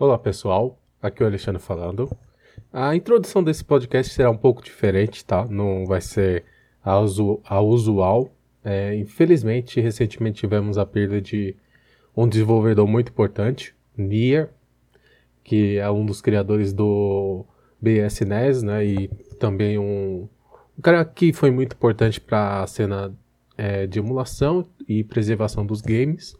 Olá pessoal, aqui é o Alexandre falando. A introdução desse podcast será um pouco diferente, tá? Não vai ser a, usu a usual. É, infelizmente, recentemente tivemos a perda de um desenvolvedor muito importante, Nier, que é um dos criadores do BSNES, né? E também um, um cara que foi muito importante para a cena é, de emulação e preservação dos games.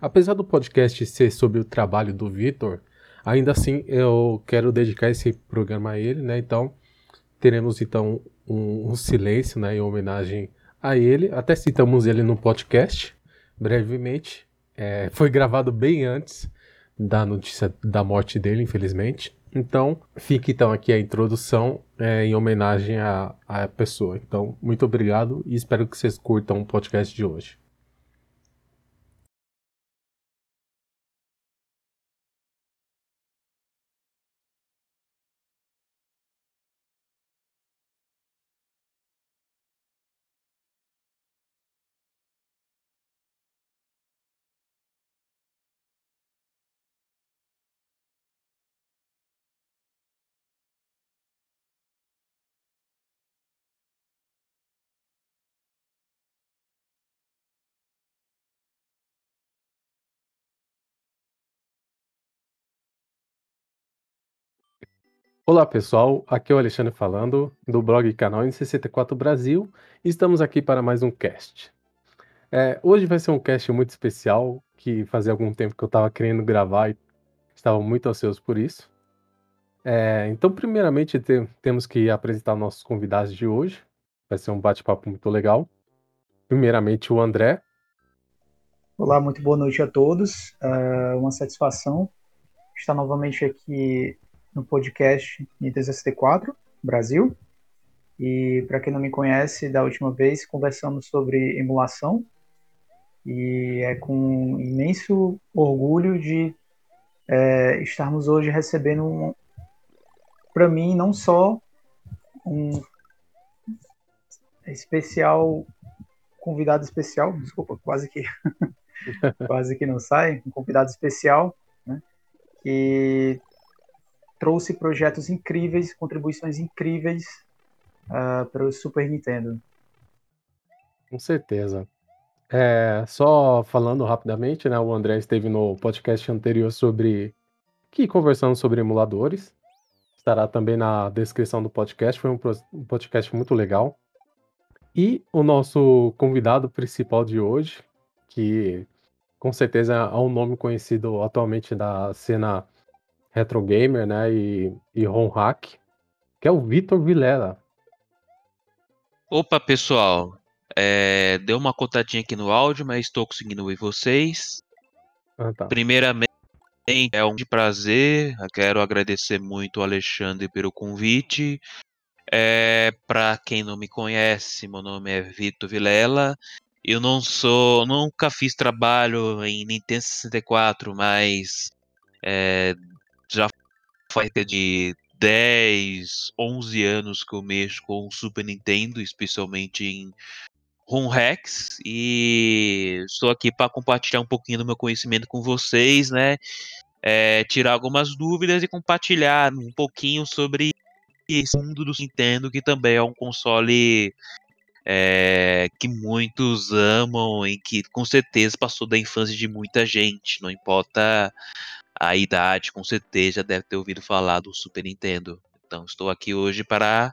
Apesar do podcast ser sobre o trabalho do Vitor, ainda assim eu quero dedicar esse programa a ele, né? Então teremos então um, um silêncio, né, em homenagem a ele. Até citamos ele no podcast brevemente. É, foi gravado bem antes da notícia da morte dele, infelizmente. Então, fica então aqui a introdução é, em homenagem à, à pessoa. Então, muito obrigado e espero que vocês curtam o podcast de hoje. Olá pessoal, aqui é o Alexandre falando do blog canal N64 Brasil e estamos aqui para mais um cast. É, hoje vai ser um cast muito especial que fazia algum tempo que eu estava querendo gravar e estava muito ansioso por isso. É, então, primeiramente, te, temos que apresentar nossos convidados de hoje. Vai ser um bate-papo muito legal. Primeiramente, o André. Olá, muito boa noite a todos. É uma satisfação estar novamente aqui no podcast Nintendo 64 Brasil. E para quem não me conhece, da última vez conversamos sobre emulação. E é com imenso orgulho de é, estarmos hoje recebendo, um, para mim, não só um especial convidado especial, desculpa, quase que quase que não sai, um convidado especial, né, que trouxe projetos incríveis, contribuições incríveis uh, para o Super Nintendo. Com certeza. É, só falando rapidamente, né? O André esteve no podcast anterior sobre que conversamos sobre emuladores. Estará também na descrição do podcast. Foi um, um podcast muito legal. E o nosso convidado principal de hoje, que com certeza é um nome conhecido atualmente da cena retro gamer, né, e, e home hack, que é o Vitor Vilela. Opa, pessoal. É, deu uma cotadinha aqui no áudio, mas estou conseguindo ouvir vocês. Ah, tá. Primeiramente, é um prazer. Eu quero agradecer muito ao Alexandre pelo convite. É, Para quem não me conhece, meu nome é Vitor Vilela. Eu não sou, nunca fiz trabalho em Nintendo 64, mas é, faz de 10, 11 anos que eu mexo com o Super Nintendo, especialmente em ROM hacks, e estou aqui para compartilhar um pouquinho do meu conhecimento com vocês, né? É, tirar algumas dúvidas e compartilhar um pouquinho sobre esse mundo do Nintendo, que também é um console é, que muitos amam e que com certeza passou da infância de muita gente, não importa a idade, com certeza deve ter ouvido falar do Super Nintendo. Então estou aqui hoje para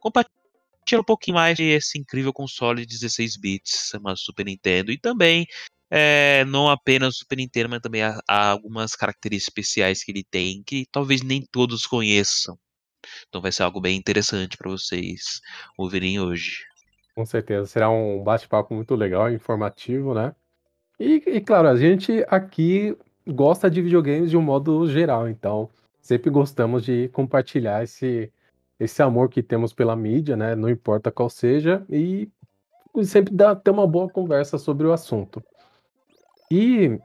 compartilhar um pouquinho mais desse incrível console de 16 bits chamado Super Nintendo e também é, não apenas o Super Nintendo, mas também há, há, algumas características especiais que ele tem que talvez nem todos conheçam. Então vai ser algo bem interessante para vocês ouvirem hoje. Com certeza, será um bate-papo muito legal, informativo, né? E, e, claro, a gente aqui gosta de videogames de um modo geral, então sempre gostamos de compartilhar esse, esse amor que temos pela mídia, né? Não importa qual seja, e sempre dá, ter uma boa conversa sobre o assunto. E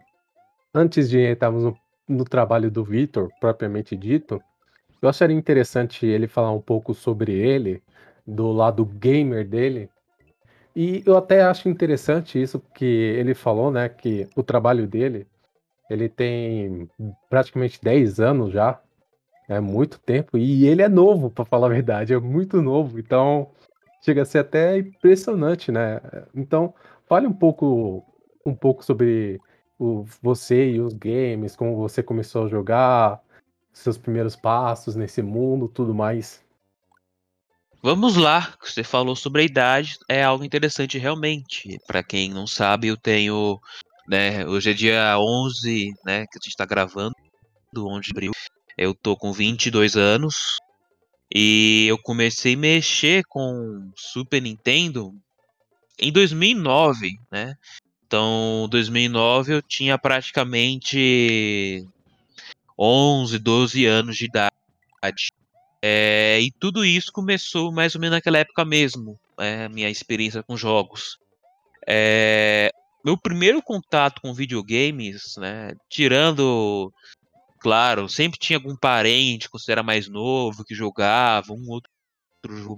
antes de entrarmos no, no trabalho do Vitor, propriamente dito, eu acharia interessante ele falar um pouco sobre ele, do lado gamer dele. E eu até acho interessante isso que ele falou, né? Que o trabalho dele Ele tem praticamente 10 anos já. É muito tempo. E ele é novo, para falar a verdade. É muito novo. Então, chega a ser até impressionante, né? Então, fale um pouco, um pouco sobre o, você e os games, como você começou a jogar, seus primeiros passos nesse mundo, tudo mais. Vamos lá, você falou sobre a idade, é algo interessante realmente. Para quem não sabe, eu tenho, né, hoje é dia 11, né, que a gente está gravando, do 11 de abril. Eu tô com 22 anos e eu comecei a mexer com Super Nintendo em 2009, né? Então, 2009 eu tinha praticamente 11, 12 anos de idade. É, e tudo isso começou mais ou menos naquela época mesmo, é, minha experiência com jogos. É, meu primeiro contato com videogames, né, tirando, claro, sempre tinha algum parente que você era mais novo que jogava, um outro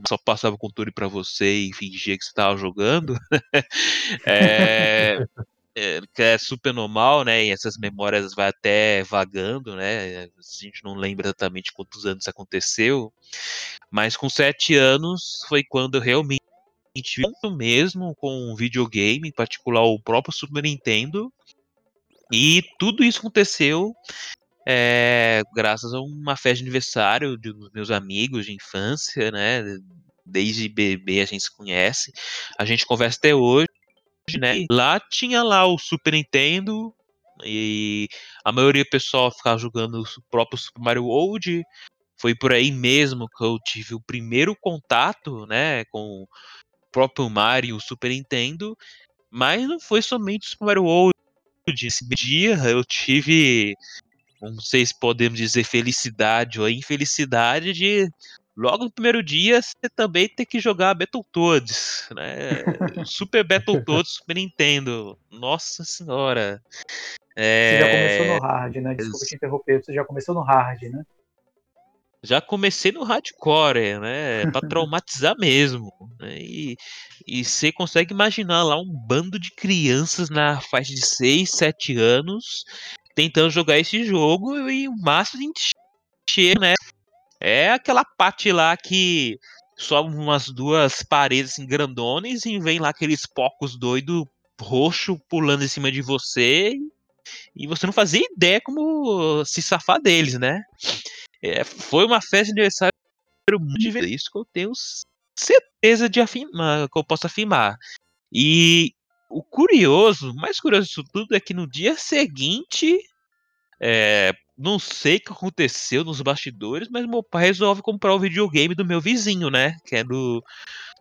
só passava o controle para você e fingia que você estava jogando. é, é, que é super normal, né? E essas memórias vai até vagando, né? A gente não lembra exatamente quantos anos aconteceu, mas com sete anos foi quando eu realmente mesmo com videogame, em particular o próprio Super Nintendo. E tudo isso aconteceu é, graças a uma festa de aniversário de meus amigos de infância, né? Desde bebê a gente se conhece, a gente conversa até hoje né? Lá tinha lá o Super Nintendo e a maioria do pessoal ficava jogando o próprio Super Mario World. Foi por aí mesmo que eu tive o primeiro contato, né, com próprio Mario e o Super Nintendo. Mas não foi somente o Super Mario World. Esse dia eu tive, não sei se podemos dizer felicidade ou infelicidade de Logo no primeiro dia, você também tem que jogar Battletoads, né? Super Battletoads Super Nintendo. Nossa senhora. É... Você já começou no hard, né? Desculpa te interromper, você já começou no hard, né? Já comecei no hardcore, né? Pra traumatizar mesmo. Né? E, e você consegue imaginar lá um bando de crianças na faixa de 6, 7 anos tentando jogar esse jogo e o máximo de encher, né? É aquela parte lá que sobe umas duas paredes assim, grandones e vem lá aqueles pocos doido roxo pulando em cima de você e você não fazia ideia como se safar deles, né? É, foi uma festa de aniversário muito divertida, isso que eu tenho certeza de afirmar, que eu posso afirmar. E o curioso, mais curioso disso tudo é que no dia seguinte, é, não sei o que aconteceu nos bastidores, mas meu pai resolve comprar o videogame do meu vizinho, né? Que é do,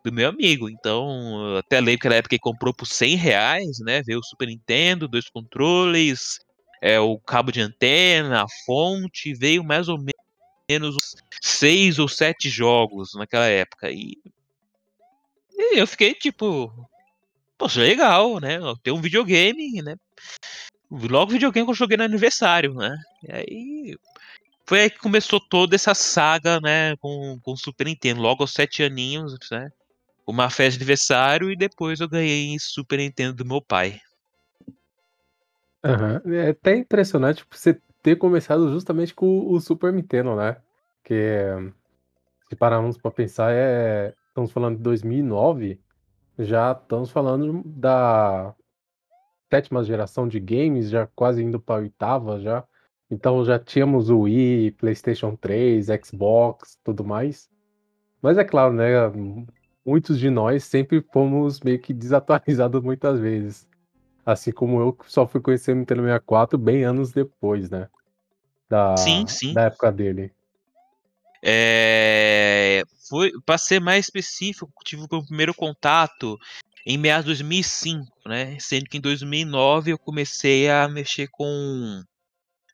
do meu amigo. Então, até lembro que na época ele comprou por 100 reais, né? Veio o Super Nintendo, dois controles, é, o cabo de antena, a fonte, veio mais ou menos uns seis ou sete jogos naquela época. E, e eu fiquei tipo, poxa, legal, né? Tem um videogame, né? Logo videogame que eu joguei no aniversário, né? E aí. Foi aí que começou toda essa saga, né? Com, com o Super Nintendo. Logo aos sete aninhos, né? Uma festa de aniversário e depois eu ganhei Super Nintendo do meu pai. Uhum. É até impressionante você ter começado justamente com o Super Nintendo, né? Que se pararmos para pensar, é... estamos falando de 2009, já estamos falando da sétima geração de games, já quase indo para a oitava já. Então já tínhamos o Wii, PlayStation 3, Xbox, tudo mais. Mas é claro, né? Muitos de nós sempre fomos meio que desatualizados muitas vezes. Assim como eu só fui conhecer o Nintendo 64 bem anos depois, né? Da, sim, sim. da época dele. É, foi para ser mais específico, tive o meu primeiro contato em meados de 2005, né? Sendo que em 2009 eu comecei a mexer com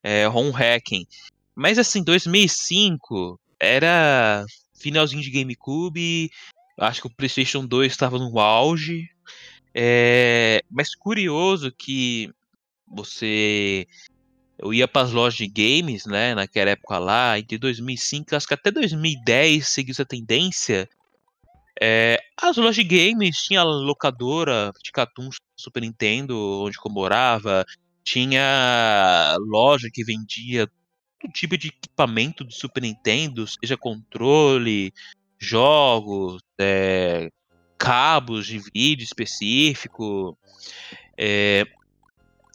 é, home hacking. Mas assim, 2005 era finalzinho de GameCube, acho que o PlayStation 2 estava no auge. É, mas curioso que você eu ia para as lojas de games, né, naquela época lá, entre 2005, acho que até 2010 seguiu essa tendência é, as lojas de games tinha locadora de cartoons Super Nintendo, onde eu morava. tinha loja que vendia todo tipo de equipamento do Super Nintendo, seja controle, jogos, é, cabos de vídeo específico. É,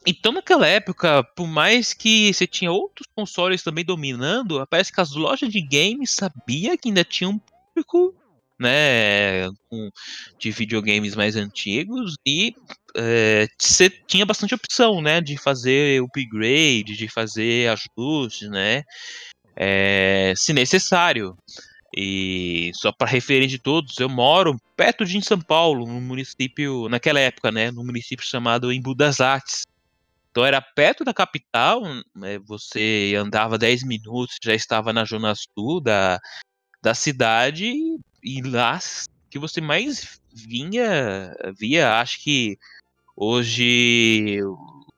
então, naquela época, por mais que você tinha outros consoles também dominando, parece que as lojas de games sabia que ainda tinha um público, né, de videogames mais antigos e é, você tinha bastante opção, né, de fazer upgrade, de fazer ajustes, né, é, se necessário. E só para referir de todos, eu moro perto de São Paulo, no município, naquela época, né, no município chamado Embu das Artes. Então era perto da capital, né, você andava 10 minutos, já estava na zona sul da, da cidade, e lá que você mais vinha, via, acho que hoje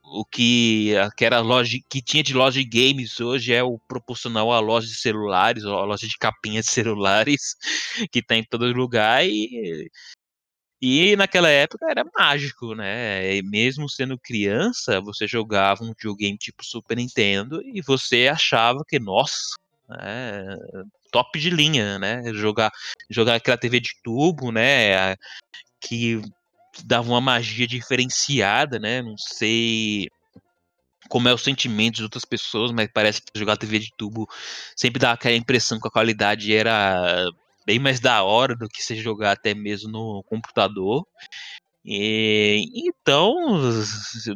o que, que era loja que tinha de loja de games hoje é o proporcional à loja de celulares, a loja de capinhas de celulares que tem em todo lugar e e naquela época era mágico, né? E mesmo sendo criança, você jogava um videogame tipo Super Nintendo e você achava que, nossa, é top de linha, né? Jogar, jogar aquela TV de tubo, né? Que dava uma magia diferenciada, né? Não sei como é o sentimento de outras pessoas, mas parece que jogar TV de tubo sempre dá aquela impressão que a qualidade era bem mais da hora do que você jogar até mesmo no computador. E, então,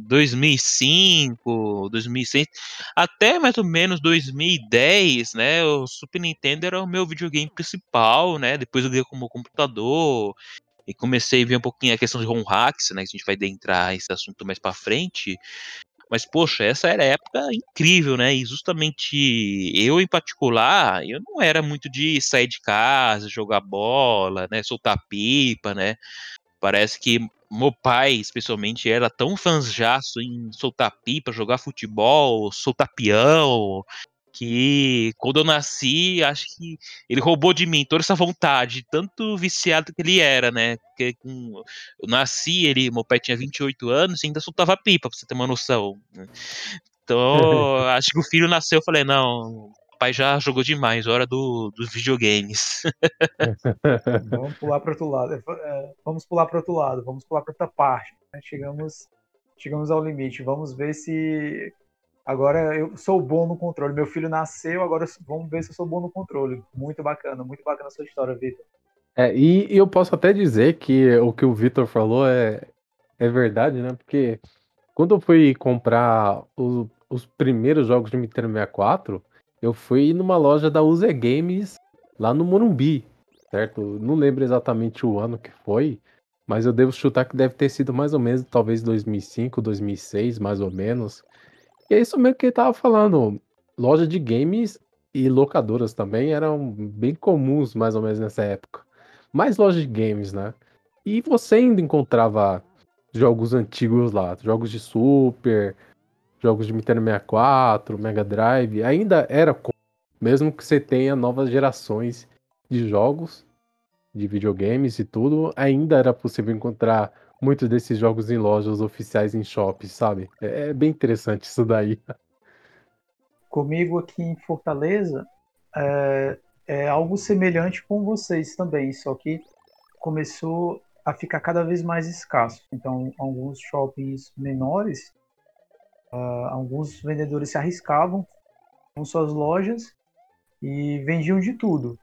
2005, 2006, até mais ou menos 2010, né, o Super Nintendo era o meu videogame principal, né, depois eu ganhei como computador, e comecei a ver um pouquinho a questão de ROM hacks, né, que a gente vai adentrar esse assunto mais para frente, mas, poxa, essa era época incrível, né? E justamente eu, em particular, eu não era muito de sair de casa, jogar bola, né? Soltar pipa, né? Parece que meu pai, especialmente, era tão fãzaço em soltar pipa, jogar futebol, soltar peão, que quando eu nasci, acho que ele roubou de mim toda essa vontade, tanto viciado que ele era, né? Porque com, eu nasci, ele, meu pai tinha 28 anos e ainda soltava pipa, pra você ter uma noção. Né? Então, acho que o filho nasceu, eu falei, não, o pai já jogou demais, hora do, dos videogames. vamos pular para outro lado. É, vamos pular para outro lado, vamos pular para outra parte. Né? Chegamos, chegamos ao limite. Vamos ver se Agora eu sou bom no controle. Meu filho nasceu, agora vamos ver se eu sou bom no controle. Muito bacana, muito bacana a sua história, Vitor. É, e, eu posso até dizer que o que o Vitor falou é, é verdade, né? Porque quando eu fui comprar o, os primeiros jogos de Nintendo 64, eu fui numa loja da Uze Games lá no Morumbi, certo? Não lembro exatamente o ano que foi, mas eu devo chutar que deve ter sido mais ou menos, talvez 2005, 2006, mais ou menos. E é isso mesmo que ele tava falando. Loja de games e locadoras também eram bem comuns, mais ou menos, nessa época. Mais lojas de games, né? E você ainda encontrava jogos antigos lá, jogos de Super, jogos de Nintendo 64, Mega Drive, ainda era comum, mesmo que você tenha novas gerações de jogos, de videogames e tudo, ainda era possível encontrar muitos desses jogos em lojas oficiais em shops, sabe? É, é bem interessante isso daí. Comigo aqui em Fortaleza é, é algo semelhante com vocês também, só que começou a ficar cada vez mais escasso. Então, alguns shoppings menores, uh, alguns vendedores se arriscavam com suas lojas e vendiam de tudo.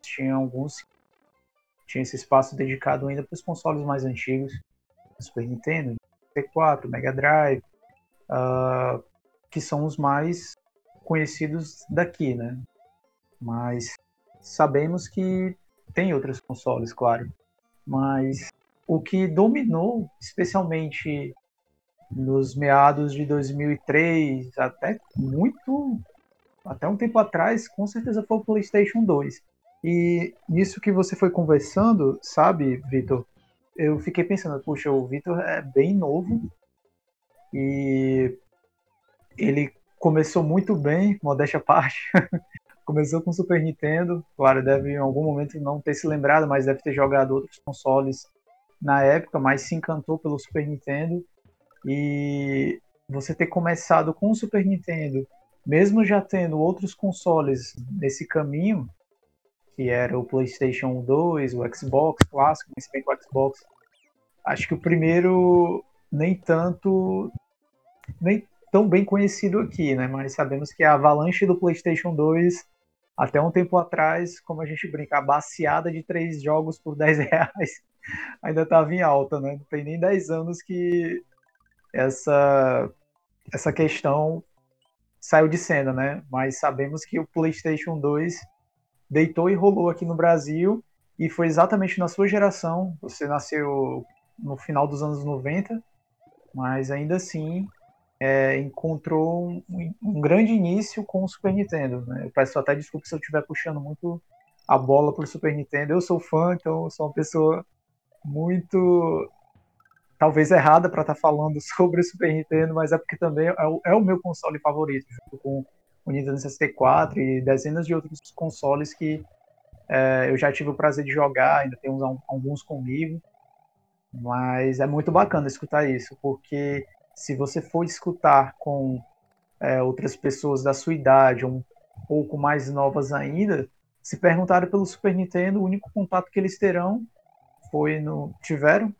Tinha alguns tinha esse espaço dedicado ainda para os consoles mais antigos. Super Nintendo, P4, Mega Drive, uh, que são os mais conhecidos daqui, né? Mas sabemos que tem outros consoles, claro. Mas o que dominou, especialmente nos meados de 2003, até muito, até um tempo atrás, com certeza foi o PlayStation 2. E nisso que você foi conversando, sabe, Vitor, eu fiquei pensando, puxa, o Vitor é bem novo e ele começou muito bem, modéstia à parte. começou com Super Nintendo, claro, deve em algum momento não ter se lembrado, mas deve ter jogado outros consoles na época, mas se encantou pelo Super Nintendo e você ter começado com o Super Nintendo, mesmo já tendo outros consoles nesse caminho, que era o PlayStation 2, o Xbox clássico, mas bem com o Xbox, acho que o primeiro nem tanto, nem tão bem conhecido aqui, né? Mas sabemos que a avalanche do PlayStation 2 até um tempo atrás, como a gente brinca, a baseada de três jogos por 10 reais ainda estava em alta, né? Não tem nem 10 anos que essa, essa questão saiu de cena, né? Mas sabemos que o PlayStation 2 deitou e rolou aqui no Brasil e foi exatamente na sua geração. Você nasceu no final dos anos 90, mas ainda assim é, encontrou um, um, grande início com o Super Nintendo. Né? Eu peço até desculpa se eu estiver puxando muito a bola para o Super Nintendo. Eu sou fã, então sou uma pessoa muito talvez errada para estar tá falando sobre o Super Nintendo, mas é porque também é o, é o meu console favorito, junto com o Nintendo 64 e dezenas de outros consoles que é, eu já tive o prazer de jogar, ainda uns, alguns comigo, mas é muito bacana escutar isso, porque se você for escutar com é, outras pessoas da sua idade, um pouco mais novas ainda, se perguntarem pelo Super Nintendo, o único contato que eles terão foi no tiveram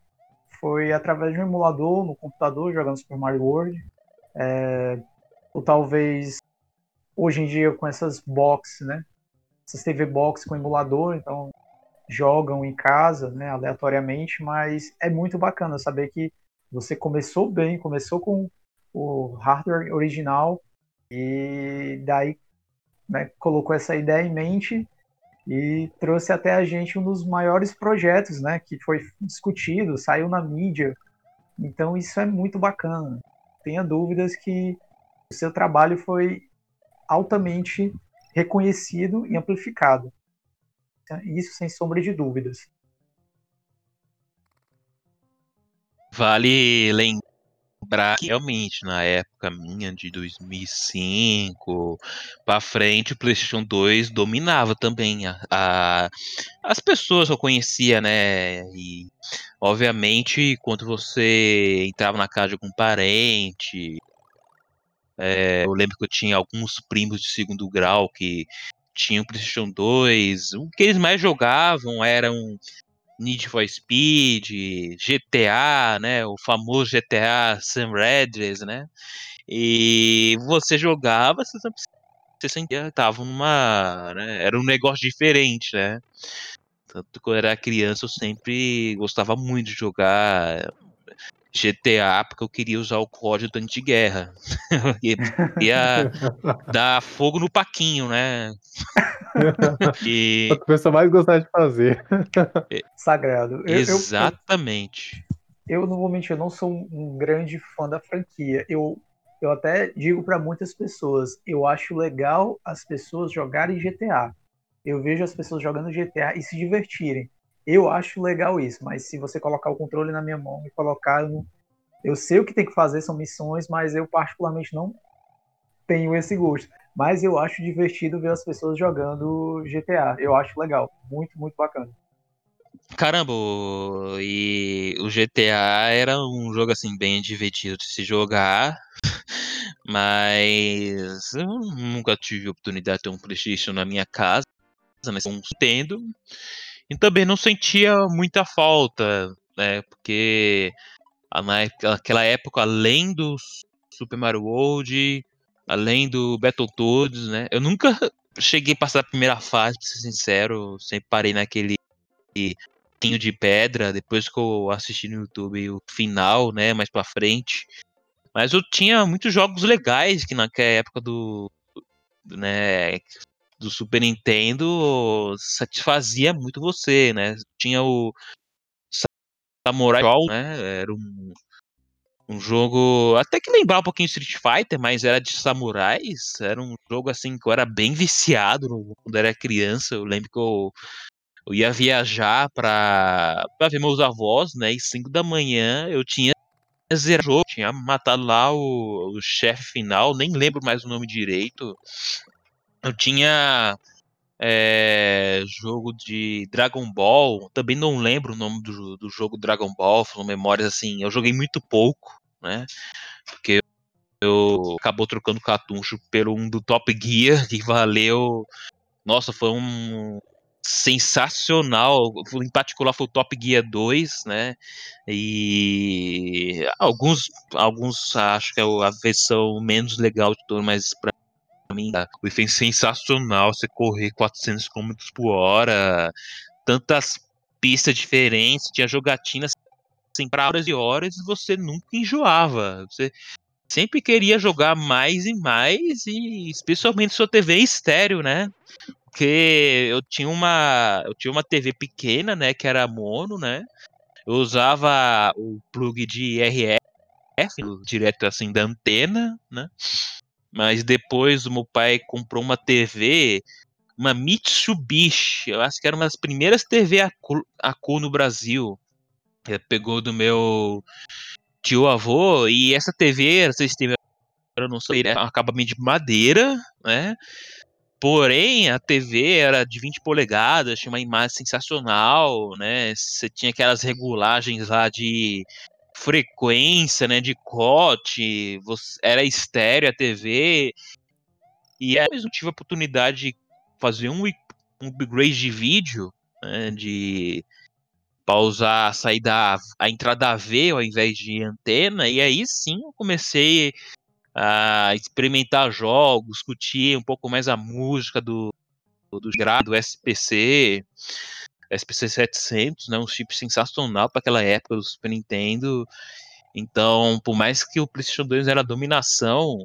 foi através de um emulador no computador jogando Super Mario World, é, ou talvez hoje em dia com essas box, né? Essas TV box com emulador, então jogam em casa, né, aleatoriamente, mas é muito bacana saber que você começou bem, começou com o hardware original e daí né, colocou essa ideia em mente e trouxe até a gente um dos maiores projetos, né, que foi discutido, saiu na mídia. Então isso é muito bacana. Tenha dúvidas que o seu trabalho foi altamente reconhecido e amplificado. Isso sem sombra de dúvidas. Vale lembrar que realmente na época minha de 2005 para frente o PlayStation 2 dominava também a, a, as pessoas eu conhecia, né? E obviamente quando você entrava na casa de algum parente, é, eu lembro que eu tinha alguns primos de segundo grau que tinham PlayStation 2. O que eles mais jogavam eram Need for Speed, GTA, né? O famoso GTA Sam Redress, né? E você jogava, você, sentia tava numa, né? Era um negócio diferente, né? Tanto que eu era criança eu sempre gostava muito de jogar GTA porque eu queria usar o código do de guerra. ia dar fogo no paquinho, né? e... O que a pessoa mais gostar de fazer. É, Sagrado. Eu, Exatamente. Eu, eu, normalmente, eu não sou um grande fã da franquia. Eu, eu até digo para muitas pessoas, eu acho legal as pessoas jogarem GTA. Eu vejo as pessoas jogando GTA e se divertirem. Eu acho legal isso, mas se você colocar o controle na minha mão e colocar. Eu, eu sei o que tem que fazer, são missões, mas eu particularmente não tenho esse gosto. Mas eu acho divertido ver as pessoas jogando GTA. Eu acho legal. Muito, muito bacana. Caramba, e o GTA era um jogo assim bem divertido de se jogar, mas eu nunca tive a oportunidade de ter um PlayStation na minha casa, mas um Nintendo. E também não sentia muita falta, né? Porque naquela época, além do Super Mario World, além do Battletoads, né? Eu nunca cheguei a passar a primeira fase, pra ser sincero. Sempre parei naquele tinho de pedra, depois que eu assisti no YouTube o final, né? Mais pra frente. Mas eu tinha muitos jogos legais que naquela época do. né? Do Super Nintendo satisfazia muito você, né? Tinha o Samurai Show, né? Era um, um jogo até que lembrava um pouquinho Street Fighter, mas era de samurais. Era um jogo assim que eu era bem viciado quando era criança. Eu lembro que eu, eu ia viajar pra, pra ver meus avós, né? E 5 da manhã eu tinha zero jogo, tinha matado lá o, o chefe final, nem lembro mais o nome direito. Eu tinha é, jogo de Dragon Ball, também não lembro o nome do, do jogo Dragon Ball, foram memórias assim, eu joguei muito pouco, né? Porque eu acabou trocando cartucho pelo um do Top Gear, que valeu. Nossa, foi um sensacional. Em particular foi o Top Gear 2, né? E alguns, alguns acho que é a versão menos legal de todo, mas pra mim o foi sensacional. Você correr 400 km por hora, tantas pistas diferentes, tinha jogatinas assim, para horas e horas e você nunca enjoava. Você sempre queria jogar mais e mais, e especialmente sua TV estéreo, né? Porque eu tinha uma. Eu tinha uma TV pequena, né? Que era mono, né? Eu usava o plug de RF direto assim da antena, né? Mas depois o meu pai comprou uma TV, uma Mitsubishi, eu acho que era uma das primeiras TV a cor no Brasil. Ele pegou do meu tio avô e essa TV, vocês têm eu não sei, né? acabamento de madeira, né? Porém, a TV era de 20 polegadas, tinha uma imagem sensacional, né? Você tinha aquelas regulagens lá de frequência, né? De cote, você, era estéreo a TV. E aí eu tive a oportunidade de fazer um, um upgrade de vídeo, né? De pausar, sair da a entrada AV ao invés de antena, e aí sim eu comecei a experimentar jogos, discutir um pouco mais a música do, do SPC, SPC 700, né, um chip sensacional para aquela época do Super Nintendo. Então, por mais que o PlayStation 2 era dominação,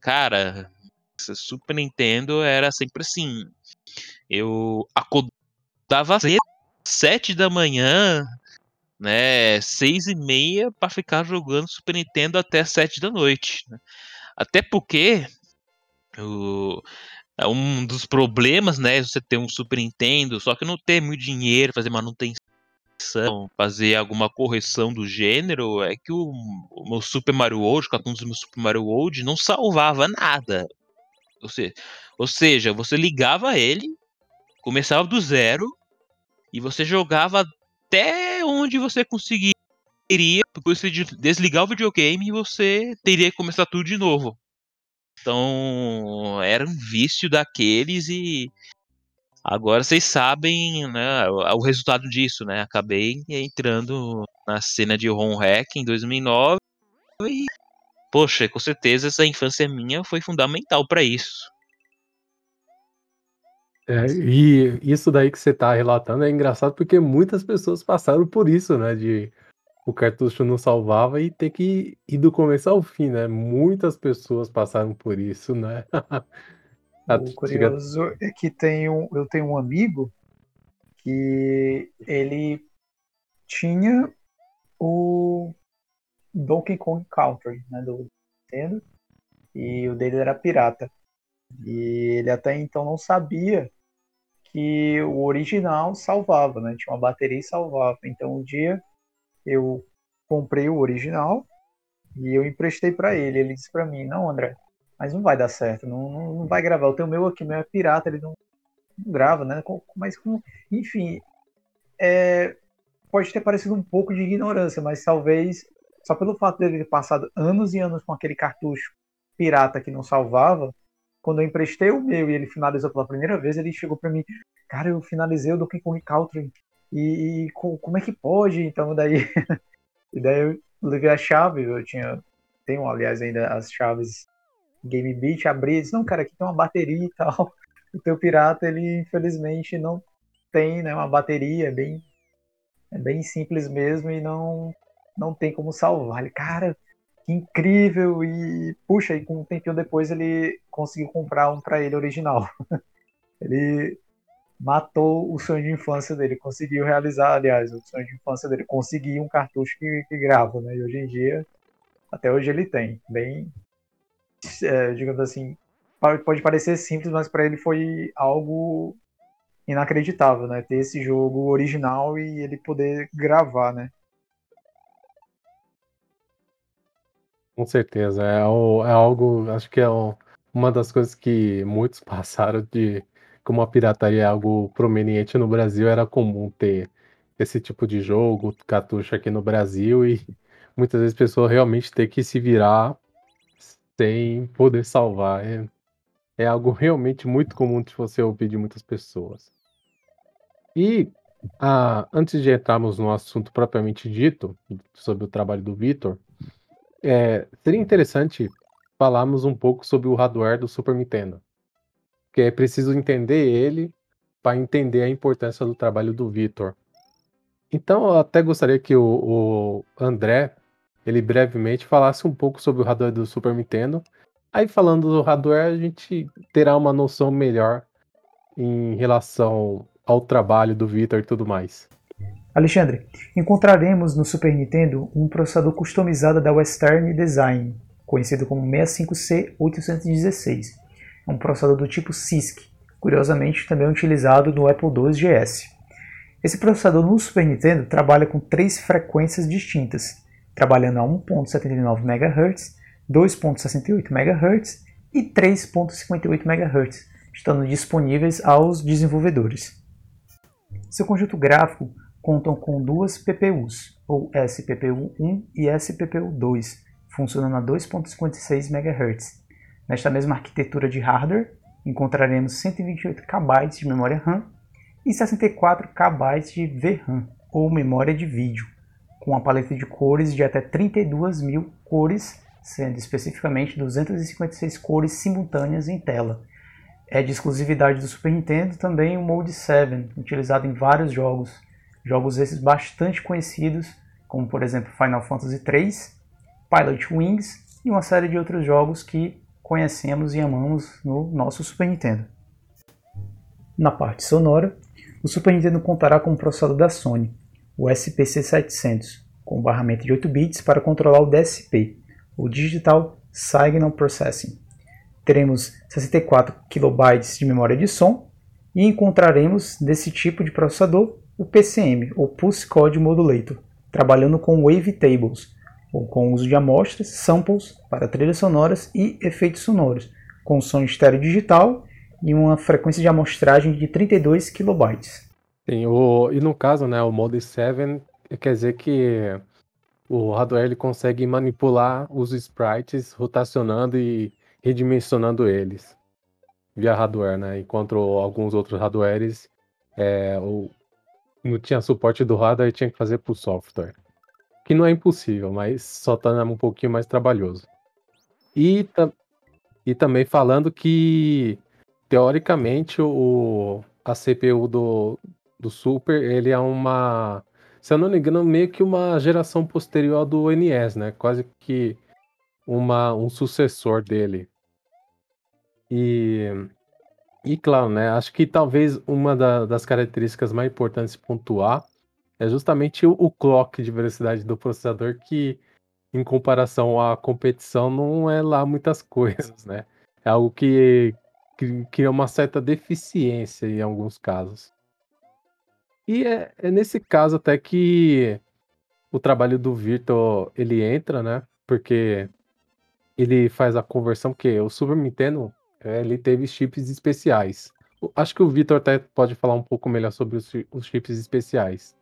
cara, Super Nintendo era sempre assim. Eu acordava cedo sete da manhã, né, seis e meia para ficar jogando Super Nintendo até sete da noite. Né? Até porque o, é um dos problemas, né, você ter um Super Nintendo, só que não ter muito dinheiro, fazer manutenção, fazer alguma correção do gênero, é que o, o meu Super Mario World, o cartão do meu Super Mario World, não salvava nada. Ou seja, ou seja, você ligava ele, começava do zero, e você jogava até onde você conseguiria. Depois você desligar o videogame e você teria que começar tudo de novo. Então, era um vício daqueles e agora vocês sabem né, o, resultado disso, né? Acabei entrando na cena de Ron Hack em 2009 e, poxa, com certeza essa infância minha foi fundamental para isso. É, e isso daí que você tá relatando é engraçado porque muitas pessoas passaram por isso, né? De o cartucho não salvava e ter que ir do começo ao fim, né? Muitas pessoas passaram por isso, né? O curioso é que tenho, eu tenho um amigo que ele tinha o Donkey Kong Country, né, do Nintendo, e o dele era pirata. E ele até então não sabia que o original salvava, né? Tinha uma bateria e salvava. Então um dia eu comprei o original e eu emprestei para ele. Ele disse para mim: "Não, André, mas não vai dar certo, não, não, não vai gravar. O teu meu aqui, meu é pirata, ele não, não grava, né? Mas com, enfim, é, pode ter parecido um pouco de ignorância, mas talvez só pelo fato dele ter passado anos e anos com aquele cartucho pirata que não salvava, quando eu emprestei o meu e ele finalizou pela primeira vez, ele chegou para mim, cara, eu finalizei o Donkey Kong Country e, e como é que pode? Então daí, e daí eu levei a chave, eu tinha, tenho aliás ainda as chaves Game Beat, abri e disse, não, cara, aqui tem uma bateria e tal. O teu pirata, ele infelizmente não tem, né, uma bateria, é bem, é bem simples mesmo e não, não tem como salvar. Ele, cara, que incrível! E, puxa, e com um tempinho depois ele conseguiu comprar um para ele original. ele matou o sonho de infância dele, conseguiu realizar, aliás, o sonho de infância dele, conseguir um cartucho que, que grava, né? E hoje em dia, até hoje ele tem. Bem, é, digamos assim, pode parecer simples, mas para ele foi algo inacreditável, né? Ter esse jogo original e ele poder gravar, né? Com certeza, é, é algo, acho que é uma das coisas que muitos passaram de como a pirataria é algo prominente no Brasil, era comum ter esse tipo de jogo, cartucho aqui no Brasil, e muitas vezes a pessoa realmente ter que se virar sem poder salvar. É, é algo realmente muito comum de você ouvir de muitas pessoas. E ah, antes de entrarmos no assunto propriamente dito, sobre o trabalho do Vitor, é, seria interessante falarmos um pouco sobre o hardware do Super Nintendo. Que é preciso entender ele para entender a importância do trabalho do Vitor. Então, eu até gostaria que o, o André ele brevemente falasse um pouco sobre o hardware do Super Nintendo. Aí, falando do hardware, a gente terá uma noção melhor em relação ao trabalho do Vitor e tudo mais. Alexandre, encontraremos no Super Nintendo um processador customizado da Western Design, conhecido como 65C816. É um processador do tipo CISC, curiosamente também utilizado no Apple II GS. Esse processador no Super Nintendo trabalha com três frequências distintas, trabalhando a 1.79 MHz, 2.68 MHz e 3.58 MHz, estando disponíveis aos desenvolvedores. Seu conjunto gráfico contam com duas PPUs, ou SPPU1 e SPPU2, funcionando a 2.56 MHz. Nesta mesma arquitetura de hardware, encontraremos 128 KB de memória RAM e 64 KB de VRAM, ou memória de vídeo com uma paleta de cores de até 32 mil cores, sendo especificamente 256 cores simultâneas em tela. É de exclusividade do Super Nintendo também o Mode 7, utilizado em vários jogos, jogos esses bastante conhecidos, como por exemplo Final Fantasy III, Pilot Wings e uma série de outros jogos que conhecemos e amamos no nosso Super Nintendo. Na parte sonora, o Super Nintendo contará com um processador da Sony, o SPC700, com barramento de 8 bits para controlar o DSP, o Digital Signal Processing. Teremos 64 KB de memória de som e encontraremos desse tipo de processador o PCM, ou Pulse Code Modulator, trabalhando com Wavetables, ou com uso de amostras, samples para trilhas sonoras e efeitos sonoros, com som estéreo digital e uma frequência de amostragem de 32 KB. Sim, o, e no caso, né, o Mode 7 quer dizer que o hardware ele consegue manipular os sprites rotacionando e redimensionando eles via hardware, né? Enquanto alguns outros hardwares é, o, não tinha suporte do hardware tinha que fazer por software. Que não é impossível, mas só tá um pouquinho mais trabalhoso. E, e também falando que, teoricamente, o, a CPU do, do Super, ele é uma, se eu não me engano, meio que uma geração posterior do NES, né? Quase que uma, um sucessor dele. E, e claro, né? Acho que talvez uma da, das características mais importantes pontuar é justamente o, o clock de velocidade do processador, que em comparação à competição não é lá muitas coisas, né? É algo que cria uma certa deficiência em alguns casos. E é, é nesse caso até que o trabalho do Virtual ele entra, né? Porque ele faz a conversão, porque o Super Nintendo é, ele teve chips especiais. Acho que o Vitor até pode falar um pouco melhor sobre os, os chips especiais.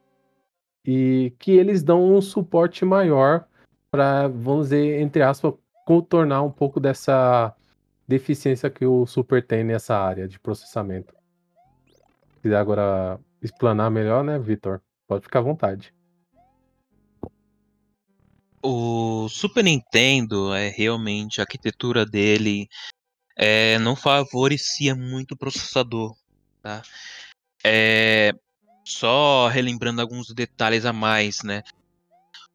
E que eles dão um suporte maior para, vamos dizer, entre aspas, contornar um pouco dessa deficiência que o Super tem nessa área de processamento. Se quiser agora explanar melhor, né, Vitor? Pode ficar à vontade. O Super Nintendo é realmente a arquitetura dele é, não favorecia muito o processador, tá? É, só relembrando alguns detalhes a mais, né?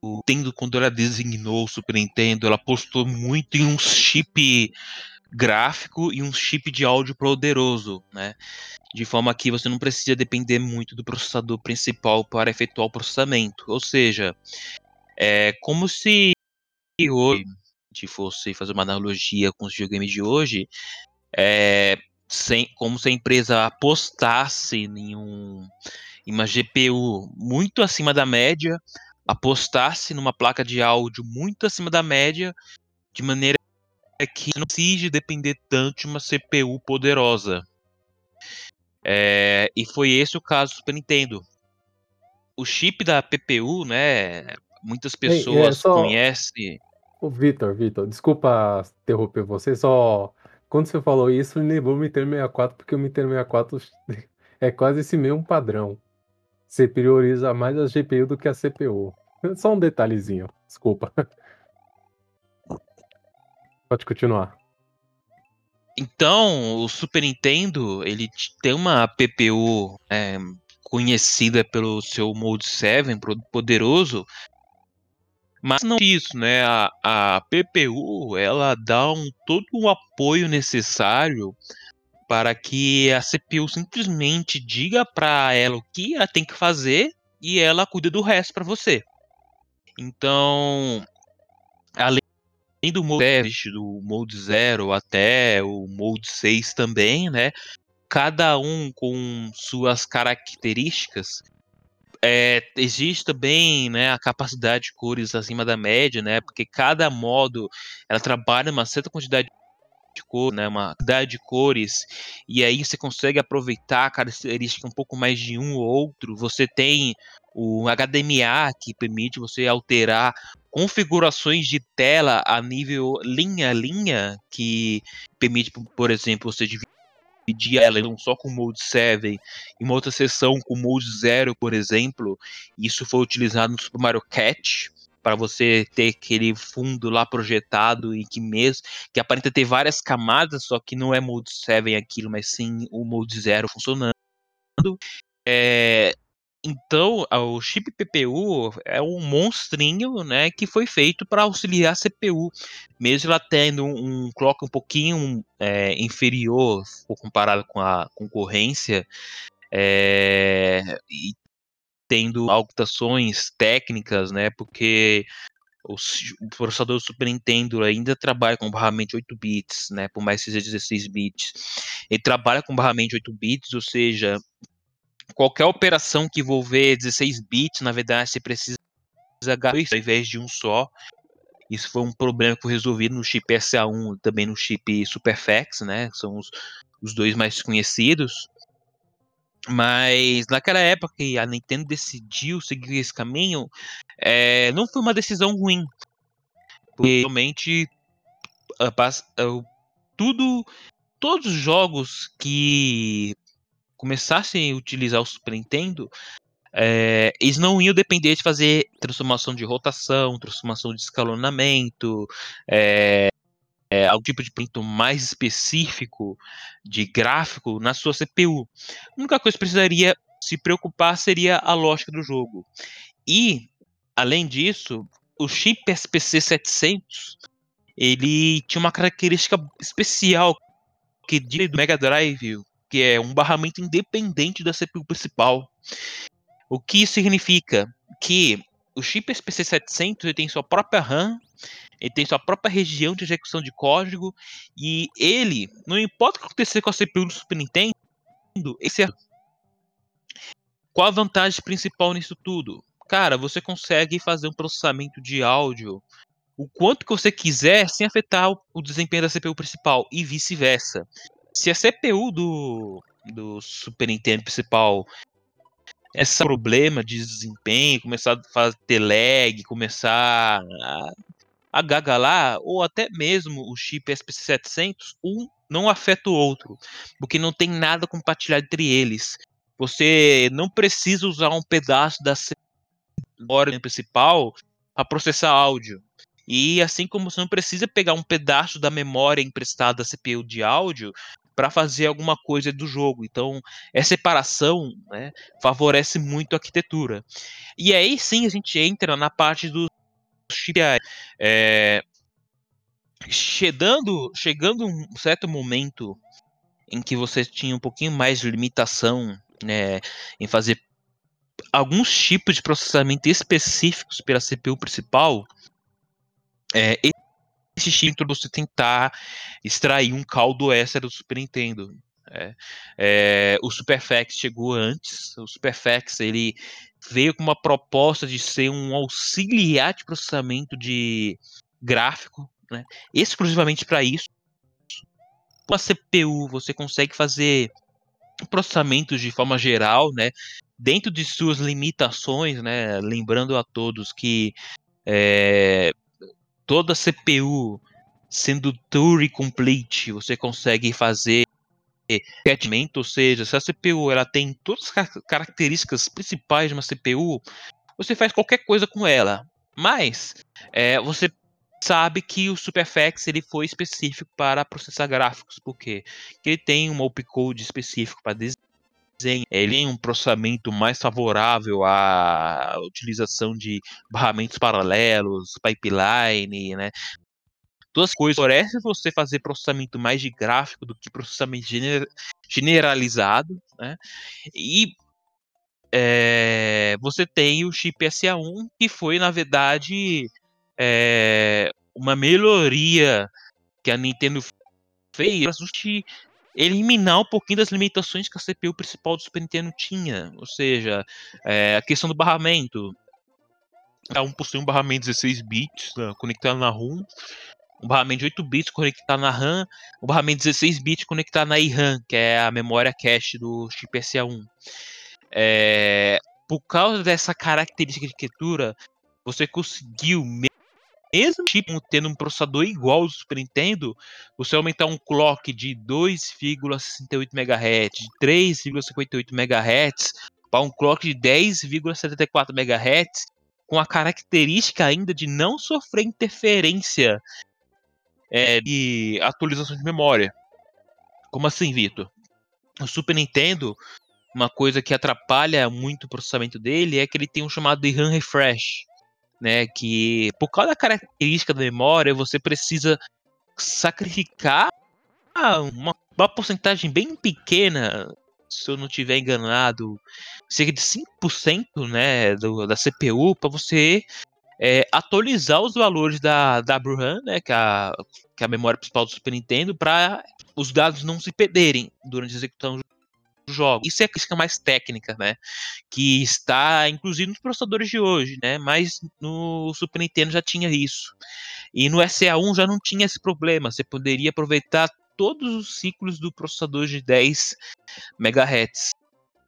O Nintendo quando ela designou o Super Nintendo, ela apostou muito em um chip gráfico e um chip de áudio poderoso, né? De forma que você não precisa depender muito do processador principal para efetuar o processamento. Ou seja, é como se hoje, se fosse fazer uma analogia com os videogames de hoje, é, sem, como se a empresa apostasse em, um, em uma GPU muito acima da média, apostasse numa placa de áudio muito acima da média, de maneira que não precisa depender tanto de uma CPU poderosa. É, e foi esse o caso do Super Nintendo. O chip da PPU, né? Muitas pessoas Ei, é, só... conhecem. Ô, Vitor, Vitor, desculpa interromper você, só quando você falou isso, me lembrou o Nintendo 64, porque o Nintendo 64 é quase esse mesmo padrão. Você prioriza mais a GPU do que a CPU. Só um detalhezinho, desculpa. Pode continuar. Então, o Super Nintendo, ele tem uma PPU é, conhecida pelo seu Mode 7, poderoso, mas não isso, né? A, a PPU, ela dá um, todo o apoio necessário para que a CPU simplesmente diga para ela o que ela tem que fazer e ela cuida do resto para você. Então, além do mode teste, do mode 0 até o mode 6 também, né? Cada um com suas características. É, existe também né, a capacidade de cores acima da média, né? Porque cada modo ela trabalha uma certa quantidade de cor, né, uma quantidade de cores, e aí você consegue aproveitar a característica um pouco mais de um ou outro. Você tem o HDMA que permite você alterar configurações de tela a nível linha a linha, que permite, por exemplo, você dividir ela não só com Mode 7 e uma outra sessão com Mode 0, por exemplo. Isso foi utilizado no Super Mario Cat para você ter aquele fundo lá projetado e que mesmo que aparenta ter várias camadas, só que não é Mode 7 aquilo, mas sim o Mode 0 funcionando. É, então, o chip PPU é um monstrinho, né, que foi feito para auxiliar a CPU, mesmo ela tendo um clock um pouquinho é, inferior, comparado com a concorrência, é, e tendo alterações técnicas, né, porque o, processador do Super Nintendo ainda trabalha com barramento 8 bits, né, por mais que seja 16 bits. Ele trabalha com barramento 8 bits, ou seja, qualquer operação que envolver 16 bits, na verdade, você precisa ao invés de um só. Isso foi um problema que foi resolvido no chip SA1, também no chip Superfax, né? São os, os dois mais conhecidos. Mas naquela época que a Nintendo decidiu seguir esse caminho, é, não foi uma decisão ruim. Porque realmente tudo, todos os jogos que começassem a utilizar o Super Nintendo, é, eles não iam depender de fazer transformação de rotação, transformação de escalonamento, é, é, algum tipo de pinto mais específico de gráfico na sua CPU. A única coisa que precisaria se preocupar seria a lógica do jogo. E, além disso, o chip SPC 700 ele tinha uma característica especial que do Mega Drive que é um barramento independente da CPU principal. O que significa que o chip SPC700 tem sua própria RAM, ele tem sua própria região de execução de código e ele, não importa o que acontecer com a CPU do Super Nintendo, esse é... qual a vantagem principal nisso tudo? Cara, você consegue fazer um processamento de áudio o quanto que você quiser sem afetar o desempenho da CPU principal e vice-versa se a CPU do, do Super Nintendo principal esse problema de desempenho, começar a ter lag, começar a, a gagalar, ou até mesmo o chip SPC700, um não afeta o outro, porque não tem nada compartilhado entre eles. Você não precisa usar um pedaço da memória principal para processar áudio. E assim como você não precisa pegar um pedaço da memória emprestada da CPU de áudio para fazer alguma coisa do jogo. Então, essa separação né, favorece muito a arquitetura. E aí sim a gente entra na parte do É, chegando, chegando um certo momento em que você tinha um pouquinho mais de limitação né, em fazer alguns tipos de processamento específicos pela CPU principal, é, insistir para você tentar extrair um caldo extra do Super Nintendo. É, é, o Superfax chegou antes. O Superfax ele veio com uma proposta de ser um auxiliar de processamento de gráfico, né, exclusivamente para isso. Com a CPU você consegue fazer processamentos de forma geral, né, dentro de suas limitações, né, lembrando a todos que é, toda CPU sendo Turing complete, você consegue fazer catchment, ou seja, se a CPU ela tem todas as características principais de uma CPU, você faz qualquer coisa com ela. Mas é, você sabe que o SuperFX ele foi específico para processar gráficos, porque ele tem um opcode específico para desenho, ele tem um processamento mais favorável à utilização de barramentos paralelos, pipeline, né? Duas coisas favorecem você fazer processamento mais de gráfico do que processamento gener generalizado, né? E é, você tem o chip SA1 que foi na verdade é, uma melhoria que a Nintendo fez para eliminar um pouquinho das limitações que a CPU principal do Super Nintendo tinha. Ou seja, é, a questão do barramento. A 1 possui um barramento 16 bits né, conectado na ROM, um barramento de 8 bits conectado na RAM, um barramento 16 bits conectado na IRAM, que é a memória cache do chip SA1. É, por causa dessa característica de arquitetura, você conseguiu mesmo tipo tendo um processador igual ao do Super Nintendo, você aumentar um clock de 2,68 MHz, de 3,58 MHz para um clock de 10,74 MHz, com a característica ainda de não sofrer interferência é, de atualização de memória. Como assim, Vitor? O Super Nintendo, uma coisa que atrapalha muito o processamento dele é que ele tem um chamado de RAM refresh né? Que por causa da característica da memória, você precisa sacrificar uma, uma porcentagem bem pequena, se eu não estiver enganado, cerca de 5% né, do, da CPU para você é, atualizar os valores da, da RAM, né, que é a, que é a memória principal do Super Nintendo, para os dados não se perderem durante a execução jogos. Isso é a crítica mais técnica, né? Que está, inclusive, nos processadores de hoje, né? Mas no Super Nintendo já tinha isso. E no SA1 já não tinha esse problema. Você poderia aproveitar todos os ciclos do processador de 10 MHz.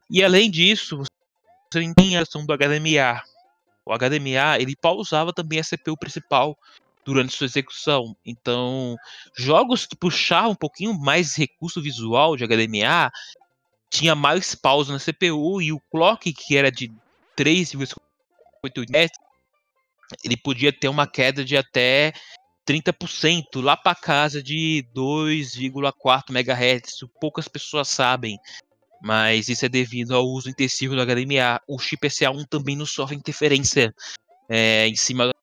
E além disso, você tinha a do HDMA. O HDMA, ele pausava também a CPU principal durante sua execução. Então, jogos que puxavam um pouquinho mais recurso visual de HDMA, tinha mais pausa na CPU e o clock, que era de 3,58 Hz, ele podia ter uma queda de até 30%, lá para casa de 2,4 MHz. Poucas pessoas sabem, mas isso é devido ao uso intensivo do HDMA. O chip SA1 também não sofre interferência é, em cima do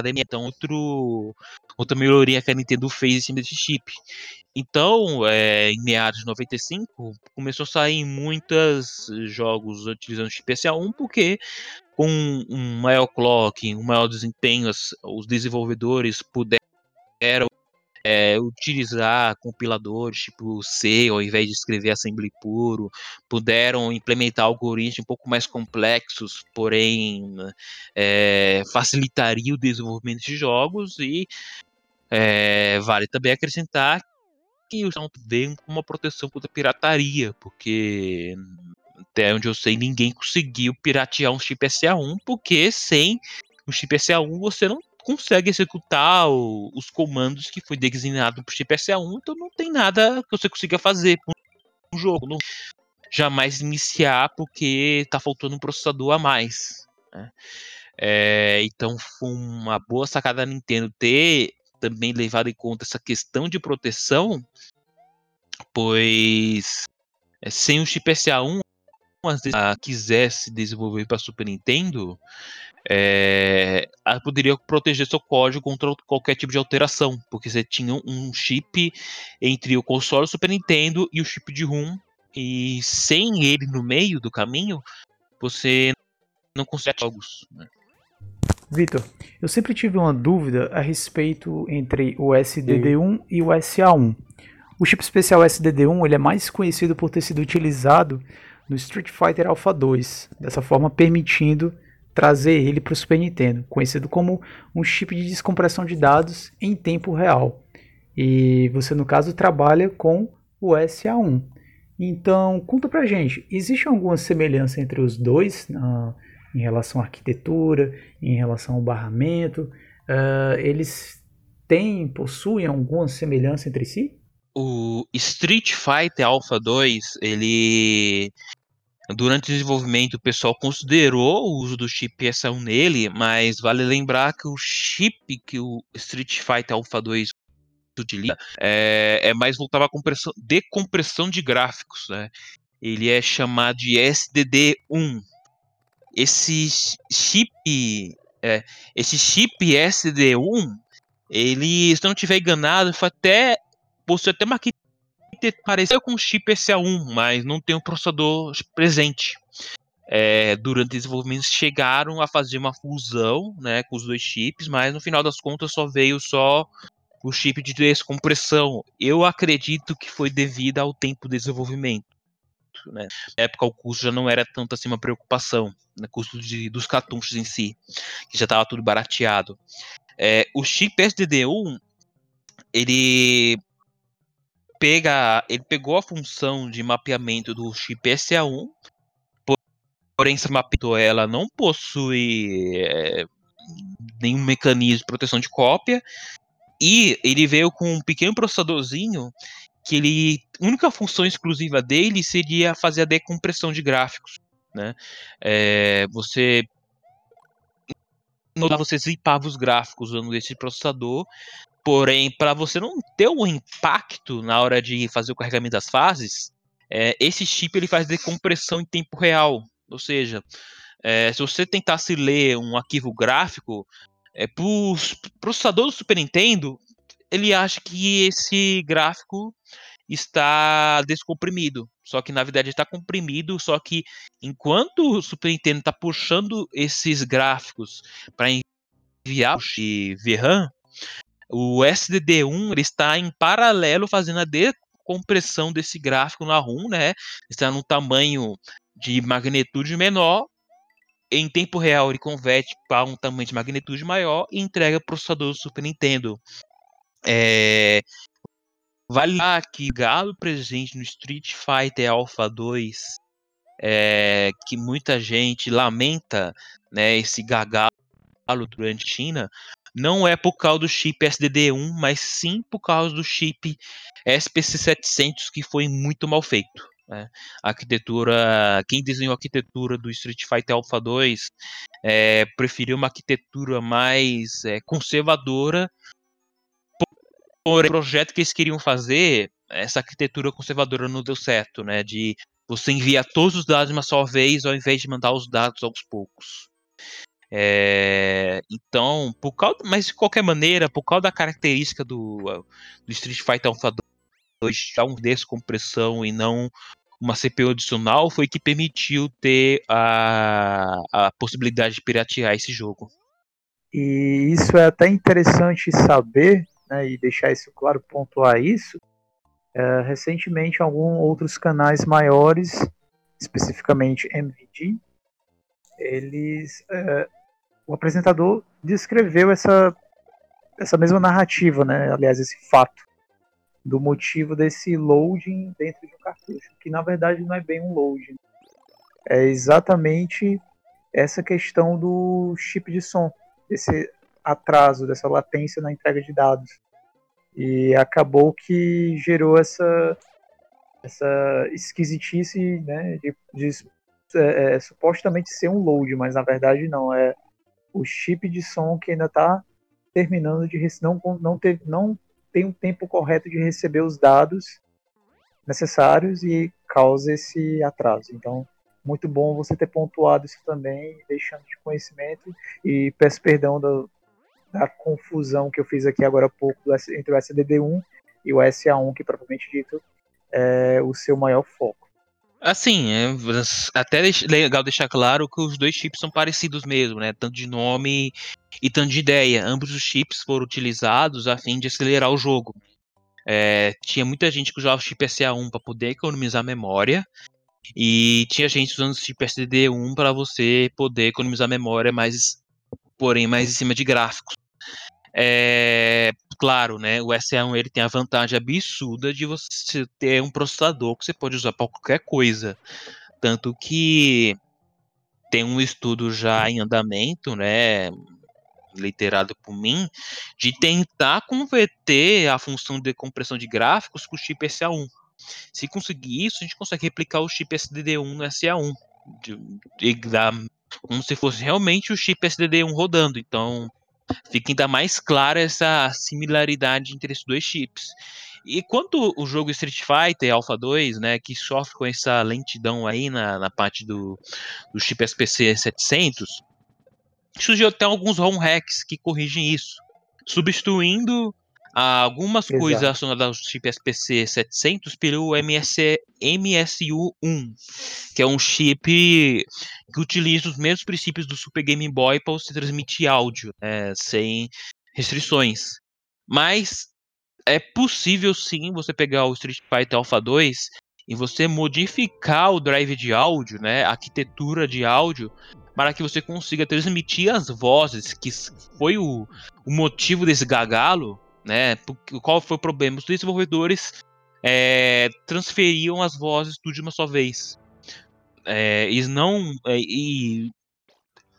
HDMI. Então, outro, outra melhoria que a Nintendo fez em cima desse chip. Então, é, em meados de 95, começou a sair muitos jogos utilizando chip SA1, porque com um maior clock, um maior desempenho, os desenvolvedores puderam é, utilizar compiladores tipo C ao invés de escrever assembly puro, puderam implementar algoritmos um pouco mais complexos, porém é, facilitaria o desenvolvimento de jogos e é, vale também acrescentar que o Sound veio com uma proteção contra pirataria, porque até onde eu sei ninguém conseguiu piratear um chip SA1, porque sem o chip SA1 você não consegue executar o, os comandos que foi designado para o chip SA1, então não tem nada que você consiga fazer com um jogo. Não jamais iniciar porque está faltando um processador a mais. Né? É, então foi uma boa sacada da Nintendo ter também levado em conta essa questão de proteção, pois é, sem o chip SA1, vezes a quisesse desenvolver para Super Nintendo, é, poderia proteger seu código contra qualquer tipo de alteração, porque você tinha um chip entre o console do Super Nintendo e o chip de ROM, e sem ele no meio do caminho, você não consegue jogos. Né? Vitor, eu sempre tive uma dúvida a respeito entre o SDD1 Sim. e o SA1. O chip especial SDD1 ele é mais conhecido por ter sido utilizado no Street Fighter Alpha 2, dessa forma permitindo trazer ele para o Super Nintendo, conhecido como um chip de descompressão de dados em tempo real. E você, no caso, trabalha com o SA1. Então, conta pra gente, existe alguma semelhança entre os dois? Uh, em relação à arquitetura, em relação ao barramento, uh, eles têm, possuem alguma semelhança entre si? O Street Fighter Alpha 2, ele Durante o desenvolvimento, o pessoal considerou o uso do chip PS1 nele, mas vale lembrar que o chip que o Street Fighter Alpha 2 utiliza é, é mais voltado à compressão, decompressão de gráficos. Né? Ele é chamado de SDD1. Esse chip, é, esse chip SDD1, ele, se não estiver enganado, foi até possui até uma pareceu com o chip SA1, mas não tem um processador presente. É, durante o desenvolvimento chegaram a fazer uma fusão né, com os dois chips, mas no final das contas só veio só o chip de descompressão. Eu acredito que foi devido ao tempo de desenvolvimento. Né? Na época o custo já não era tanto assim uma preocupação, o né? custo de, dos cartuchos em si, que já estava tudo barateado. É, o chip SDD1 ele pega, ele pegou a função de mapeamento do chip SA1, porém essa mapeamento ela não possui é, nenhum mecanismo de proteção de cópia e ele veio com um pequeno processadorzinho que ele a única função exclusiva dele seria fazer a decompressão de gráficos, né? É, você você zipava os gráficos usando esse processador Porém, para você não ter um impacto na hora de fazer o carregamento das fases, é, esse chip ele faz decompressão em tempo real. Ou seja, é, se você tentasse ler um arquivo gráfico, é, para o processador do Super Nintendo, ele acha que esse gráfico está descomprimido. Só que na verdade está comprimido, só que enquanto o Super Nintendo está puxando esses gráficos para enviar o VRAM, o SDD1 ele está em paralelo fazendo a decompressão desse gráfico na ROM, né? Está num tamanho de magnitude menor. Em tempo real ele converte para um tamanho de magnitude maior e entrega para o processador do Super Nintendo. É... Vale lá que galo presente no Street Fighter Alpha 2, é... que muita gente lamenta né, esse gargalo durante a China, não é por causa do chip SDD1, mas sim por causa do chip SPC700 que foi muito mal feito. Né? A arquitetura, quem desenhou a arquitetura do Street Fighter Alpha 2 é, preferiu uma arquitetura mais é, conservadora. Porém, o projeto que eles queriam fazer, essa arquitetura conservadora não deu certo, né? De você enviar todos os dados uma só vez, ao invés de mandar os dados aos poucos. É, então, por causa, mas de qualquer maneira, por causa da característica do, do Street Fighter Alpha 2, dar um descompressão e não uma CPU adicional, foi que permitiu ter a, a possibilidade de piratear esse jogo. E isso é até interessante saber, né, e deixar isso claro, pontuar isso. É, recentemente, alguns outros canais maiores, especificamente MVD, eles é, o apresentador descreveu essa, essa mesma narrativa, né? aliás, esse fato, do motivo desse loading dentro de um cartucho, que na verdade não é bem um loading. É exatamente essa questão do chip de som, esse atraso, dessa latência na entrega de dados. E acabou que gerou essa, essa esquisitice né, de, de é, é, supostamente ser um load, mas na verdade não, é o chip de som que ainda está terminando de não não ter, não tem um tempo correto de receber os dados necessários e causa esse atraso. Então, muito bom você ter pontuado isso também, deixando de conhecimento e peço perdão do, da confusão que eu fiz aqui agora há pouco entre o SDD1 e o SA1, que propriamente dito é o seu maior foco. Assim, é até legal deixar claro que os dois chips são parecidos mesmo, né? Tanto de nome e tanto de ideia. Ambos os chips foram utilizados a fim de acelerar o jogo. É, tinha muita gente que usava o chip SA1 para poder economizar memória. E tinha gente usando o chip SDD1 para você poder economizar memória, mas porém mais em cima de gráficos. É, claro, né, o SA1 ele tem a vantagem absurda de você ter um processador que você pode usar para qualquer coisa. Tanto que tem um estudo já em andamento, né, literado por mim, de tentar converter a função de compressão de gráficos com o chip SA1. Se conseguir isso, a gente consegue replicar o chip SDD1 no SA1, de, de, como se fosse realmente o chip SDD1 rodando. Então, fica ainda mais clara essa similaridade entre esses dois chips. E quanto o jogo Street Fighter Alpha 2, né, que sofre com essa lentidão aí na, na parte do, do chip SPC 700, surgiu até alguns ROM hacks que corrigem isso, substituindo algumas Exato. coisas relacionadas ao chip SPC 700 pelo MS, MSU1, que é um chip que utiliza os mesmos princípios do Super Game Boy para você transmitir áudio, né, sem restrições. Mas é possível sim você pegar o Street Fighter Alpha 2 e você modificar o drive de áudio, né, a arquitetura de áudio, para que você consiga transmitir as vozes, que foi o, o motivo desse gagalo, né? Qual foi o problema? Os desenvolvedores é, transferiam as vozes tudo de uma só vez. É, eles não. É, e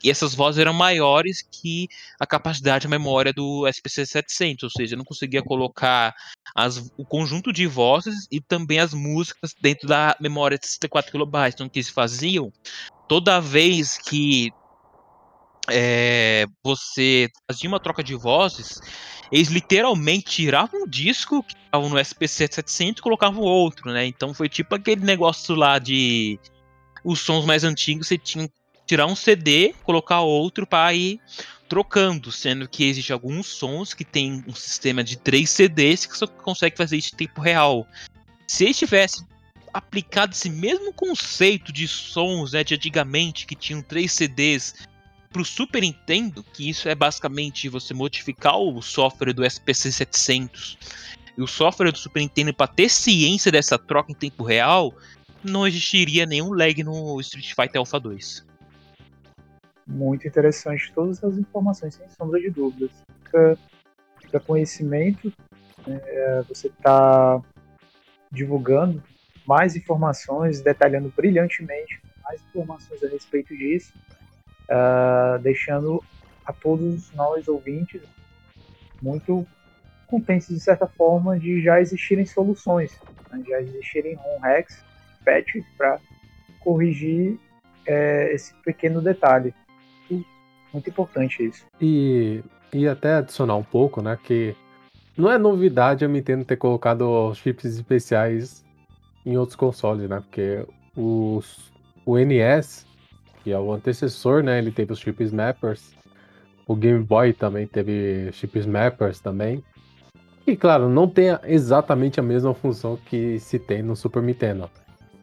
e essas vozes eram maiores que a capacidade de memória do SPC 700, ou seja, não conseguia colocar as, o conjunto de vozes e também as músicas dentro da memória de 64 KB. Então, o que eles faziam? Toda vez que é, você fazia uma troca de vozes, eles literalmente tiravam o disco que estava no SPC 700 e colocavam outro, né? Então foi tipo aquele negócio lá de os sons mais antigos você tinha tirar um CD, colocar outro para ir trocando, sendo que existe alguns sons que tem um sistema de três CDs que só consegue fazer isso em tempo real. Se eles tivessem aplicado esse mesmo conceito de sons né, de antigamente que tinham três CDs para o Super Nintendo, que isso é basicamente você modificar o software do SPC 700 e o software do Super Nintendo para ter ciência dessa troca em tempo real, não existiria nenhum lag no Street Fighter Alpha 2 muito interessante todas as informações, sem sombra de dúvidas. Fica, fica conhecimento, né, você está divulgando mais informações, detalhando brilhantemente mais informações a respeito disso, uh, deixando a todos nós ouvintes muito contentes de certa forma de já existirem soluções, né, já existirem home hacks, patches para corrigir é, esse pequeno detalhe. Muito importante isso. E, e até adicionar um pouco, né, que não é novidade eu me entendo ter colocado chips especiais em outros consoles, né, porque os, o NES, que é o antecessor, né, ele teve os chips mappers, o Game Boy também teve chips mappers também, e claro, não tem exatamente a mesma função que se tem no Super Nintendo.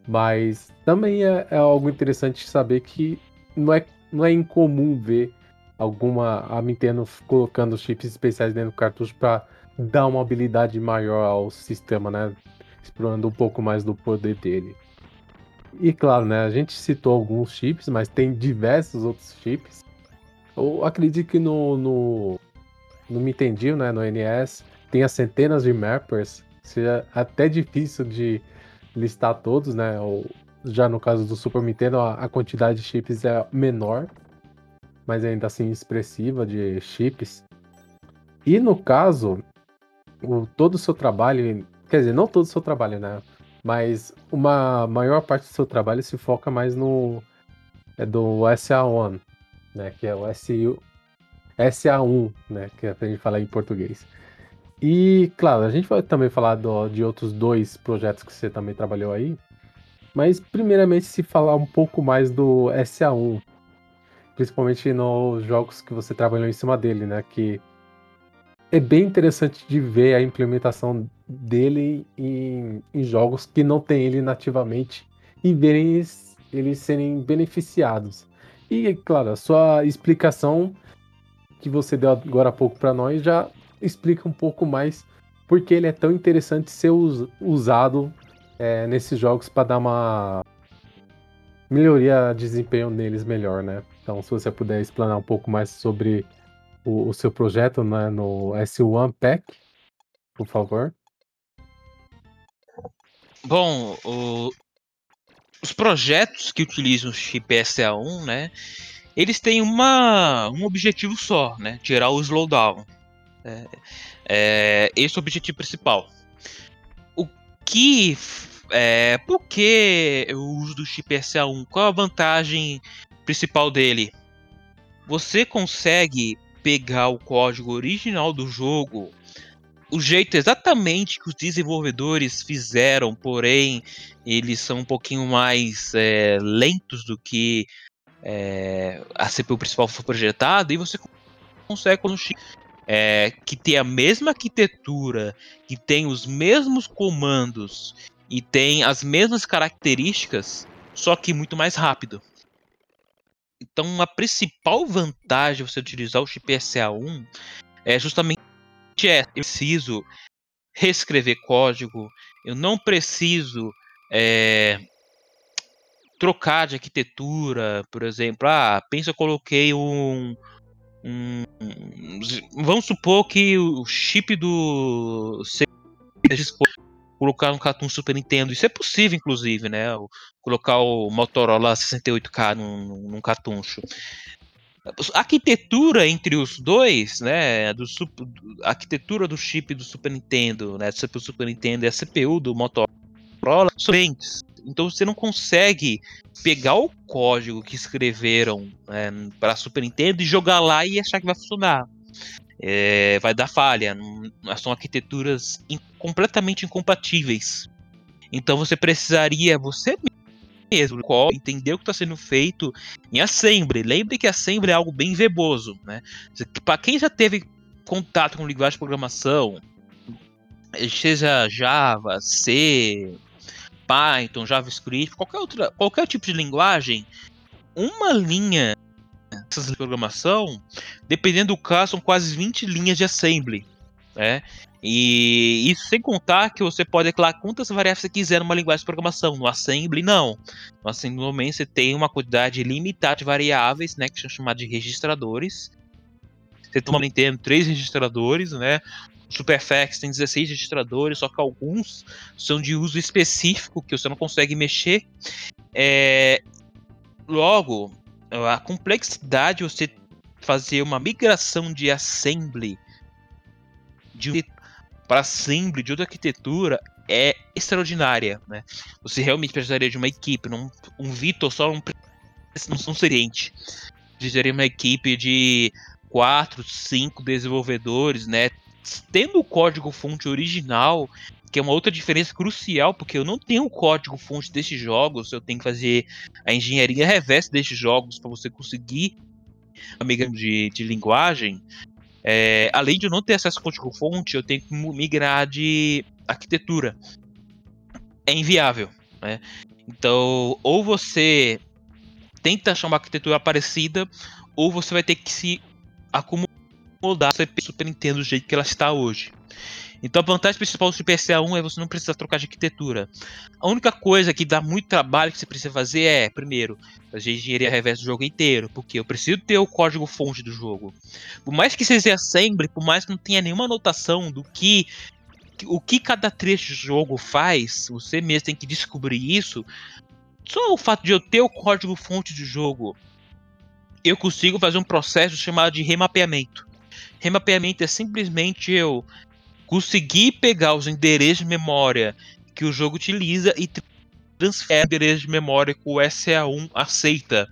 Mas também é, é, algo interessante saber que não é, não é incomum ver alguma a Nintendo colocando chips especiais dentro do cartucho para dar uma habilidade maior ao sistema, né? Explorando um pouco mais do poder dele. E claro, né? A gente citou alguns chips, mas tem diversos outros chips. Eu acredito que no, no, no Nintendo, né? No NES, tem centenas de mappers. Seja até difícil de listar todos, né? Ou, já no caso do Super Nintendo, a, a quantidade de chips é menor mas ainda assim expressiva de chips. E no caso, o, todo o seu trabalho, quer dizer, não todo o seu trabalho, né? Mas uma maior parte do seu trabalho se foca mais no é do SA1, né? Que é o SU, SA1, né? Que é pra gente falar em português. E, claro, a gente vai também falar do, de outros dois projetos que você também trabalhou aí. Mas, primeiramente, se falar um pouco mais do SA1, principalmente nos jogos que você trabalhou em cima dele, né? Que é bem interessante de ver a implementação dele em, em jogos que não tem ele nativamente e verem eles, eles serem beneficiados. E, claro, a sua explicação que você deu agora há pouco para nós já explica um pouco mais porque ele é tão interessante ser us usado é, nesses jogos para dar uma melhoria de desempenho neles melhor, né? Então, se você puder explanar um pouco mais sobre o, o seu projeto né, no S1 Pack, por favor. Bom, o, os projetos que utilizam o chip SA1, né, eles têm uma, um objetivo só, né? Tirar o slowdown. É, é, esse é o objetivo principal. O que. É, por que o uso do chip SA1? Qual a vantagem principal dele? Você consegue pegar o código original do jogo, o jeito exatamente que os desenvolvedores fizeram, porém eles são um pouquinho mais é, lentos do que é, a CPU principal foi projetada, e você consegue chip é, que tem a mesma arquitetura, que tem os mesmos comandos e tem as mesmas características, só que muito mais rápido. Então, a principal vantagem de você utilizar o chip SA1 é justamente essa. Eu preciso reescrever código, eu não preciso é, trocar de arquitetura, por exemplo. Ah, pensa eu coloquei um, um, um vamos supor que o chip do colocar um cartoon Super Nintendo. Isso é possível, inclusive, né? Colocar o Motorola 68K num, num cartuncho. A arquitetura entre os dois, né? Do, a arquitetura do chip do Super Nintendo, né? Do CPU Super Nintendo e a CPU do Motorola são diferentes. Então você não consegue pegar o código que escreveram né, para Super Nintendo e jogar lá e achar que vai funcionar é, vai dar falha. São arquiteturas in, completamente incompatíveis. Então você precisaria você mesmo entender o que está sendo feito em Assembly. Lembre que Assembly é algo bem verboso, né? Para quem já teve contato com linguagem de programação, seja Java, C, Python, JavaScript, qualquer outra, qualquer tipo de linguagem, uma linha de programação, dependendo do caso, são quase 20 linhas de assembly. Né? E isso sem contar que você pode declarar quantas variáveis você quiser numa linguagem de programação. No assembly, não. No assembly, normalmente, você tem uma quantidade limitada de variáveis, né, que são chamados de registradores. Você toma Nintendo três registradores, né? Superfax tem 16 registradores, só que alguns são de uso específico que você não consegue mexer. É... Logo, a complexidade de você fazer uma migração de assembly de para assembly de outra arquitetura é extraordinária, né? Você realmente precisaria de uma equipe, não, um Vitor só não, não, não seria Precisaria de uma equipe de quatro, cinco desenvolvedores, né? Tendo o código fonte original que é uma outra diferença crucial, porque eu não tenho o código fonte desses jogos, eu tenho que fazer a engenharia reversa desses jogos para você conseguir a migração de, de linguagem. É, além de eu não ter acesso ao código fonte, eu tenho que migrar de arquitetura. É inviável, né? Então, ou você tenta achar uma arquitetura parecida, ou você vai ter que se acomodar a Super Nintendo do jeito que ela está hoje. Então a vantagem principal do PSA 1 é você não precisar trocar de arquitetura. A única coisa que dá muito trabalho que você precisa fazer é, primeiro, fazer engenharia reversa do jogo inteiro, porque eu preciso ter o código fonte do jogo. Por mais que seja assembly, por mais que não tenha nenhuma anotação do que o que cada trecho de jogo faz, você mesmo tem que descobrir isso. Só o fato de eu ter o código fonte do jogo, eu consigo fazer um processo chamado de remapeamento. Remapeamento é simplesmente eu conseguir pegar os endereços de memória que o jogo utiliza e transferir o endereço de memória que o SA1 aceita.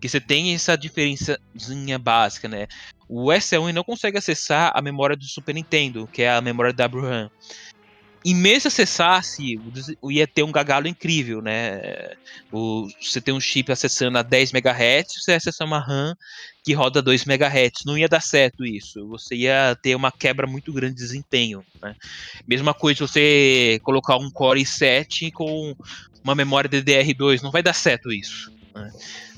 Que você tem essa diferençazinha básica, né? O SA1 não consegue acessar a memória do Super Nintendo, que é a memória WRAM. E mesmo se acessasse, ia ter um gagalo incrível, né? O, você tem um chip acessando a 10 MHz, você acessa uma RAM que roda 2 MHz. Não ia dar certo isso. Você ia ter uma quebra muito grande de desempenho. Né? Mesma coisa você colocar um Core i7 com uma memória DDR2. Não vai dar certo isso. Né?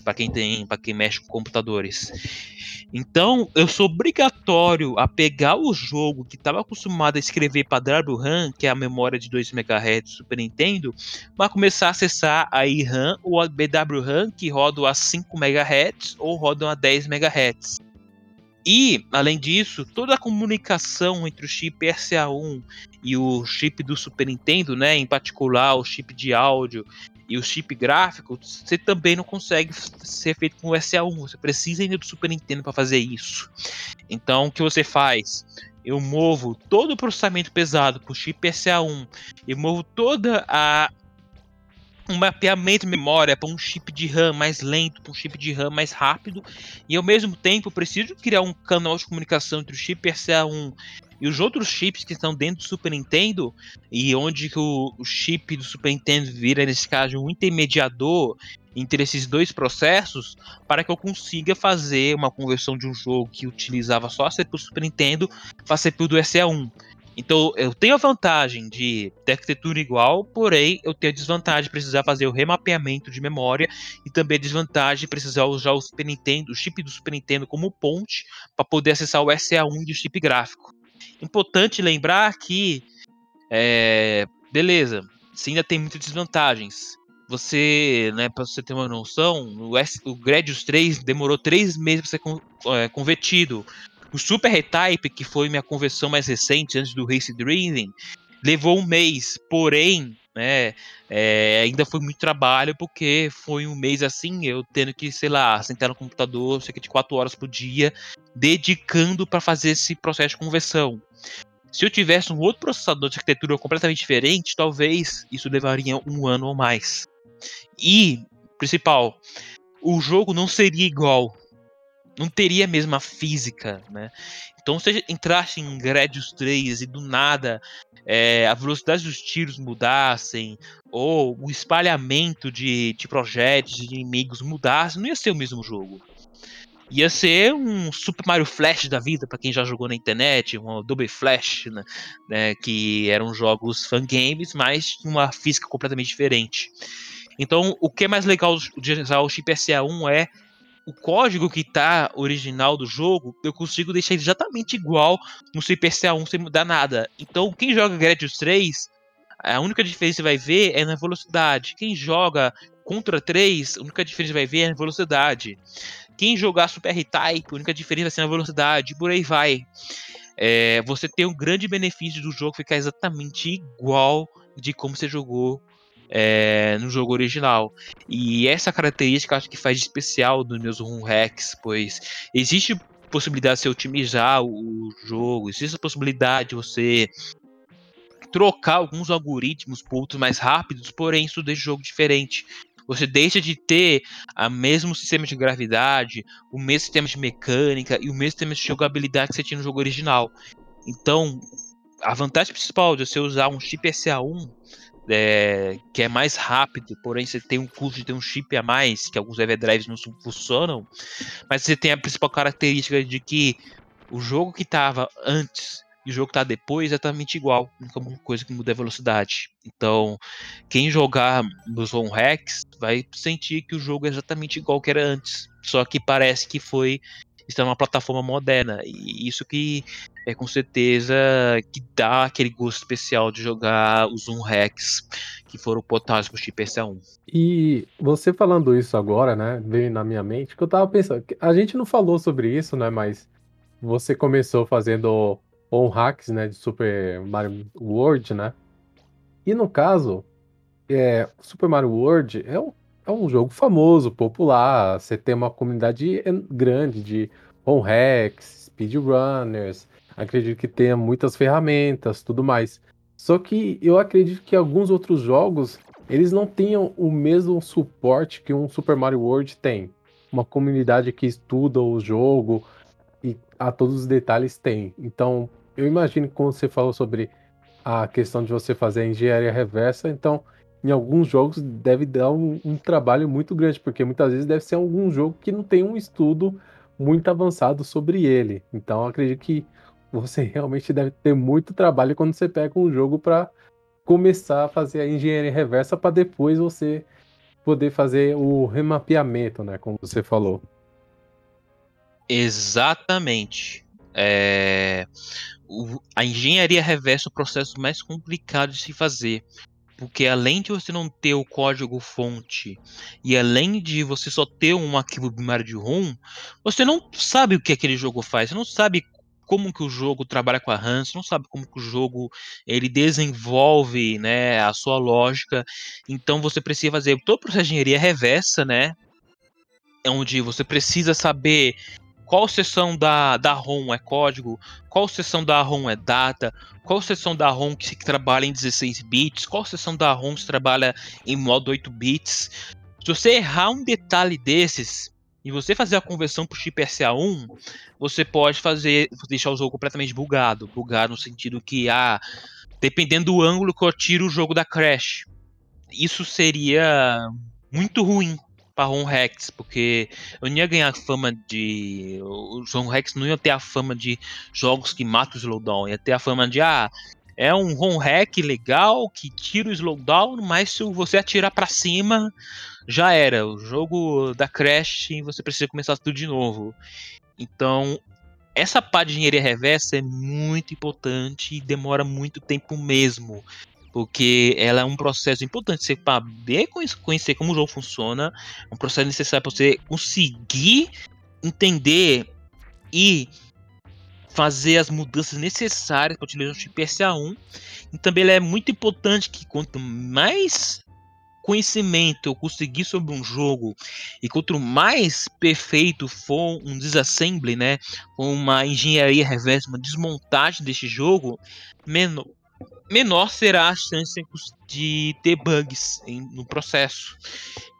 Para quem tem, para quem mexe com computadores. Então, eu sou obrigatório a pegar o jogo que estava acostumado a escrever para WRAM, que é a memória de 2 MHz do Super Nintendo, para começar a acessar a IRAM ou a BWRAM, que rodam a 5 MHz ou rodam a 10 MHz. E, além disso, toda a comunicação entre o chip RCA1 e o chip do Super Nintendo, né, em particular o chip de áudio e o chip gráfico, você também não consegue ser feito com o SA1. Você precisa ainda do Super Nintendo para fazer isso. Então, o que você faz? Eu movo todo o processamento pesado para o chip SA1. Eu movo toda a um mapeamento de memória para um chip de RAM mais lento, para um chip de RAM mais rápido, e ao mesmo tempo preciso criar um canal de comunicação entre o chip RCA1 e os outros chips que estão dentro do Super Nintendo, e onde o, o chip do Super Nintendo vira, nesse caso, um intermediador entre esses dois processos, para que eu consiga fazer uma conversão de um jogo que utilizava só a CPU do Super Nintendo para a CPU do RCA1. Então eu tenho a vantagem de ter arquitetura igual, porém eu tenho a desvantagem de precisar fazer o remapeamento de memória e também a desvantagem de precisar usar o Super Nintendo, o chip do Super Nintendo como ponte para poder acessar o SA1 do chip gráfico. Importante lembrar que, é, beleza, você ainda tem muitas desvantagens. Você, né, para você ter uma noção, o, S, o Gradius 3 demorou três meses para ser é, convertido. O Super Retype, que foi minha conversão mais recente antes do Race Dreaming, levou um mês, porém, né, é, ainda foi muito trabalho, porque foi um mês assim, eu tendo que, sei lá, sentar no computador cerca de 4 horas por dia, dedicando para fazer esse processo de conversão. Se eu tivesse um outro processador de arquitetura completamente diferente, talvez isso levaria um ano ou mais. E, principal, o jogo não seria igual não teria a mesma física, né? Então, se entrasse em Gradius 3 e do nada é, a velocidade dos tiros mudassem, ou o espalhamento de, de projetos, de inimigos mudasse, não ia ser o mesmo jogo. Ia ser um Super Mario Flash da vida, para quem já jogou na internet, um Adobe Flash, né, né, que eram jogos fangames, mas uma física completamente diferente. Então, o que é mais legal de usar o chip SA1 é o código que tá original do jogo, eu consigo deixar exatamente igual no Super CA1 sem mudar nada. Então, quem joga Gradius 3, a única diferença que vai ver é na velocidade. Quem joga Contra 3, a única diferença que vai ver é na velocidade. Quem jogar Super R-Type, a única diferença vai ser na velocidade, por aí vai. É, você tem um grande benefício do jogo ficar exatamente igual de como você jogou é, no jogo original. E essa característica acho que faz de especial dos meus ROM hacks, pois existe possibilidade de você otimizar o jogo, existe a possibilidade de você trocar alguns algoritmos por outros mais rápidos, porém isso deixa o jogo diferente. Você deixa de ter o mesmo sistema de gravidade, o mesmo sistema de mecânica e o mesmo sistema de jogabilidade que você tinha no jogo original. Então, a vantagem principal de você usar um chip SA1 é, que é mais rápido, porém você tem um custo de ter um chip a mais, que alguns everdrives não funcionam, mas você tem a principal característica de que o jogo que estava antes e o jogo que está depois é exatamente igual, a única coisa que muda é a velocidade. Então, quem jogar nos home hacks vai sentir que o jogo é exatamente igual que era antes, só que parece que foi está numa plataforma moderna. E isso que é com certeza que dá aquele gosto especial de jogar os Zoom Hacks que foram portados pro chip SA1. E você falando isso agora, né, veio na minha mente que eu tava pensando, a gente não falou sobre isso, né, mas você começou fazendo on hacks, né, de Super Mario World, né? E no caso, é, Super Mario World é um é um jogo famoso, popular, você tem uma comunidade grande de home hacks, speedrunners, acredito que tenha muitas ferramentas, tudo mais. Só que eu acredito que alguns outros jogos, eles não tenham o mesmo suporte que um Super Mario World tem. Uma comunidade que estuda o jogo e a todos os detalhes tem. Então, eu imagino que quando você falou sobre a questão de você fazer engenharia reversa, então em alguns jogos deve dar um, um, trabalho muito grande, porque muitas vezes deve ser algum jogo que não tem um estudo muito avançado sobre ele. Então acredito que você realmente deve ter muito trabalho quando você pega um jogo para começar a fazer a engenharia reversa para depois você poder fazer o remapeamento, né, como você falou. Exatamente. É... O... a engenharia reversa é o processo mais complicado de se fazer porque além de você não ter o código fonte e além de você só ter um arquivo binário de ROM, você não sabe o que aquele jogo faz, você não sabe como que o jogo trabalha com a RAM, você não sabe como que o jogo ele desenvolve, né, a sua lógica. Então você precisa fazer todo o processo de engenharia reversa, né, onde você precisa saber qual seção da, da ROM é código, qual seção da ROM é data, qual seção da ROM que, que trabalha em 16 bits, qual seção da ROM que trabalha em modo 8 bits. Se você errar um detalhe desses e você fazer a conversão para o chip RCA1, você pode fazer deixar o jogo completamente bugado, bugado no sentido que ah, dependendo do ângulo que eu tiro o jogo da crash. Isso seria muito ruim para Ron Rex, porque eu não ia ganhar fama de. Os Ron Rex não ia ter a fama de jogos que matam o slowdown, ia ter a fama de. Ah, é um ROM hack legal que tira o slowdown, mas se você atirar para cima, já era. O jogo da Crash e você precisa começar tudo de novo. Então, essa parte de engenharia reversa é muito importante e demora muito tempo mesmo porque ela é um processo importante você para conhecer como o jogo funciona, é um processo necessário para você conseguir entender e fazer as mudanças necessárias para utilizar o chip SA1. E também é muito importante que quanto mais conhecimento eu conseguir sobre um jogo e quanto mais perfeito for um disassembly, né, uma engenharia reversa, uma desmontagem deste jogo, menor, menor será a chance de ter bugs em, no processo,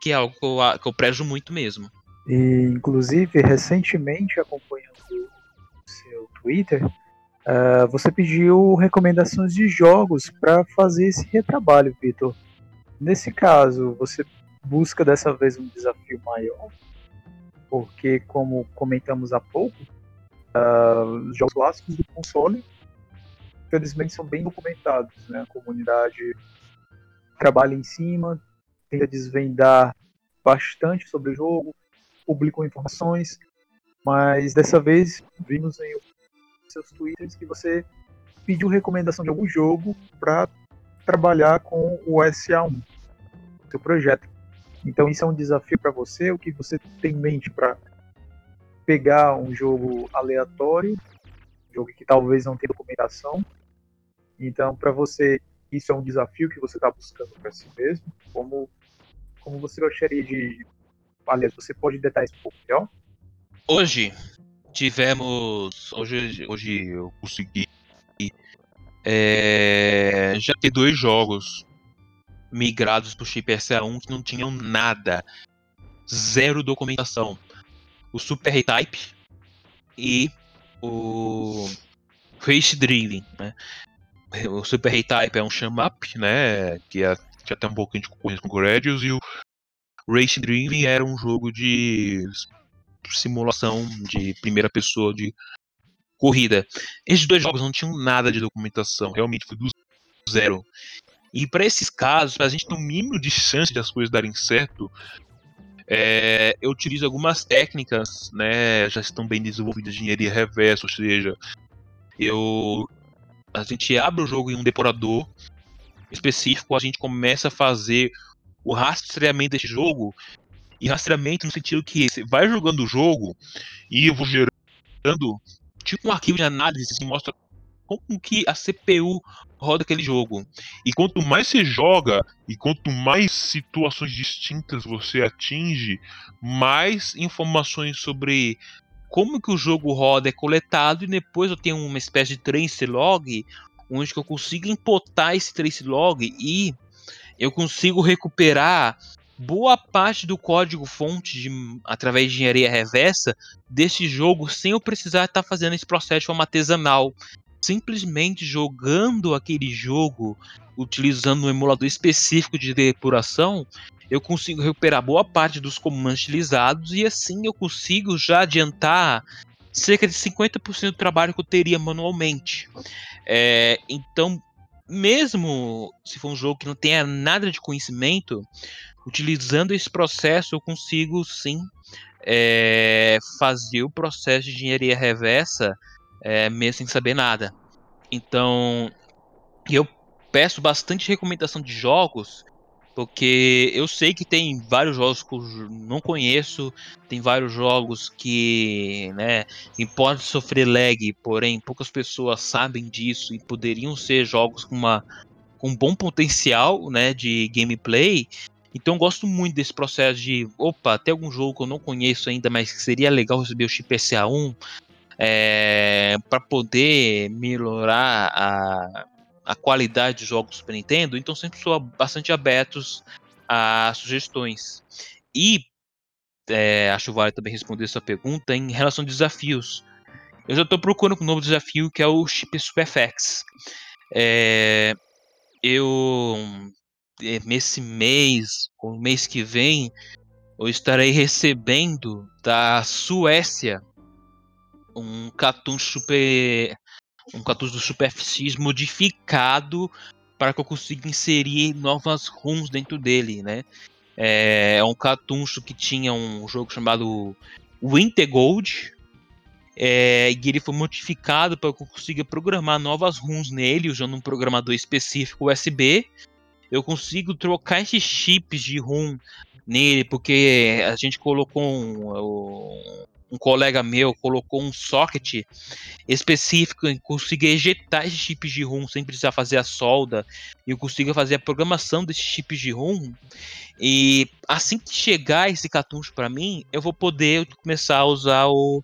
que é algo que eu, que eu prezo muito mesmo. E, inclusive, recentemente, acompanhando o seu Twitter, uh, você pediu recomendações de jogos para fazer esse retrabalho, Vitor. Nesse caso, você busca dessa vez um desafio maior, porque, como comentamos há pouco, uh, os jogos clássicos do console felizmente são bem documentados, né? A comunidade trabalha em cima, tenta desvendar bastante sobre o jogo, publicam informações, mas dessa vez vimos em seus twitters que você pediu recomendação de algum jogo para trabalhar com o SA1, seu projeto. Então isso é um desafio para você, o que você tem em mente para pegar um jogo aleatório, um jogo que talvez não tenha documentação, então, para você, isso é um desafio que você está buscando para si mesmo? Como, como você gostaria de. Aliás, você pode detalhar isso um pouco melhor? Hoje, tivemos. Hoje, hoje eu consegui. É, já ter dois jogos migrados para o chip RCA1 que não tinham nada. Zero documentação. O Super Retype e o Face Driving, né? o Super Type é um shmup, né? Que é, tinha até um pouquinho de concorrência com o Gradius, e o Racing Dream era um jogo de simulação de primeira pessoa de corrida. Esses dois jogos não tinham nada de documentação, realmente foi do zero. E para esses casos, para a gente ter um mínimo de chance de as coisas darem certo, é, eu utilizo algumas técnicas, né, já estão bem desenvolvidas de engenharia reversa, ou seja, eu a gente abre o jogo em um depurador específico, a gente começa a fazer o rastreamento desse jogo. E rastreamento no sentido que você vai jogando o jogo e eu vou gerando tipo um arquivo de análise que mostra como que a CPU roda aquele jogo. E quanto mais você joga e quanto mais situações distintas você atinge, mais informações sobre como que o jogo roda é coletado e depois eu tenho uma espécie de trace log onde eu consigo importar esse trace log e eu consigo recuperar boa parte do código fonte de, através de engenharia reversa desse jogo sem eu precisar estar fazendo esse processo de forma artesanal. Simplesmente jogando aquele jogo, utilizando um emulador específico de depuração, eu consigo recuperar boa parte dos comandos utilizados e assim eu consigo já adiantar cerca de 50% do trabalho que eu teria manualmente. É, então, mesmo se for um jogo que não tenha nada de conhecimento, utilizando esse processo eu consigo sim é, fazer o processo de engenharia reversa é, mesmo sem saber nada. Então, eu peço bastante recomendação de jogos, porque eu sei que tem vários jogos que eu não conheço, tem vários jogos que, né, que pode sofrer lag, porém poucas pessoas sabem disso e poderiam ser jogos com uma com bom potencial, né, de gameplay. Então eu gosto muito desse processo de, opa, tem algum jogo que eu não conheço ainda, mas que seria legal receber o chip SA1 é, para poder melhorar a, a qualidade dos jogos do Super Nintendo. Então sempre sou bastante abertos a sugestões. E é, acho vale também responder essa pergunta em relação a desafios. Eu já estou procurando um novo desafio que é o chip SuperFX. É, eu é, nesse mês ou mês que vem eu estarei recebendo da Suécia um cartucho super um cartucho do modificado para que eu consiga inserir novas ROMs dentro dele, né? É, é um cartucho que tinha um jogo chamado Winter Gold, é, e ele foi modificado para que eu consiga programar novas ROMs nele, usando um programador específico USB. Eu consigo trocar esses chips de ROM nele, porque a gente colocou um, um colega meu colocou um socket específico e consiga ejetar esses chips de ROM sem precisar fazer a solda e eu consiga fazer a programação desses chips de ROM. E assim que chegar esse cartucho para mim, eu vou poder começar a usar o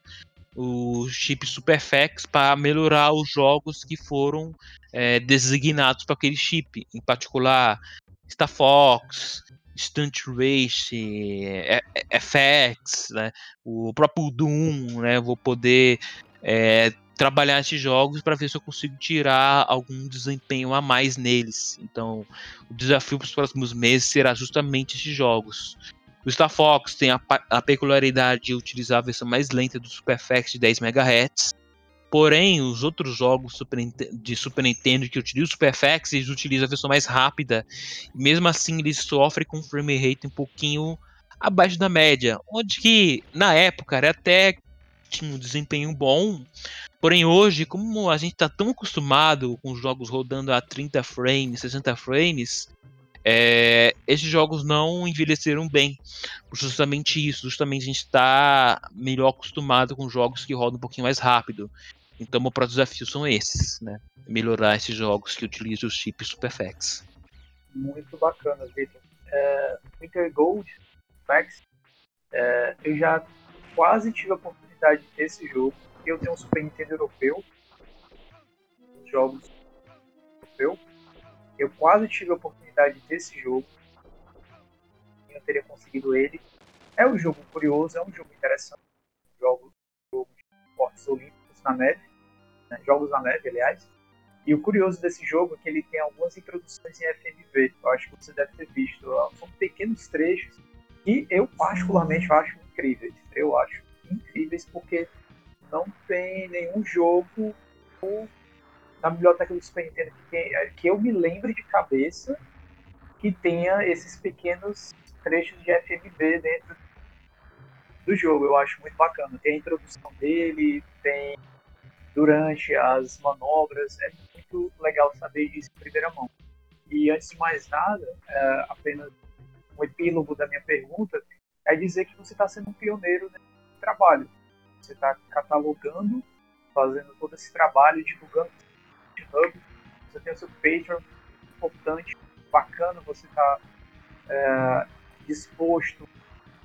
o chip Superfax para melhorar os jogos que foram é, designados para aquele chip, em particular Star Fox, Stunt Race, é, é, FX, né, o próprio Doom, né, vou poder é, trabalhar esses jogos para ver se eu consigo tirar algum desempenho a mais neles. Então, o desafio para os próximos meses será justamente esses jogos. O Star Fox tem a, a peculiaridade de utilizar a versão mais lenta do Super FX de 10 MHz. Porém, os outros jogos de Super Nintendo que utilizam o Super FX, eles utilizam a versão mais rápida. Mesmo assim, eles sofrem com um frame rate um pouquinho abaixo da média. Onde que, na época, era até tinha um desempenho bom. Porém, hoje, como a gente está tão acostumado com os jogos rodando a 30 frames, 60 frames, é, esses jogos não envelheceram bem. Justamente isso, justamente a gente está melhor acostumado com jogos que rodam um pouquinho mais rápido. Então, meu próximo desafio são esses, né? Melhorar esses jogos que utilizam os chips SuperFX. Muito bacana, Victor. É, Winter Gold, Max, é, eu já quase tive a oportunidade de ter esse jogo. Eu tenho um Super Nintendo europeu, jogos europeu. Eu quase tive a oportunidade desse jogo. Eu teria conseguido ele. É um jogo curioso, é um jogo interessante. Jogo, jogo de esportes olímpicos na neve. Né? Jogos na neve, aliás. E o curioso desse jogo é que ele tem algumas introduções em FMV. Eu acho que você deve ter visto. São pequenos trechos que eu particularmente acho incríveis. Eu acho incríveis porque não tem nenhum jogo na biblioteca do Super Nintendo que, que eu me lembre de cabeça que tenha esses pequenos trechos de FMV dentro do jogo. Eu acho muito bacana. Tem a introdução dele, tem durante as manobras. É muito legal saber disso em primeira mão. E antes de mais nada, é, apenas um epílogo da minha pergunta é dizer que você está sendo um pioneiro nesse trabalho. Você está catalogando, fazendo todo esse trabalho, divulgando GitHub, você tem o seu Patreon, importante, bacana você estar tá, é, disposto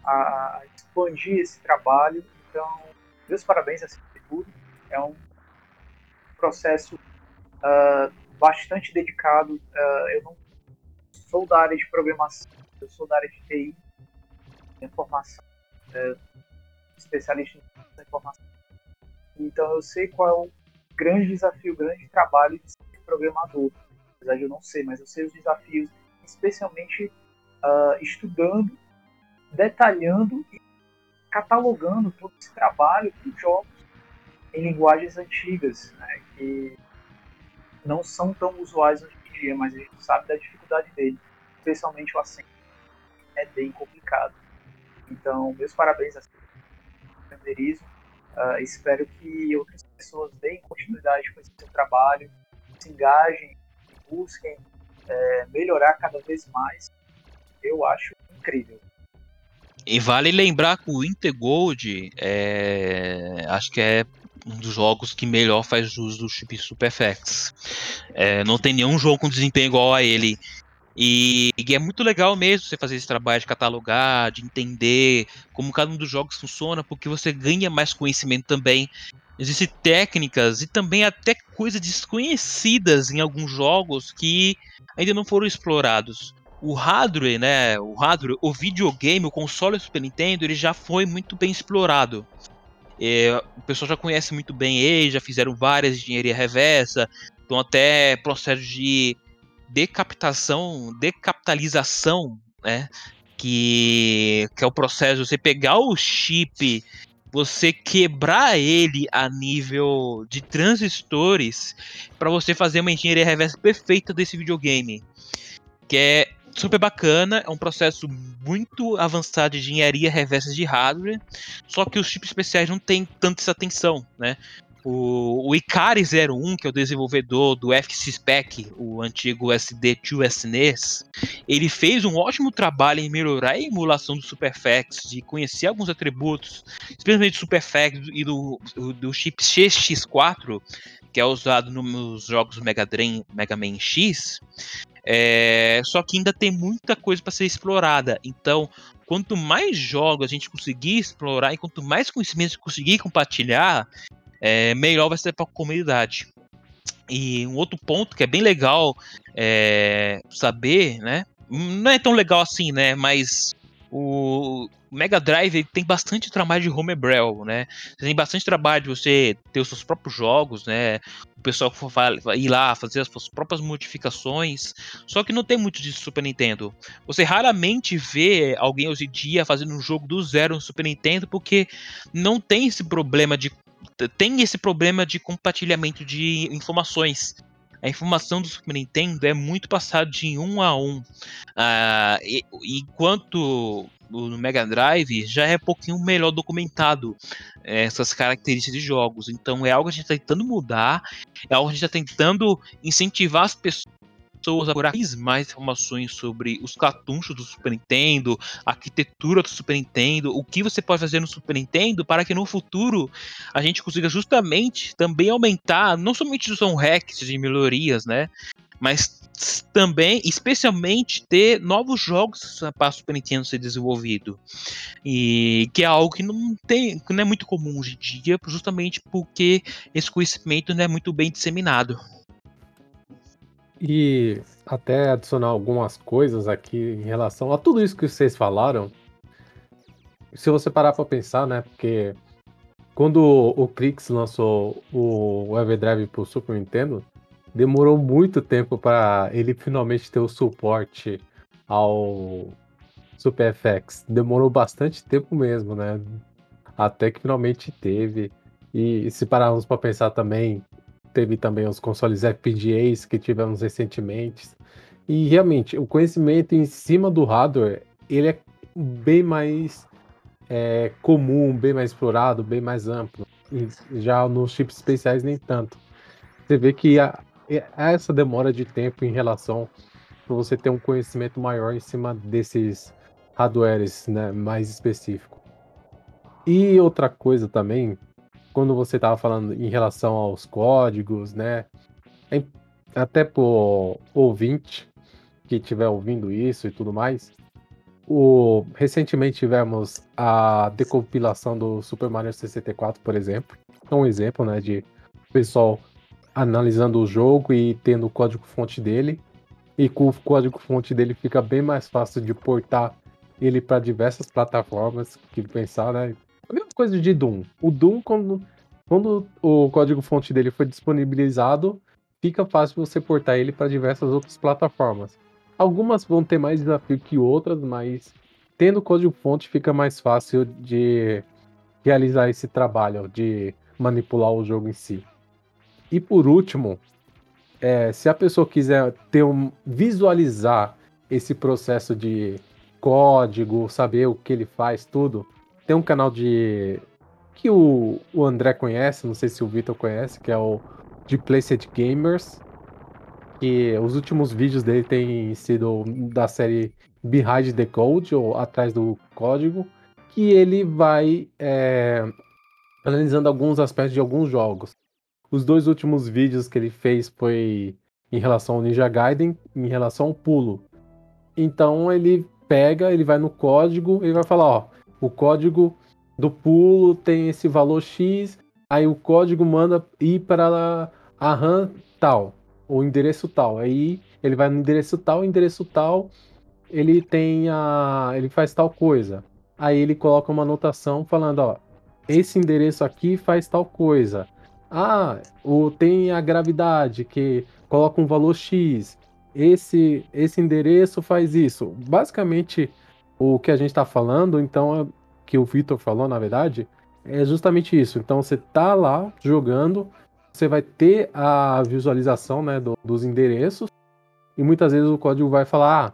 a expandir esse trabalho. Então, meus parabéns acima de tudo. É um processo uh, bastante dedicado. Uh, eu não sou da área de programação, eu sou da área de TI, informação, uh, especialista em informação. Então, eu sei qual é o grande desafio, grande trabalho de ser programador. Apesar de eu não ser, mas eu sei os desafios, especialmente uh, estudando, detalhando e catalogando todo esse trabalho para jogos em linguagens antigas, né, que não são tão usuais hoje em dia, mas a gente sabe da dificuldade dele, especialmente o acento é bem complicado. Então, meus parabéns a empreendedorismo Uh, espero que outras pessoas deem continuidade com esse seu trabalho, se engajem, busquem é, melhorar cada vez mais, eu acho incrível. E vale lembrar que o Intergold é, acho que é um dos jogos que melhor faz uso do chip SuperFX. É, não tem nenhum jogo com desempenho igual a ele. E, e, é muito legal mesmo você fazer esse trabalho de catalogar, de entender como cada um dos jogos funciona, porque você ganha mais conhecimento também. Existem técnicas e também até coisas desconhecidas em alguns jogos que ainda não foram explorados. O hardware, né? O hardware, o videogame, o console Super Nintendo, ele já foi muito bem explorado. O pessoal já conhece muito bem ele, já fizeram várias engenharia reversa, então até processo de decapitação, decapitalização, né? Que, que é o processo de você pegar o chip, você quebrar ele a nível de transistores para você fazer uma engenharia reversa perfeita desse videogame. Que é super bacana, é um processo muito avançado de engenharia reversa de hardware, só que os chips especiais não têm tanta essa atenção, né? O, o Ikari 01, que é o desenvolvedor do FC Spec, o antigo SD2 SNES, ele fez um ótimo trabalho em melhorar a emulação do SuperFX, de conhecer alguns atributos, especialmente do SuperFX e do, do, chip CX4, que é usado nos jogos Mega, Mega Man X, é, só que ainda tem muita coisa para ser explorada. Então, quanto mais jogos a gente conseguir explorar e quanto mais conhecimentos conseguir compartilhar, é, melhor vai ser para a comunidade. E um outro ponto que é bem legal é, saber, né? Não é tão legal assim, né? Mas o Mega Drive tem bastante trabalho de homebrew, né? Tem bastante trabalho de você ter os seus próprios jogos, né? O pessoal ir lá fazer as suas próprias modificações. Só que não tem muito de Super Nintendo. Você raramente vê alguém hoje em dia fazendo um jogo do zero no Super Nintendo porque não tem esse problema de tem esse problema de compartilhamento de informações. A informação do Super Nintendo é muito passada de um a um. Uh, e, enquanto no Mega Drive já é um pouquinho melhor documentado é, essas características de jogos. Então é algo que a gente está tentando mudar, é algo que a gente está tentando incentivar as pessoas pessoas a procurar mais informações sobre os cartuchos do Super Nintendo, a arquitetura do Super Nintendo, o que você pode fazer no Super Nintendo para que no futuro a gente consiga justamente também aumentar não somente os hacks de melhorias, né? Mas também, especialmente, ter novos jogos para Super Nintendo ser desenvolvido. E que é algo que não tem, que não é muito comum hoje em dia, justamente porque esse conhecimento não é muito bem disseminado. E até adicionar algumas coisas aqui em relação a tudo isso que vocês falaram. Se você parar para pensar, né? Porque quando o Crix lançou o Everdrive para o Super Nintendo, demorou muito tempo para ele finalmente ter o suporte ao Super FX. Demorou bastante tempo mesmo, né? Até que finalmente teve. E se pararmos para pensar também, teve também os consoles FPGAs que tivemos recentemente. E realmente, o conhecimento em cima do hardware, ele é bem mais é, comum, bem mais explorado, bem mais amplo. E já nos chips especiais, nem tanto. Você vê que há, essa demora de tempo em relação para você ter um conhecimento maior em cima desses hardwares né, mais específicos. E outra coisa também quando você estava falando em relação aos códigos, né? Até pro ouvinte que estiver ouvindo isso e tudo mais, o, recentemente tivemos a decompilação do Super Mario 64, por exemplo. É um exemplo, né, de pessoal analisando o jogo e tendo o código-fonte dele. E com o código-fonte dele fica bem mais fácil de portar ele para diversas plataformas que pensar, né? A mesma coisa de Doom. O Doom, quando, quando o código-fonte dele foi disponibilizado, fica fácil você portar ele para diversas outras plataformas. Algumas vão ter mais desafio que outras, mas tendo código-fonte fica mais fácil de realizar esse trabalho, de manipular o jogo em si. E por último, é, se a pessoa quiser ter um, visualizar esse processo de código, saber o que ele faz, tudo, tem um canal de que o, o André conhece, não sei se o Vitor conhece, que é o de Placed Gamers. que os últimos vídeos dele têm sido da série Behind the Code, ou Atrás do Código, que ele vai é, analisando alguns aspectos de alguns jogos. Os dois últimos vídeos que ele fez foi em relação ao Ninja Gaiden, em relação ao pulo. Então ele pega, ele vai no código, ele vai falar, ó, o código do pulo tem esse valor X, aí o código manda ir para a RAM tal, o endereço tal. Aí ele vai no endereço tal, endereço tal, ele tem a. ele faz tal coisa. Aí ele coloca uma anotação falando, ó, esse endereço aqui faz tal coisa. Ah, o, tem a gravidade que coloca um valor X. Esse, esse endereço faz isso. Basicamente, o que a gente está falando, então, é, que o Victor falou, na verdade, é justamente isso. Então, você tá lá jogando, você vai ter a visualização né, do, dos endereços, e muitas vezes o código vai falar: ah,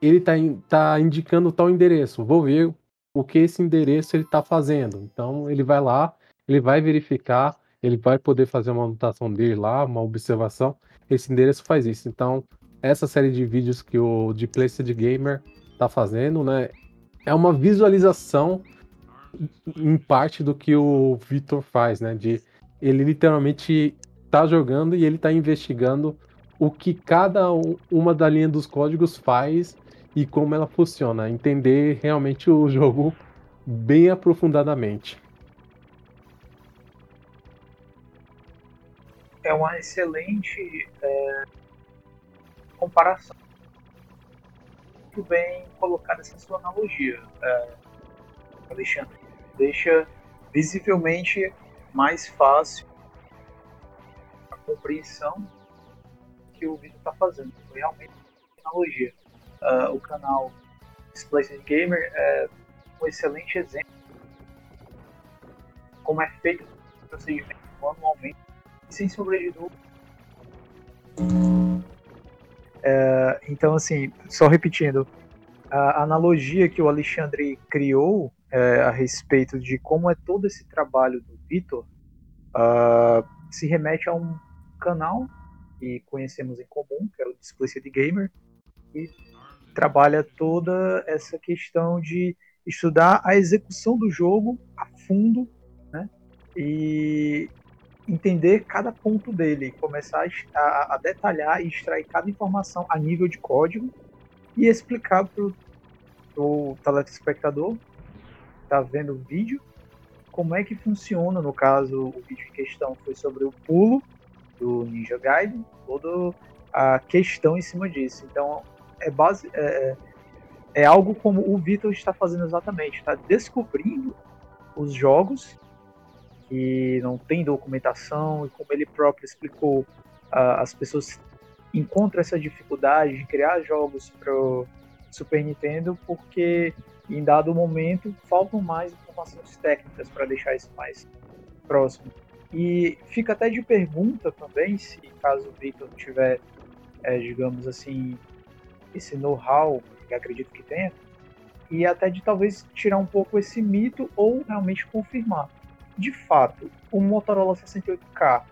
ele está tá indicando tal endereço, vou ver o que esse endereço ele está fazendo. Então, ele vai lá, ele vai verificar, ele vai poder fazer uma anotação dele lá, uma observação. Esse endereço faz isso. Então, essa série de vídeos que o de Placed Gamer está fazendo, né, é uma visualização em parte do que o Victor faz, né, de ele literalmente está jogando e ele está investigando o que cada uma da linha dos códigos faz e como ela funciona, entender realmente o jogo bem aprofundadamente. É uma excelente é, comparação. Muito bem colocada essa sua analogia, é, Alexandre. Deixa visivelmente mais fácil a compreensão que o vídeo está fazendo. Foi realmente uma analogia. Uh, o canal Displaced Gamer é um excelente exemplo como é feito o procedimento manualmente, sem dúvida. É, então, assim, só repetindo, a analogia que o Alexandre criou é, a respeito de como é todo esse trabalho do Vitor uh, se remete a um canal que conhecemos em comum, que é o Explicit Gamer, e trabalha toda essa questão de estudar a execução do jogo a fundo, né? E entender cada ponto dele, começar a, a detalhar e extrair cada informação a nível de código e explicar para o telespectador que está vendo o vídeo como é que funciona, no caso, o vídeo em questão foi sobre o pulo do Ninja Gaiden, toda a questão em cima disso. Então, é base é, é, algo como o Vitor está fazendo exatamente, está descobrindo os jogos que não tem documentação e como ele próprio explicou, as pessoas encontram essa dificuldade de criar jogos para Super Nintendo porque em dado momento faltam mais informações técnicas para deixar isso mais próximo. E fica até de pergunta também, se caso o Victor tiver, é, digamos assim, esse know-how, que acredito que tenha, e até de talvez tirar um pouco esse mito ou realmente confirmar. De fato, o Motorola 68K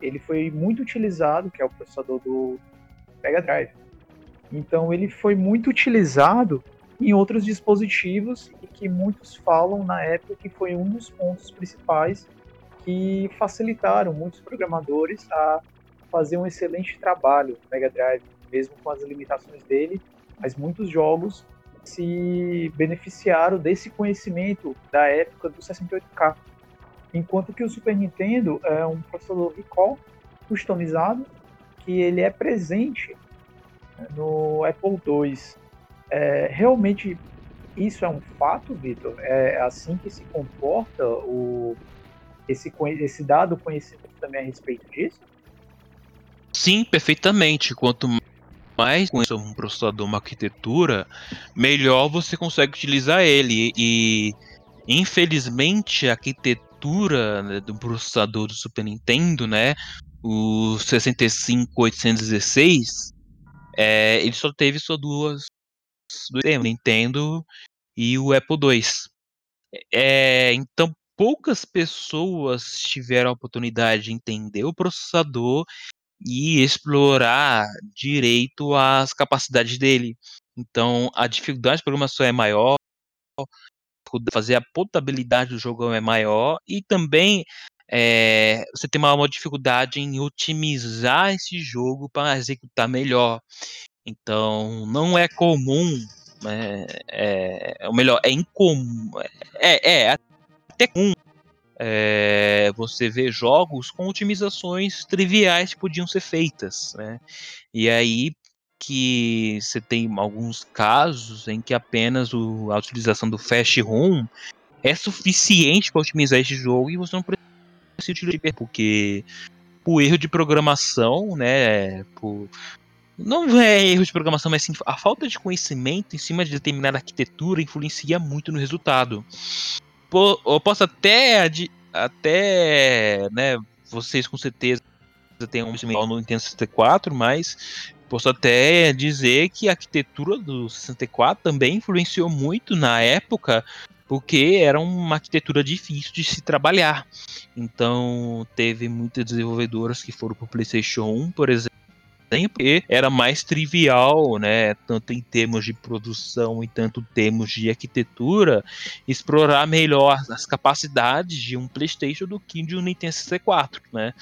ele foi muito utilizado, que é o processador do Mega Drive. Então ele foi muito utilizado em outros dispositivos e que muitos falam na época que foi um dos pontos principais que facilitaram muitos programadores a fazer um excelente trabalho no Mega Drive, mesmo com as limitações dele, mas muitos jogos se beneficiaram desse conhecimento da época do 68K. Enquanto que o Super Nintendo é um processador recall customizado que ele é presente no Apple II. É, realmente isso é um fato, Vitor? É assim que se comporta o, esse, esse dado conhecimento também a respeito disso? Sim, perfeitamente. Quanto mais conheça um processador, uma arquitetura, melhor você consegue utilizar ele. E infelizmente a arquitetura né, do processador do Super Nintendo, né, o 65816, é, ele só teve só duas, do Nintendo e o Apple II. É, então poucas pessoas tiveram a oportunidade de entender o processador e explorar direito as capacidades dele. Então, a dificuldade de programação é maior, fazer a potabilidade do jogo é maior e também é, você tem uma, dificuldade em otimizar esse jogo para executar melhor. Então, não é comum, né, é, é, ou melhor, é incomum, é, é até comum é, você vê jogos com otimizações triviais que podiam ser feitas, né? E aí que você tem alguns casos em que apenas o, a utilização do fast ROM é suficiente para otimizar esse jogo e você não precisa utilizar porque o erro de programação, né, por, não é erro de programação, mas sim a falta de conhecimento em cima de determinada arquitetura influencia muito no resultado. Eu posso até até, né, vocês com certeza têm um conhecimento no Nintendo 64, mas Posso até dizer que a arquitetura do 64 também influenciou muito na época, porque era uma arquitetura difícil de se trabalhar. Então, teve muitas desenvolvedoras que foram para o PlayStation 1, por exemplo, e era mais trivial, né, tanto em termos de produção e tanto em termos de arquitetura, explorar melhor as capacidades de um PlayStation do que de um Nintendo 64, né?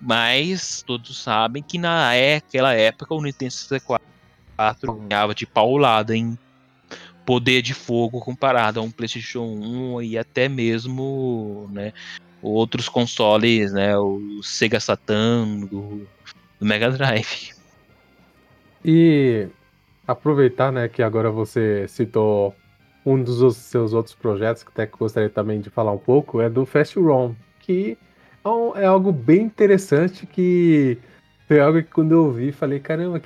Mas todos sabem que naquela época o Nintendo 64 ganhava de paulada em poder de fogo comparado a um PlayStation 1 e até mesmo, né, outros consoles, né, o Sega Saturn, do, do Mega Drive. E aproveitar, né, que agora você citou um dos seus outros projetos que até gostaria também de falar um pouco é do Fast ROM, que é, é algo bem interessante que foi algo que quando eu ouvi falei, caramba,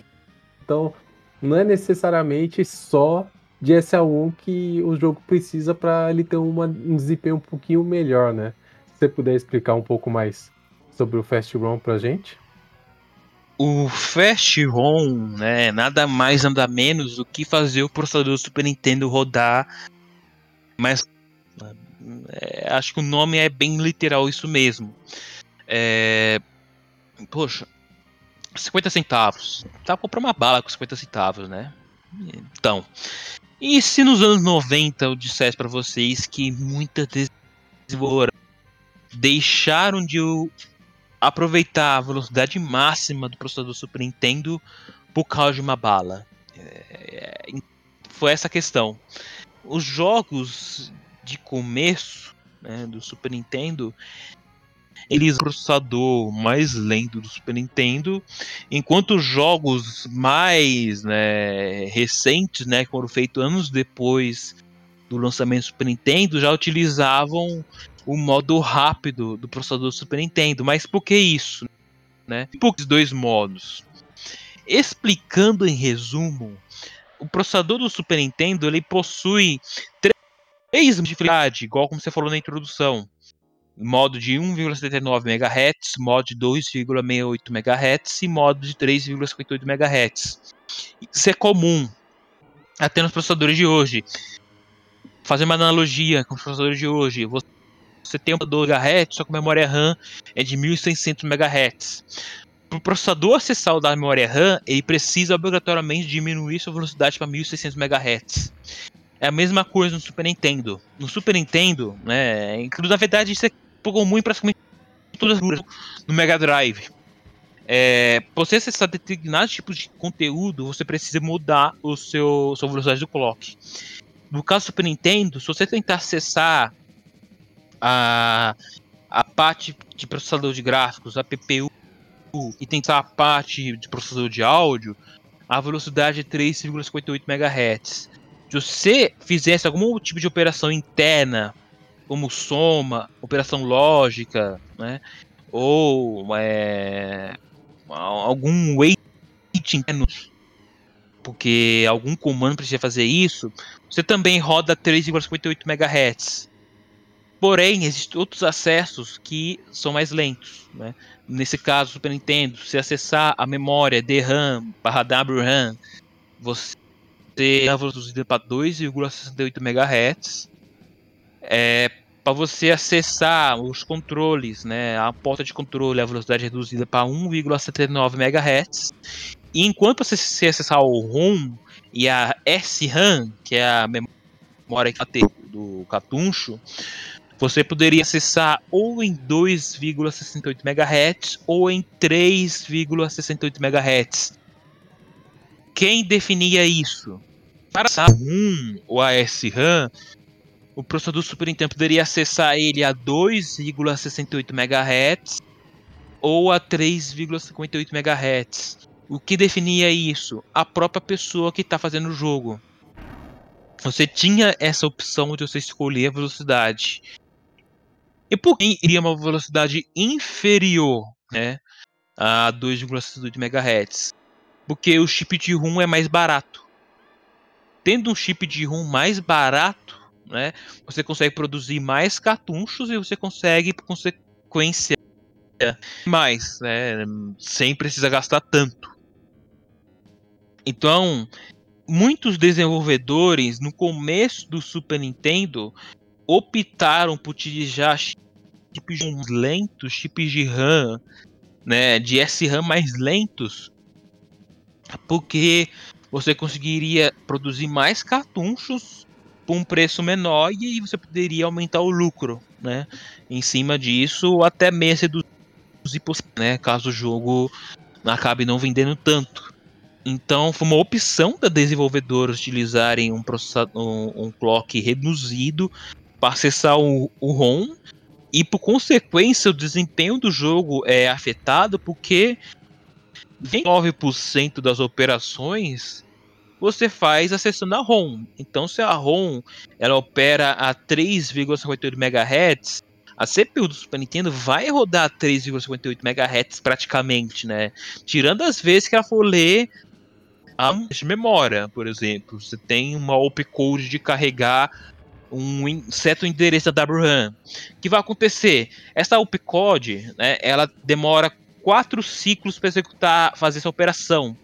então não é necessariamente só de SL1 que o jogo precisa para ele ter uma, um desempenho um pouquinho melhor, né? Se você puder explicar um pouco mais sobre o Fast ROM pra gente. O Fast ROM, né, nada mais nada menos do que fazer o processador do Super Nintendo rodar mais é, acho que o nome é bem literal isso mesmo. É, poxa, 50 centavos. Tá pra comprar uma bala com 50 centavos, né? Então. E se nos anos 90 eu dissesse para vocês que muitas desenvolvedoras deixaram de aproveitar a velocidade máxima do processador Super Nintendo por causa de uma bala? É, foi essa a questão. Os jogos de começo né, do Super Nintendo, eles o processador mais lento do Super Nintendo, enquanto os jogos mais né, recentes, né, que foram feitos anos depois do lançamento do Super Nintendo, já utilizavam o modo rápido do processador do Super Nintendo. Mas por que isso? Né? Por que dois modos? Explicando em resumo, o processador do Super Nintendo ele possui três de igual como você falou na introdução. Modo de 1,79 MHz, modo de 2,68 MHz e modo de 3,58 MHz. Isso é comum até nos processadores de hoje. Fazer uma analogia com os processadores de hoje, você tem um 2 MHz, só que a memória RAM é de 1600 MHz. Para o processador acessar o da memória RAM, ele precisa obrigatoriamente diminuir sua velocidade para 1600 MHz. É a mesma coisa no Super Nintendo. No Super Nintendo, né? Na verdade, isso é comum em praticamente todas as no Mega Drive. É, para você acessar determinados tipos de conteúdo, você precisa mudar o seu sua velocidade do clock. No caso do Super Nintendo, se você tentar acessar a, a parte de processador de gráficos, a PPU, e tentar a parte de processador de áudio, a velocidade é 3,58 MHz se você fizesse algum tipo de operação interna, como soma, operação lógica, né? Ou é, algum weight interno, porque algum comando precisa fazer isso, você também roda 3,58 MHz. Porém, existem outros acessos que são mais lentos. Né? Nesse caso, Super Nintendo, se acessar a memória DRAM barra WRAM, você ter a velocidade para 2,68 MHz. É, para você acessar os controles, né, a porta de controle, a velocidade reduzida para 1,79 MHz. E enquanto você acessar o ROM e a SRAM, que é a memória que do cartuncho, você poderia acessar ou em 2,68 MHz ou em 3,68 MHz. Quem definia isso? Para a ROM ou a SRAM, o processador Super Nintendo poderia acessar ele a 2,68 MHz ou a 3,58 MHz. O que definia isso? A própria pessoa que está fazendo o jogo. Você tinha essa opção de você escolher a velocidade. E por que iria uma velocidade inferior né, a 2,68 MHz? Porque o chip de ROM é mais barato. Tendo um chip de ROM mais barato, né, você consegue produzir mais cartuchos e você consegue, por consequência, mais, né, sem precisar gastar tanto. Então, muitos desenvolvedores no começo do Super Nintendo optaram por utilizar chips de lentos, chips de RAM, né, de SRAM mais lentos, porque você conseguiria produzir mais cartuchos por um preço menor e você poderia aumentar o lucro, né? Em cima disso, até mesmo reduzir, né, caso o jogo acabe não vendendo tanto. Então foi uma opção da desenvolvedora utilizarem um, um, um clock reduzido para acessar o, o ROM e por consequência o desempenho do jogo é afetado porque 29% das operações você faz acessando a ROM. Então, se a ROM ela opera a 3,58 MHz, a CPU do Super Nintendo vai rodar a 3,58 MHz praticamente, né? Tirando as vezes que ela for ler a memória, por exemplo. Você tem uma opcode de carregar um certo endereço da WRAM. O que vai acontecer? Essa opcode, né, ela demora quatro ciclos para executar, fazer essa operação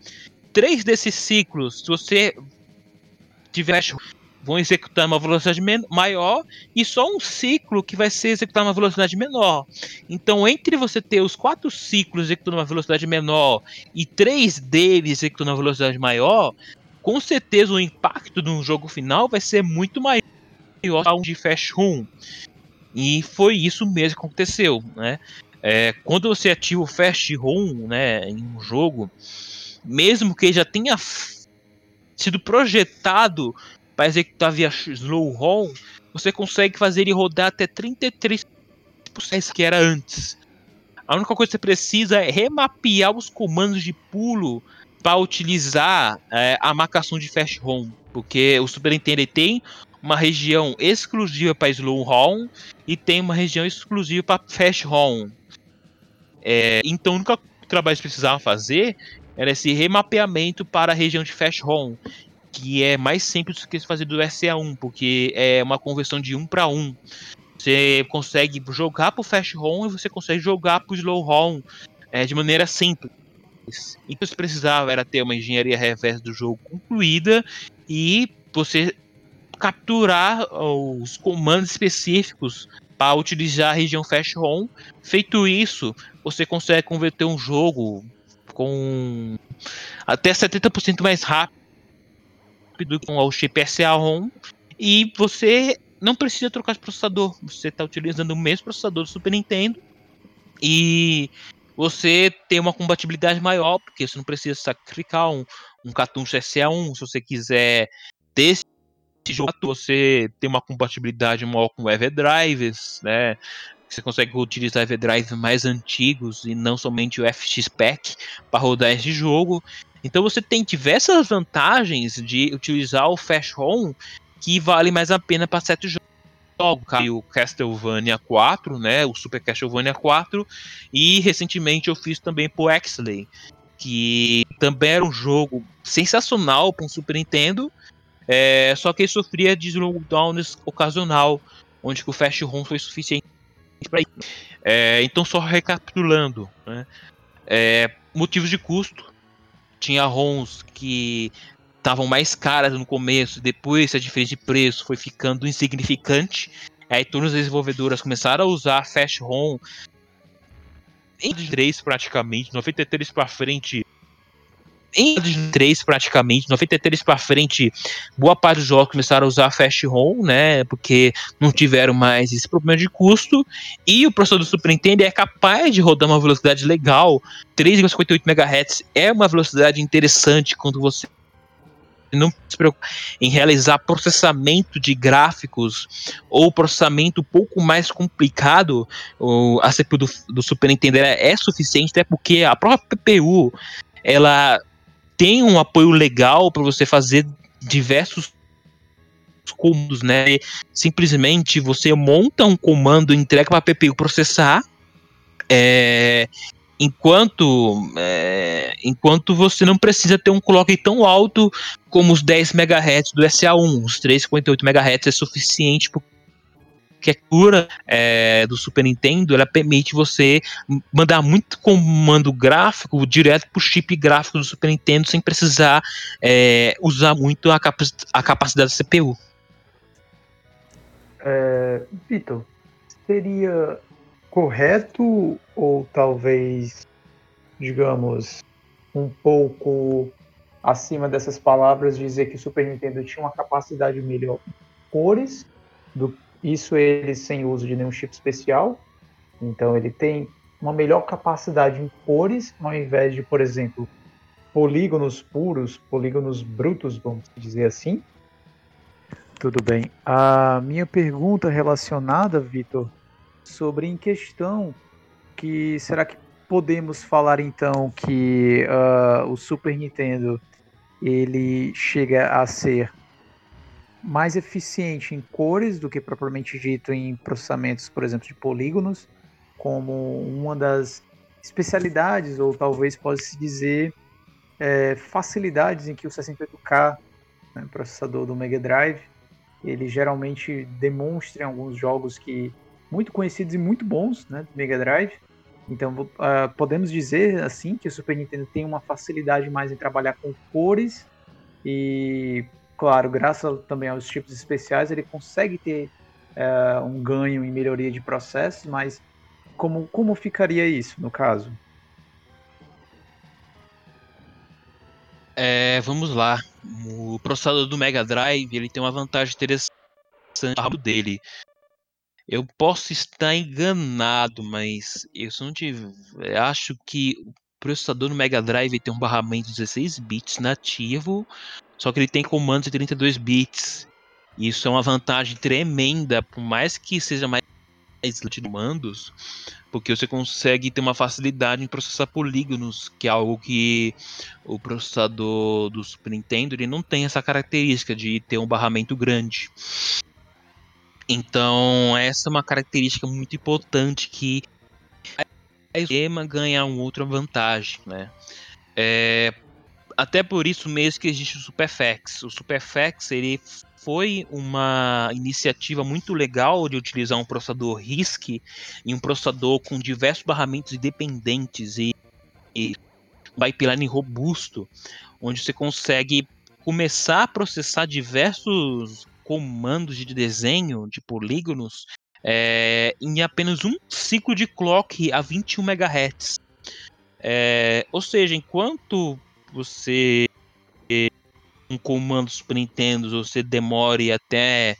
três desses ciclos, se você tiver vão executar uma velocidade maior e só um ciclo que vai ser executado uma velocidade menor. Então, entre você ter os quatro ciclos executando uma velocidade menor e três deles executando uma velocidade maior, com certeza o impacto no jogo final vai ser muito maior de fast room. E foi isso mesmo que aconteceu, né? É, quando você ativa o fast room, né, em um jogo, mesmo que já tenha sido projetado para executar via slow ROM, você consegue fazer ele rodar até 33% que era antes. A única coisa que você precisa é remapear os comandos de pulo para utilizar é, a marcação de fast ROM, porque o Super Nintendo tem uma região exclusiva para slow ROM e tem uma região exclusiva para fast ROM. É, então, o único trabalho que precisava fazer era esse remapeamento para a região de Fast ROM, que é mais simples do que se fazer do SE1, porque é uma conversão de 1 para 1. Você consegue jogar para o Fast ROM e você consegue jogar para o Slow ROM é, de maneira simples. O que você precisava era ter uma engenharia reversa do jogo concluída e você capturar os comandos específicos para utilizar a região Fast ROM. Feito isso, você consegue converter um jogo com até 70% mais rápido com o chip SA-ROM e você não precisa trocar de processador. Você está utilizando o mesmo processador do Super Nintendo e você tem uma compatibilidade maior, porque você não precisa sacrificar um, um cartucho SA1 se você quiser ter esse jogo, você tem uma compatibilidade maior com Everdrives, né? Você consegue utilizar Everdrive mais antigos e não somente o FXPack para rodar esse jogo. Então você tem diversas vantagens de utilizar o Fast ROM que vale mais a pena para certos jogos. O Castlevania 4, né, o Super Castlevania 4, e recentemente eu fiz também pro Exley, que também era um jogo sensacional para um Super Nintendo, é, só que ele sofria de slowdowns ocasional, onde o Fast ROM foi suficiente para é, então, só recapitulando, né? é, motivos de custo. Tinha ROMs que estavam mais caras no começo, depois a diferença de preço foi ficando insignificante. Aí todas as desenvolvedoras começaram a usar Fast ROM em 3 praticamente, 93 para frente em 3 praticamente, 93 para frente, boa parte dos jogos começaram a usar Fast ROM, né, porque não tiveram mais esse problema de custo, e o processador do Super Nintendo é capaz de rodar uma velocidade legal, 3,58 MHz é uma velocidade interessante quando você não se preocupa em realizar processamento de gráficos ou processamento um pouco mais complicado, o, a CPU do, do Super Nintendo é, suficiente, até porque a própria CPU ela tem um apoio legal para você fazer diversos comandos, né? Simplesmente você monta um comando, entrega para a CPU processar, é, enquanto é, enquanto você não precisa ter um clock tão alto como os 10 MHz do SA1, os 358 MHz é suficiente que a cura é, do Super Nintendo ela permite você mandar muito comando gráfico direto para o chip gráfico do Super Nintendo sem precisar é, usar muito a, a, capacidade da CPU. É, Vitor, seria correto ou talvez, digamos, um pouco acima dessas palavras dizer que o Super Nintendo tinha uma capacidade melhor cores do isso ele sem uso de nenhum chip especial. Então ele tem uma melhor capacidade em cores, ao invés de, por exemplo, polígonos puros, polígonos brutos, vamos dizer assim. Tudo bem. A minha pergunta relacionada, Vitor, sobre em questão que será que podemos falar então que uh, o Super Nintendo ele chega a ser mais eficiente em cores do que propriamente dito em processamentos, por exemplo, de polígonos, como uma das especialidades, ou talvez possa-se dizer é, facilidades em que o 68K, né, processador do Mega Drive, ele geralmente demonstra em alguns jogos que muito conhecidos e muito bons né, do Mega Drive. Então, uh, podemos dizer assim que o Super Nintendo tem uma facilidade mais em trabalhar com cores e claro, graças também aos chips especiais, ele consegue ter é, um ganho em melhoria de processos, mas como, como ficaria isso no caso? É, vamos lá. O processador do Mega Drive ele tem uma vantagem interessante no dele. Eu posso estar enganado, mas eu não tive, acho que o processador do Mega Drive tem um barramento de 16 bits nativo só que ele tem comandos de 32 bits. Isso é uma vantagem tremenda, por mais que seja mais de comandos, porque você consegue ter uma facilidade em processar polígonos, que é algo que o processador do Super Nintendo ele não tem essa característica de ter um barramento grande. Então, essa é uma característica muito importante que a esquema ganha uma outra vantagem, né? É, até por isso mesmo que existe o Superfax. O Superfax ele foi uma iniciativa muito legal de utilizar um processador RISC e um processador com diversos barramentos independentes e, e pipeline robusto, onde você consegue começar a processar diversos comandos de desenho de polígonos é, em apenas um ciclo de clock a 21 MHz. É, ou seja, enquanto você um comando Super Nintendo você demore até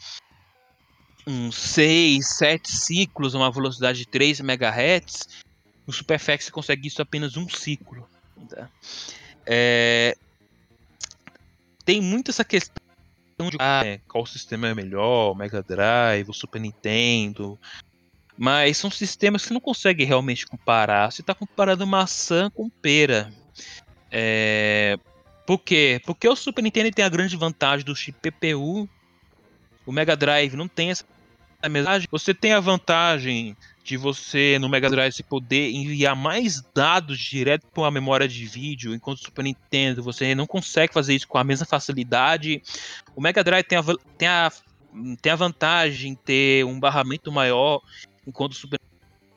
uns 6, 7 ciclos a uma velocidade de 3 MHz, no SuperFX você consegue isso apenas um ciclo. Tá? É... Tem muito essa questão de ah, qual sistema é melhor, o Mega Drive, o Super Nintendo. Mas são sistemas que você não consegue realmente comparar. Você está comparando maçã com pera. É... Por quê? Porque o Super Nintendo tem a grande vantagem do chip PPU. O Mega Drive não tem essa vantagem. Você tem a vantagem de você no Mega Drive poder enviar mais dados direto para uma memória de vídeo, enquanto o Super Nintendo você não consegue fazer isso com a mesma facilidade. O Mega Drive tem a, tem a, tem a vantagem de ter um barramento maior, enquanto o Super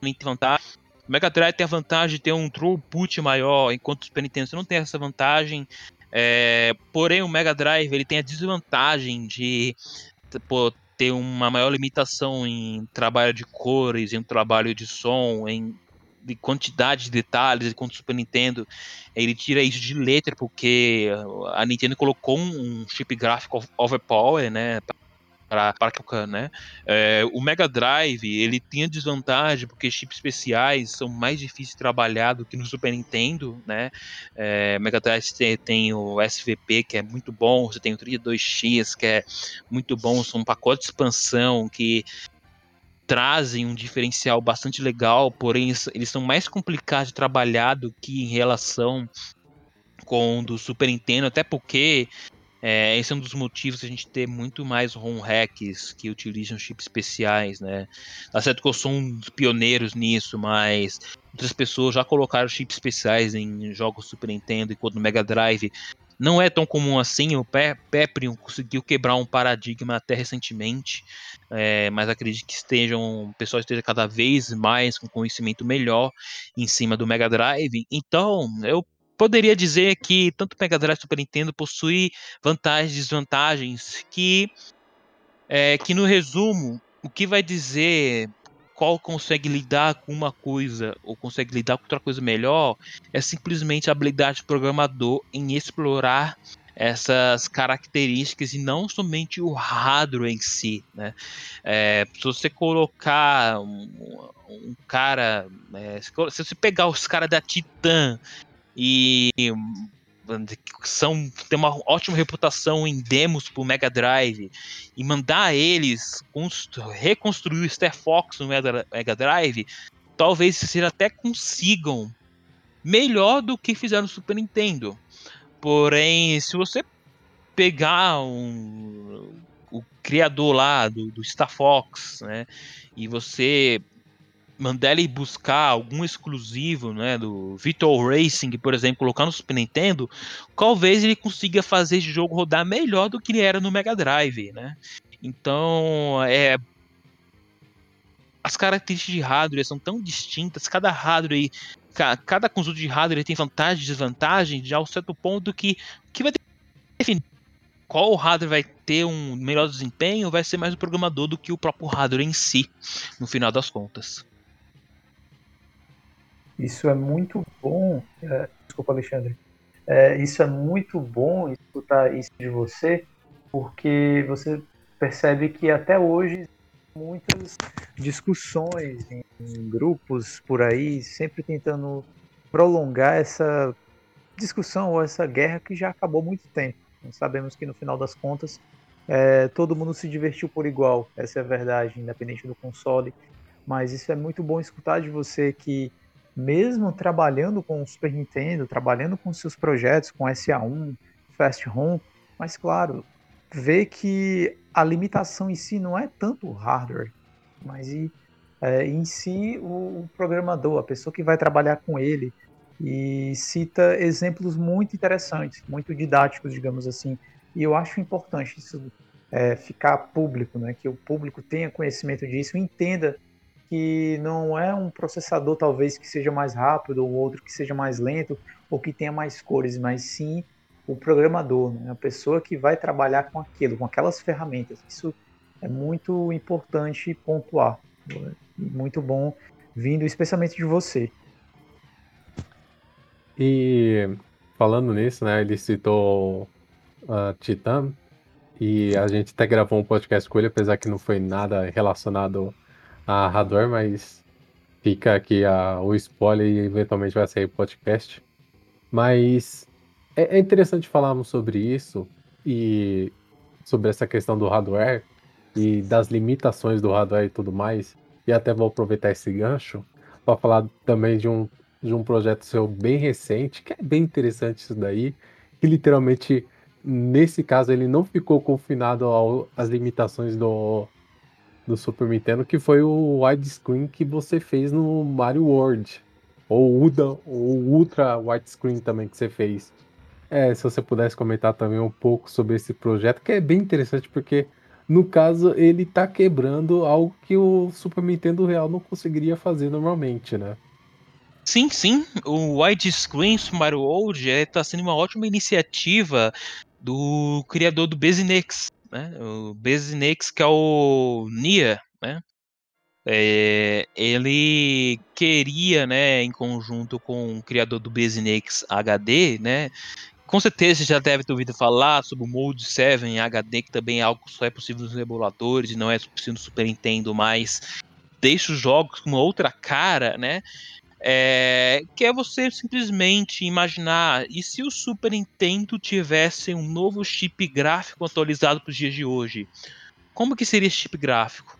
Nintendo tem vantagem. O Mega Drive tem a vantagem de ter um throughput maior, enquanto o Super Nintendo não tem essa vantagem. É, porém, o Mega Drive ele tem a desvantagem de pô, ter uma maior limitação em trabalho de cores, em trabalho de som, em de quantidade de detalhes, enquanto o Super Nintendo ele tira isso de letra, porque a Nintendo colocou um chip gráfico overpower, né, para época, né? É, o Mega Drive ele tinha desvantagem porque chips especiais são mais difíceis de trabalhar do que no Super Nintendo, né? É, Mega Drive tem, tem, o SVP que é muito bom, você tem o 32X que é muito bom, são um pacote de expansão que trazem um diferencial bastante legal, porém eles são mais complicados de trabalhar do que em relação com o do Super Nintendo, até porque é, esse é um dos motivos a gente ter muito mais ROM hacks que utilizam chips especiais, né? Tá certo que eu sou um dos pioneiros nisso, mas outras pessoas já colocaram chips especiais em jogos Super Nintendo enquanto no Mega Drive não é tão comum assim. O Peprium conseguiu quebrar um paradigma até recentemente, é, mas acredito que estejam, o pessoal esteja cada vez mais com conhecimento melhor em cima do Mega Drive. Então, eu poderia dizer que tanto Mega Drive e Super Nintendo possui vantagens e desvantagens que, é, que no resumo, o que vai dizer qual consegue lidar com uma coisa ou consegue lidar com outra coisa melhor é simplesmente a habilidade do programador em explorar essas características e não somente o hardware em si, né? É, se você colocar um, um cara, é, se você pegar os caras da Titan e são tem uma ótima reputação em demos pro Mega Drive e mandar eles reconstruir o Star Fox no Mega Drive, talvez eles até consigam melhor do que fizeram no Super Nintendo. Porém, se você pegar um, o criador lá do, do Star Fox, né, e você mandar ele buscar algum exclusivo, né, do Virtual Racing, por exemplo, colocar no Super Nintendo, talvez ele consiga fazer esse jogo rodar melhor do que ele era no Mega Drive, né? Então, é as características de hardware são tão distintas, cada hardware cada conjunto de hardware tem vantagem e desvantagem, já ao certo ponto que que vai definir qual hardware vai ter um melhor desempenho vai ser mais o programador do que o próprio hardware em si, no final das contas. Isso é muito bom. É, desculpa, Alexandre. É, isso é muito bom escutar isso de você, porque você percebe que até hoje muitas discussões em, em grupos por aí, sempre tentando prolongar essa discussão ou essa guerra que já acabou muito tempo. Nós sabemos que no final das contas é, todo mundo se divertiu por igual, essa é a verdade, independente do console. Mas isso é muito bom escutar de você que mesmo trabalhando com o Super Nintendo, trabalhando com seus projetos, com SA1, Fast Home, mas claro, vê que a limitação em si não é tanto o hardware, mas e, é, em si o, o, programador, a pessoa que vai trabalhar com ele, e cita exemplos muito interessantes, muito didáticos, digamos assim. E eu acho importante isso é, ficar público, né? que o público tenha conhecimento disso, entenda que não é um processador talvez que seja mais rápido ou outro que seja mais lento ou que tenha mais cores, mas sim o programador, né? a pessoa que vai trabalhar com aquilo, com aquelas ferramentas. Isso é muito importante pontuar. Muito bom vindo especialmente de você. E falando nisso, né, ele citou a uh, Titan e a gente até gravou um podcast com ele, apesar que não foi nada relacionado hardware, mas fica aqui a, o spoiler e eventualmente vai sair podcast. Mas é, é interessante falarmos sobre isso e sobre essa questão do hardware e das limitações do hardware e tudo mais. E até vou aproveitar esse gancho para falar também de um, de um projeto seu bem recente, que é bem interessante isso daí, que literalmente, nesse caso, ele não ficou confinado às limitações do, do Super Nintendo, que foi o widescreen que você fez no Mario World. Ou o Ultra Widescreen também que você fez. É, se você pudesse comentar também um pouco sobre esse projeto, que é bem interessante porque, no caso, ele tá quebrando algo que o Super Nintendo real não conseguiria fazer normalmente, né? Sim, sim. O Widescreen Mario World está é, sendo uma ótima iniciativa do criador do Bezinex, né? O Bezinix, que é o Nia, né? É, ele queria, né, em conjunto com o criador do Bezinix HD, né, com certeza você já deve ter ouvido falar sobre o Mode 7 em HD, que também é algo que só é possível nos emuladores não é possível no Super Nintendo, mas deixa os jogos com uma outra cara, né? É, que é você simplesmente imaginar e se o Super Nintendo tivesse um novo chip gráfico atualizado para os dias de hoje, como que seria esse chip gráfico?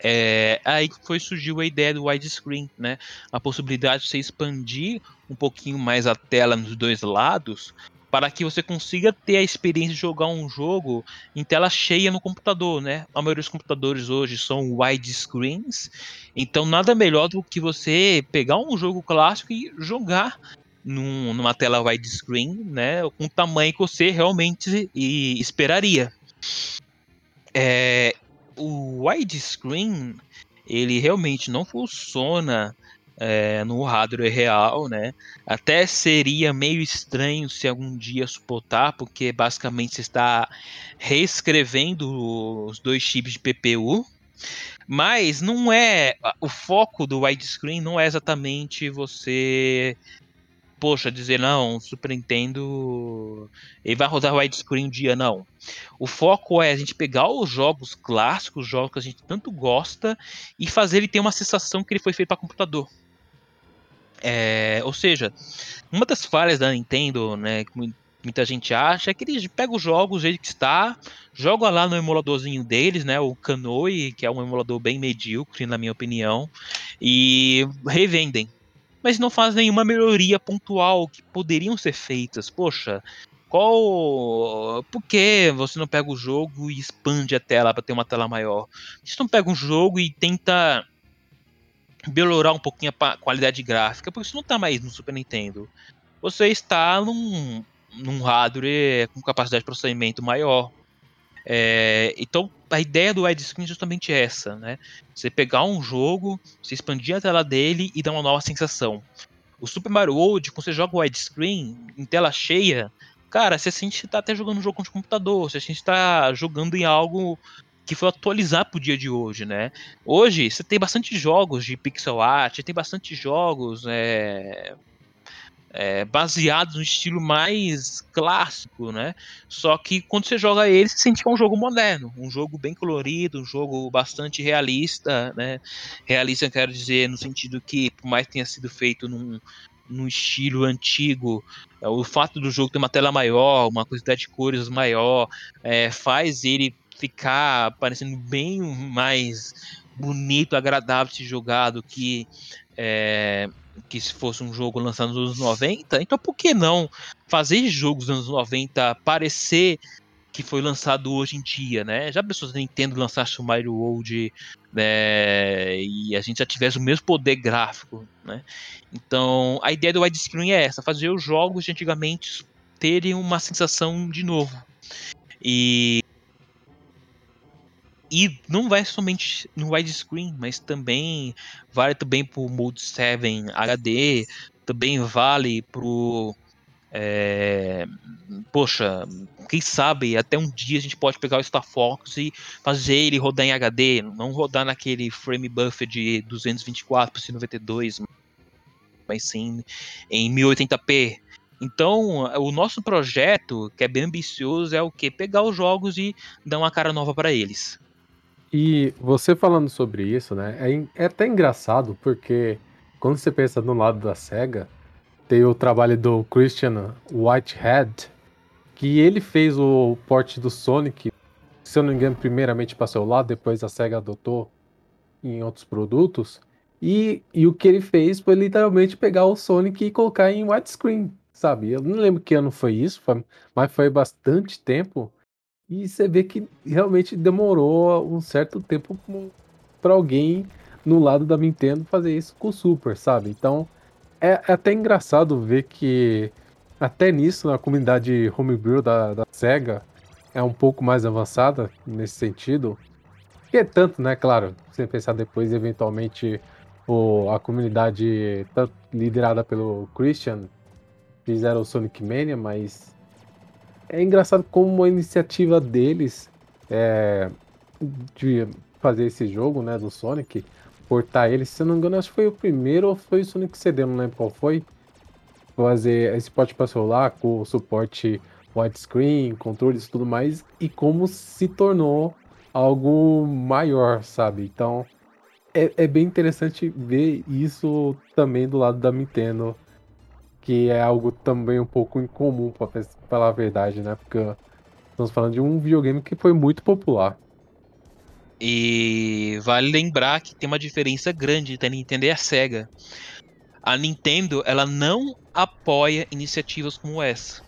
É, aí foi surgiu a ideia do widescreen, né? A possibilidade de você expandir um pouquinho mais a tela nos dois lados para que você consiga ter a experiência de jogar um jogo em tela cheia no computador, né? A maioria dos computadores hoje são widescreens, então nada melhor do que você pegar um jogo clássico e jogar num, numa tela widescreen, né? Com o tamanho que você realmente esperaria. É, o widescreen ele realmente não funciona é, no hardware real, né? Até seria meio estranho se algum dia suportar, porque basicamente você está reescrevendo os dois chips de PPU. Mas não é o foco do widescreen não é exatamente você poxa, dizer não, Super Nintendo ele vai rodar widescreen um dia, não. O foco é a gente pegar os jogos clássicos, os jogos que a gente tanto gosta, e fazer ele ter uma sensação que ele foi feito para computador. É, ou seja, uma das falhas da Nintendo, né, que muita gente acha, é que eles pegam os jogos do que está, jogam lá no emuladorzinho deles, né, o Kanoe, que é um emulador bem medíocre, na minha opinião, e revendem mas não faz nenhuma melhoria pontual que poderiam ser feitas. Poxa, qual. Por que você não pega o jogo e expande a tela para ter uma tela maior? Você não pega um jogo e tenta melhorar um pouquinho a qualidade gráfica, porque isso não está mais no Super Nintendo. Você está num, num hardware com capacidade de processamento maior. É, então a ideia do widescreen é justamente essa, né? Você pegar um jogo, você expandir a tela dele e dar uma nova sensação. O Super Mario World, quando você joga widescreen em tela cheia, cara, você sente que tá até jogando um jogo de computador, você sente que tá jogando em algo que foi atualizar pro dia de hoje, né? Hoje você tem bastante jogos de pixel art, tem bastante jogos é, é, baseados no estilo mais clássico, né? Só que quando você joga ele, você sente que é um jogo moderno, um jogo bem colorido, um jogo bastante realista, né? Realista, quero dizer, no sentido que, por mais que tenha sido feito num, num estilo antigo, é, o fato do jogo ter uma tela maior, uma quantidade de cores maior, é, faz ele ficar parecendo bem mais bonito, agradável de ser jogado que é, que se fosse um jogo lançado nos anos 90, então por que não fazer jogos dos anos 90 parecer que foi lançado hoje em dia, né? Já pessoas Nintendo lançasse o Mario World né, e a gente já tivesse o mesmo poder gráfico, né? Então a ideia do widescreen é essa, fazer os jogos de antigamente terem uma sensação de novo. E e não vai somente no widescreen, mas também vale também pro Mode 7 HD, também vale pro é, poxa, quem sabe até um dia a gente pode pegar o Star Fox e fazer ele rodar em HD, não rodar naquele frame buffer de 224 por 192, mas sim em 1080p. Então, o nosso projeto, que é bem ambicioso, é o que? Pegar os jogos e dar uma cara nova para eles. E você falando sobre isso, né? É, é até engraçado, porque quando você pensa no lado da SEGA, tem o trabalho do Christian Whitehead, que ele fez o porte do Sonic, se eu não me engano, primeiramente para lado, depois a SEGA adotou em outros produtos. E, e o que ele fez foi literalmente pegar o Sonic e colocar em widescreen, sabe? Eu não lembro que ano foi isso, mas foi bastante tempo. E você vê que realmente demorou um certo tempo para alguém no lado da Nintendo fazer isso com o Super, sabe? Então é, é até engraçado ver que até nisso a comunidade homebrew da, da SEGA é um pouco mais avançada nesse sentido. Que é tanto, né? Claro, sem pensar depois, eventualmente, o, a comunidade liderada pelo Christian fizeram o Sonic Mania, mas é engraçado como a iniciativa deles é, de fazer esse jogo, né, do Sonic, portar ele, se eu não me engano, acho que foi o primeiro ou foi o Sonic CD, não lembro qual foi. Fazer esse porte para celular com suporte widescreen, controles e tudo mais, e como se tornou algo maior, sabe? Então é, é bem interessante ver isso também do lado da Nintendo, que é algo também um pouco incomum, para falar a verdade, né? Porque estamos falando de um videogame que foi muito popular. E vale lembrar que tem uma diferença grande entre a Nintendo e a Sega. A Nintendo, ela não apoia iniciativas como essa.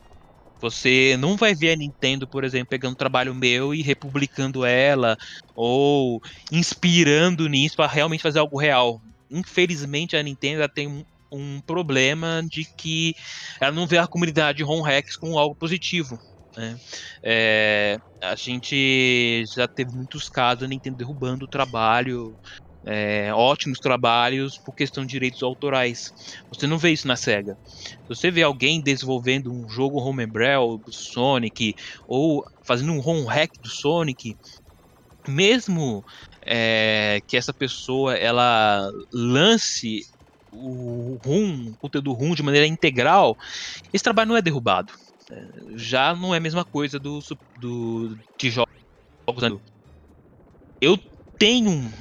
Você não vai ver a Nintendo, por exemplo, pegando um trabalho meu e republicando ela ou inspirando nisso para realmente fazer algo real. Infelizmente, a Nintendo tem um, problema de que ela não vê a comunidade de home hacks como algo positivo. Né? É, a gente já teve muitos casos a Nintendo derrubando o trabalho, é, ótimos trabalhos por questão de direitos autorais. Você não vê isso na SEGA. Se você vê alguém desenvolvendo um jogo homebrew do Sonic ou fazendo um home hack do Sonic, mesmo é, que essa pessoa ela lance o RUM, o conteúdo RUM de maneira integral, esse trabalho não é derrubado. É, já não é a mesma coisa do, do de jogos. Eu tenho um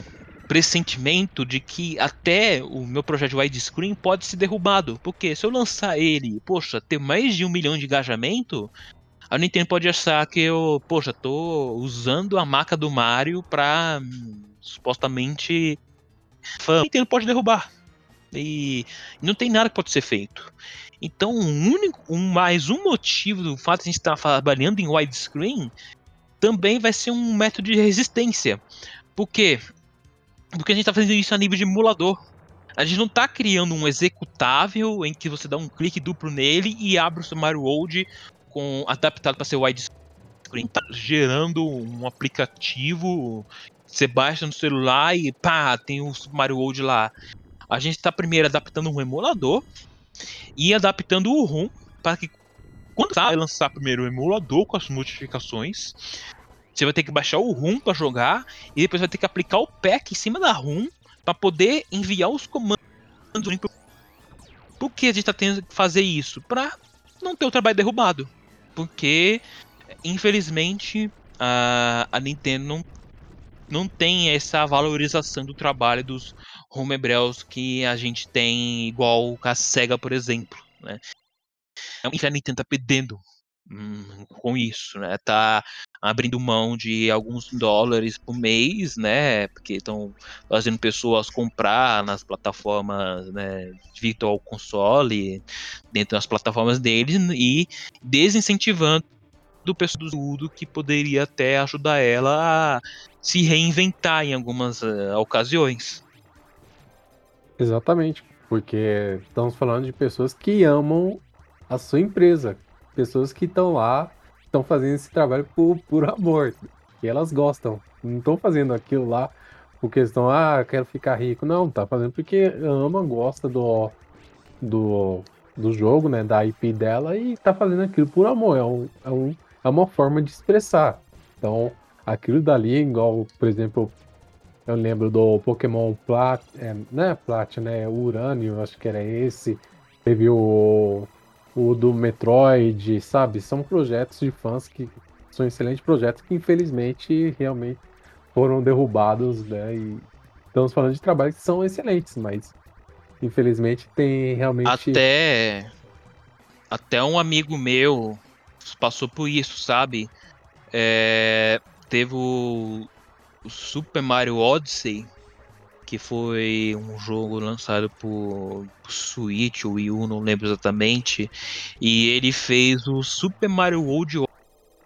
pressentimento de que até o meu projeto widescreen pode ser derrubado. Porque se eu lançar ele, poxa, ter mais de um milhão de engajamento, a Nintendo pode achar que eu, poxa, tô usando a marca do Mario pra supostamente fã. A Nintendo pode derrubar. E não tem nada que pode ser feito. Então, um único, um, mais um motivo do fato de a gente estar trabalhando em widescreen também vai ser um método de resistência. Porque porque a gente está fazendo isso a nível de emulador. A gente não está criando um executável em que você dá um clique duplo nele e abre o seu Mario World com adaptado para ser widescreen. Tá gerando um aplicativo, você baixa no celular e pá, tem o Mario World lá. A gente está primeiro adaptando um emulador e adaptando o ROM para que quando vai lançar primeiro o emulador com as modificações, você vai ter que baixar o ROM para jogar e depois vai ter que aplicar o pack em cima da ROM para poder enviar os comandos. Por que a gente está tendo que fazer isso? Para não ter o trabalho derrubado. Porque, infelizmente, a, a Nintendo não, não tem essa valorização do trabalho dos homebrews que a gente tem, igual a SEGA, por exemplo. Né? A Nintendo está perdendo hum, com isso, né? Tá abrindo mão de alguns dólares por mês, né? Porque estão fazendo pessoas comprar nas plataformas, né? Virtual Console, dentro das plataformas deles e desincentivando do pessoal do que poderia até ajudar ela a se reinventar em algumas uh, ocasiões. Exatamente, porque estamos falando de pessoas que amam a sua empresa, pessoas que estão lá estão fazendo esse trabalho por, por amor. E elas gostam. Não estão fazendo aquilo lá por questão, ah, quero ficar rico. Não, tá fazendo porque ama, gosta do, do, do jogo, né? Da IP dela e tá fazendo aquilo por amor. É, um, é, um, é uma forma de expressar. Então, aquilo dali, igual, por exemplo, eu lembro do Pokémon Plat, é, não é Plat, né? O Urânio, acho que era esse. Teve o o do Metroid, sabe? São projetos de fãs que são excelentes projetos que infelizmente realmente foram derrubados, né? E estamos falando de trabalhos que são excelentes, mas infelizmente tem realmente até até um amigo meu passou por isso, sabe? É... teve o... o Super Mario Odyssey que foi um jogo lançado por Switch ou Wii U, não lembro exatamente. E ele fez o Super Mario World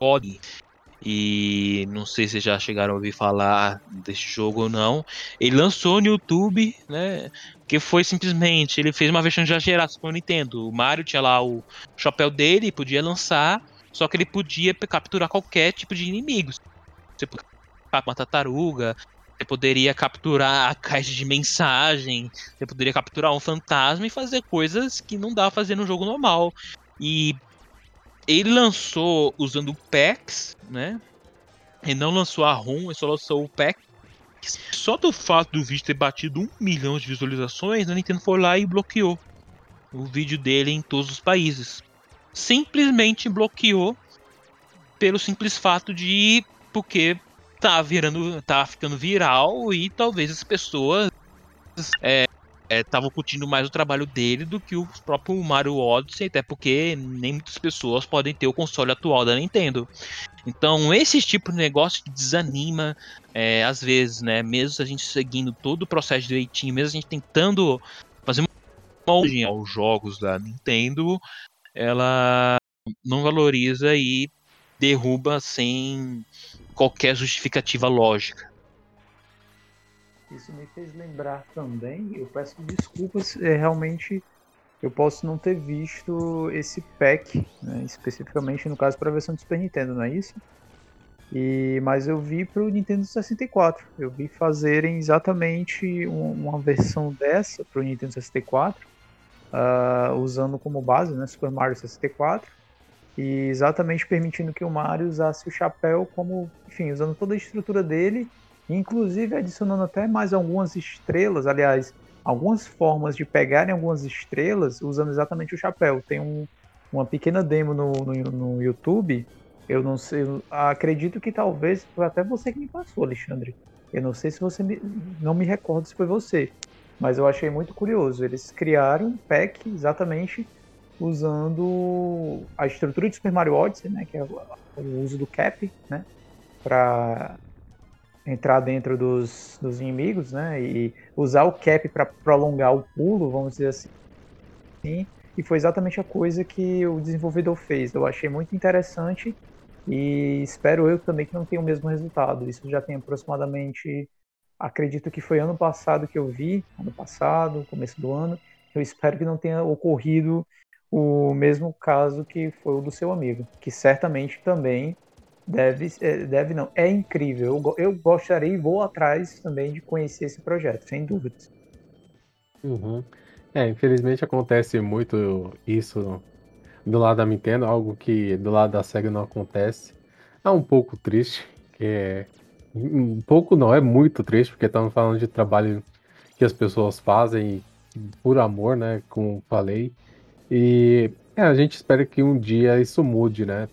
Odyssey. E não sei se já chegaram a ouvir falar desse jogo ou não. Ele lançou no YouTube, né? Que foi simplesmente, ele fez uma versão já geração Nintendo. O Mario tinha lá o chapéu dele, podia lançar, só que ele podia capturar qualquer tipo de inimigos. Você podia uma tartaruga, você poderia capturar a caixa de mensagem, você poderia capturar um fantasma e fazer coisas que não dá pra fazer no jogo normal. E ele lançou usando o PAX, né? E não lançou a ROM, ele só lançou o PAX. Só do fato do vídeo ter batido um milhão de visualizações, a Nintendo foi lá e bloqueou o vídeo dele em todos os países. Simplesmente bloqueou pelo simples fato de porque tá virando, tá ficando viral e talvez as pessoas é, estavam é, curtindo mais o trabalho dele do que o próprio Mario Odyssey, até porque nem muitas pessoas podem ter o console atual da Nintendo. Então, esse tipo de negócio que desanima, é, às vezes, né? Mesmo a gente seguindo todo o processo direitinho, mesmo a gente tentando fazer uma origem aos jogos da Nintendo, ela não valoriza e derruba sem qualquer justificativa lógica. Isso me fez lembrar também, eu peço desculpas, é, realmente eu posso não ter visto esse pack, né, especificamente no caso para a versão do Super Nintendo, não é isso? E, mas eu vi para o Nintendo 64. Eu vi fazerem exatamente um, uma versão dessa para o Nintendo 64, uh, usando como base né, Super Mario 64, e exatamente permitindo que o Mario usasse o chapéu como, enfim, usando toda a estrutura dele inclusive adicionando até mais algumas estrelas, aliás, algumas formas de pegarem algumas estrelas usando exatamente o chapéu. Tem um, uma pequena demo no, no, no, YouTube, eu não sei, eu acredito que talvez foi até você que me passou, Alexandre. Eu não sei se você me, não me recordo se foi você, mas eu achei muito curioso. Eles criaram um pack exatamente usando a estrutura de Super Mario Odyssey, né, que é o uso do cap, né, para entrar dentro dos, dos inimigos, né? E usar o cap para prolongar o pulo, vamos dizer assim. E foi exatamente a coisa que o desenvolvedor fez. Eu achei muito interessante e espero eu também que não tenha o mesmo resultado. Isso já tem aproximadamente, acredito que foi ano passado que eu vi, ano passado, começo do ano. Eu espero que não tenha ocorrido o mesmo caso que foi o do seu amigo, que certamente também deve, é, deve não, é incrível. Eu, eu gostaria e vou atrás também de conhecer esse projeto, sem dúvidas. Uhum. É, infelizmente acontece muito isso do lado da Nintendo, algo que do lado da SEGA não acontece. É um pouco triste, que é um pouco não, é muito triste, porque estamos falando de trabalho que as pessoas fazem por amor, né, como falei. E é, a gente espera que um dia isso mude, né?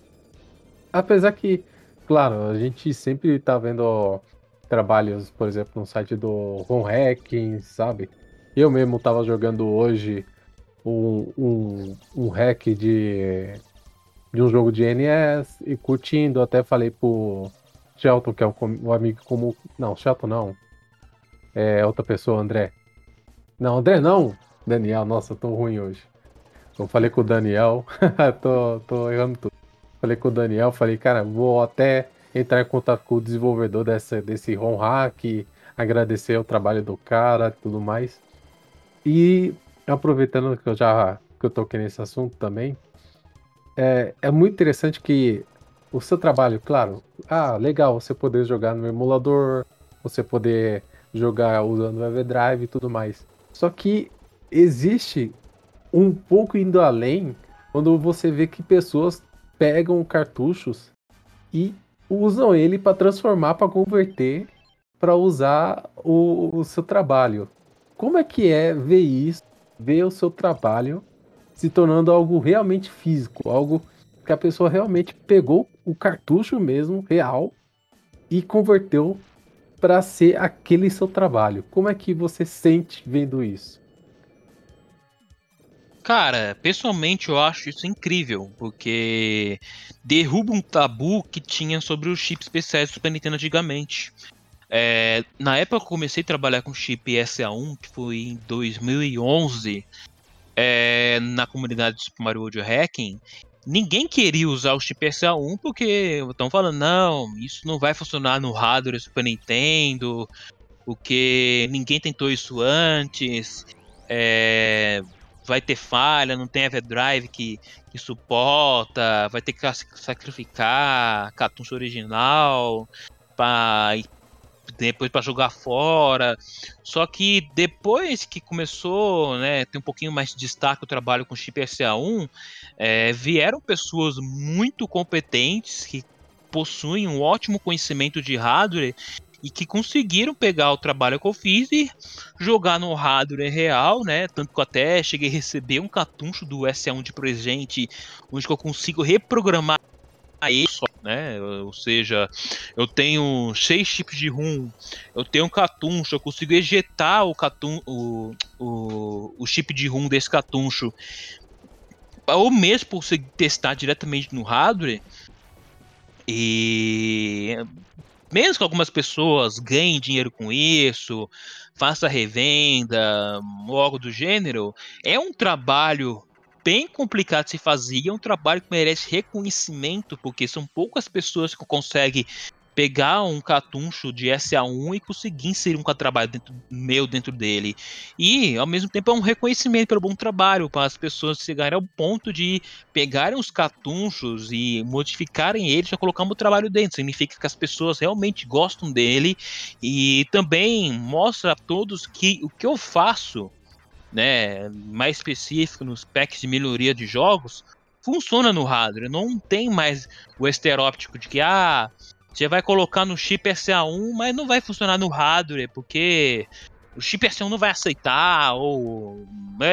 Apesar que, claro, a gente sempre tá vendo trabalhos, por exemplo, no site do Ron Hacking, sabe? Eu mesmo tava jogando hoje um, um, um hack de, de um jogo de NES e curtindo, até falei pro Shelton, que é um, um amigo comum. Não, Shelton não. É outra pessoa, André. Não, André não. Daniel, nossa, tô ruim hoje. Eu falei com o Daniel, tô, tô errando tudo. Falei com o Daniel, falei, cara, vou até entrar em contato com o desenvolvedor dessa, desse ROM hack, agradecer o trabalho do cara tudo mais. E aproveitando que eu já que eu toquei nesse assunto também, é, é muito interessante que o seu trabalho, claro, ah, legal você poder jogar no emulador, você poder jogar usando o Everdrive e tudo mais. Só que existe um pouco indo além quando você vê que pessoas pegam cartuchos e usam ele para transformar, para converter, para usar o, o, seu trabalho. Como é que é ver isso, ver o seu trabalho se tornando algo realmente físico, algo que a pessoa realmente pegou o cartucho mesmo, real, e converteu para ser aquele seu trabalho. Como é que você sente vendo isso? Cara, pessoalmente eu acho isso incrível, porque derruba um tabu que tinha sobre os chips especiais do Super Nintendo antigamente. É, na época que eu comecei a trabalhar com chip SA1, que foi em 2011, é, na comunidade do Super Mario World Hacking, ninguém queria usar o chip SA1 porque estão falando, não, isso não vai funcionar no hardware Super Nintendo, porque ninguém tentou isso antes. É, vai ter falha, não tem Everdrive que, que suporta, vai ter que sacrificar cartucho original para depois para jogar fora. Só que depois que começou, né, ter um pouquinho mais de destaque o trabalho com chip SA1, é, vieram pessoas muito competentes que possuem um ótimo conhecimento de hardware e que conseguiram pegar o trabalho que eu fiz e jogar no hardware real, né? Tanto que eu até cheguei a receber um cartucho do SA1 de presente, onde eu consigo reprogramar isso, né? Ou seja, eu tenho seis tipos de rum, eu tenho um cartuncho, eu consigo ejetar o, catum, o, o, o chip de rum desse cartuncho, ou mesmo você testar diretamente no hardware. E mesmo que algumas pessoas ganhem dinheiro com isso, faça revenda, algo do gênero, é um trabalho bem complicado de se fazer, é um trabalho que merece reconhecimento, porque são poucas pessoas que conseguem pegar um catuncho de SA1 e conseguir inserir um trabalho dentro, meu dentro dele. E, ao mesmo tempo, é um reconhecimento pelo bom trabalho, para as pessoas chegarem ao ponto de pegarem os catunchos e modificarem eles para colocar o trabalho dentro. Significa que as pessoas realmente gostam dele e também mostra a todos que o que eu faço né, mais específico nos packs de melhoria de jogos, funciona no hardware. Não tem mais o esteróptico de que ah, você vai colocar no chip SA1, mas não vai funcionar no hardware, porque o chip SA1 não vai aceitar, ou o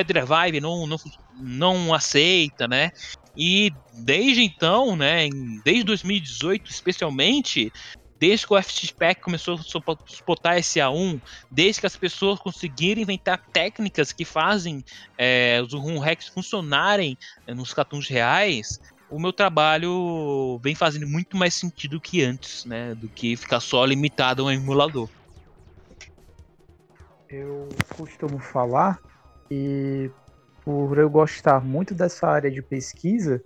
Drive não, não, não aceita, né? E desde então, né, desde 2018 especialmente, desde que o FXPAC começou a suportar SA1, desde que as pessoas conseguiram inventar técnicas que fazem é, os ROM hacks funcionarem é, nos cartões reais, o meu trabalho vem fazendo muito mais sentido que antes, né? Do que ficar só limitado a um emulador. Eu costumo falar e por eu gostar muito dessa área de pesquisa,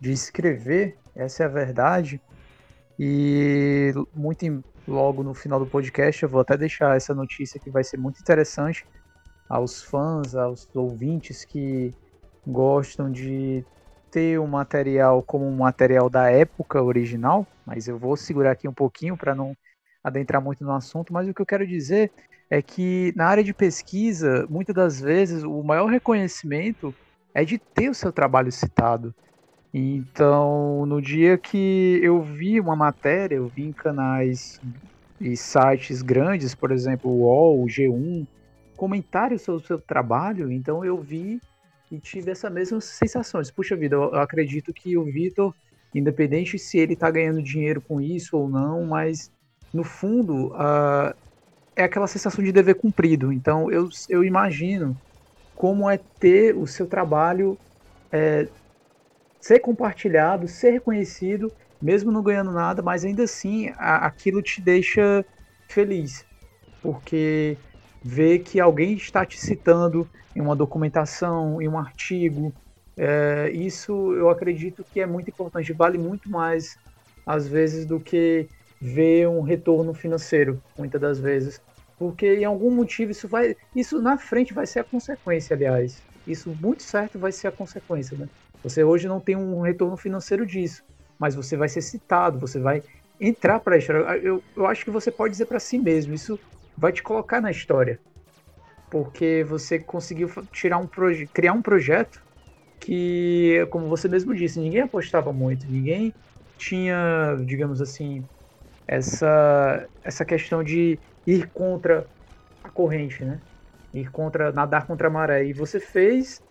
de escrever, essa é a verdade, e muito em, logo no final do podcast eu vou até deixar essa notícia que vai ser muito interessante aos fãs, aos ouvintes que gostam de ter um material como um material da época original, mas eu vou segurar aqui um pouquinho para não adentrar muito no assunto, mas o que eu quero dizer é que na área de pesquisa, muitas das vezes o maior reconhecimento é de ter o seu trabalho citado. Então, no dia que eu vi uma matéria, eu vi em canais e sites grandes, por exemplo, o UOL, o G1, comentários sobre o seu trabalho, então eu vi e tive essa mesma sensação. Puxa vida, eu acredito que o Vitor, independente se ele está ganhando dinheiro com isso ou não, mas no fundo uh, é aquela sensação de dever cumprido. Então eu, eu imagino como é ter o seu trabalho é, ser compartilhado, ser reconhecido, mesmo não ganhando nada, mas ainda assim a, aquilo te deixa feliz, porque ver que alguém está te citando em uma documentação, em um artigo, é, isso eu acredito que é muito importante, vale muito mais às vezes do que ver um retorno financeiro, muitas das vezes, porque em algum motivo isso vai, isso na frente vai ser a consequência, aliás, isso muito certo vai ser a consequência, né? Você hoje não tem um retorno financeiro disso, mas você vai ser citado, você vai entrar para a história. Eu, eu acho que você pode dizer para si mesmo, isso vai te colocar na história. Porque você conseguiu tirar um criar um projeto que, como você mesmo disse, ninguém apostava muito, ninguém tinha, digamos assim, essa, essa questão de ir contra a corrente, né? Ir contra, nadar contra a maré. E você fez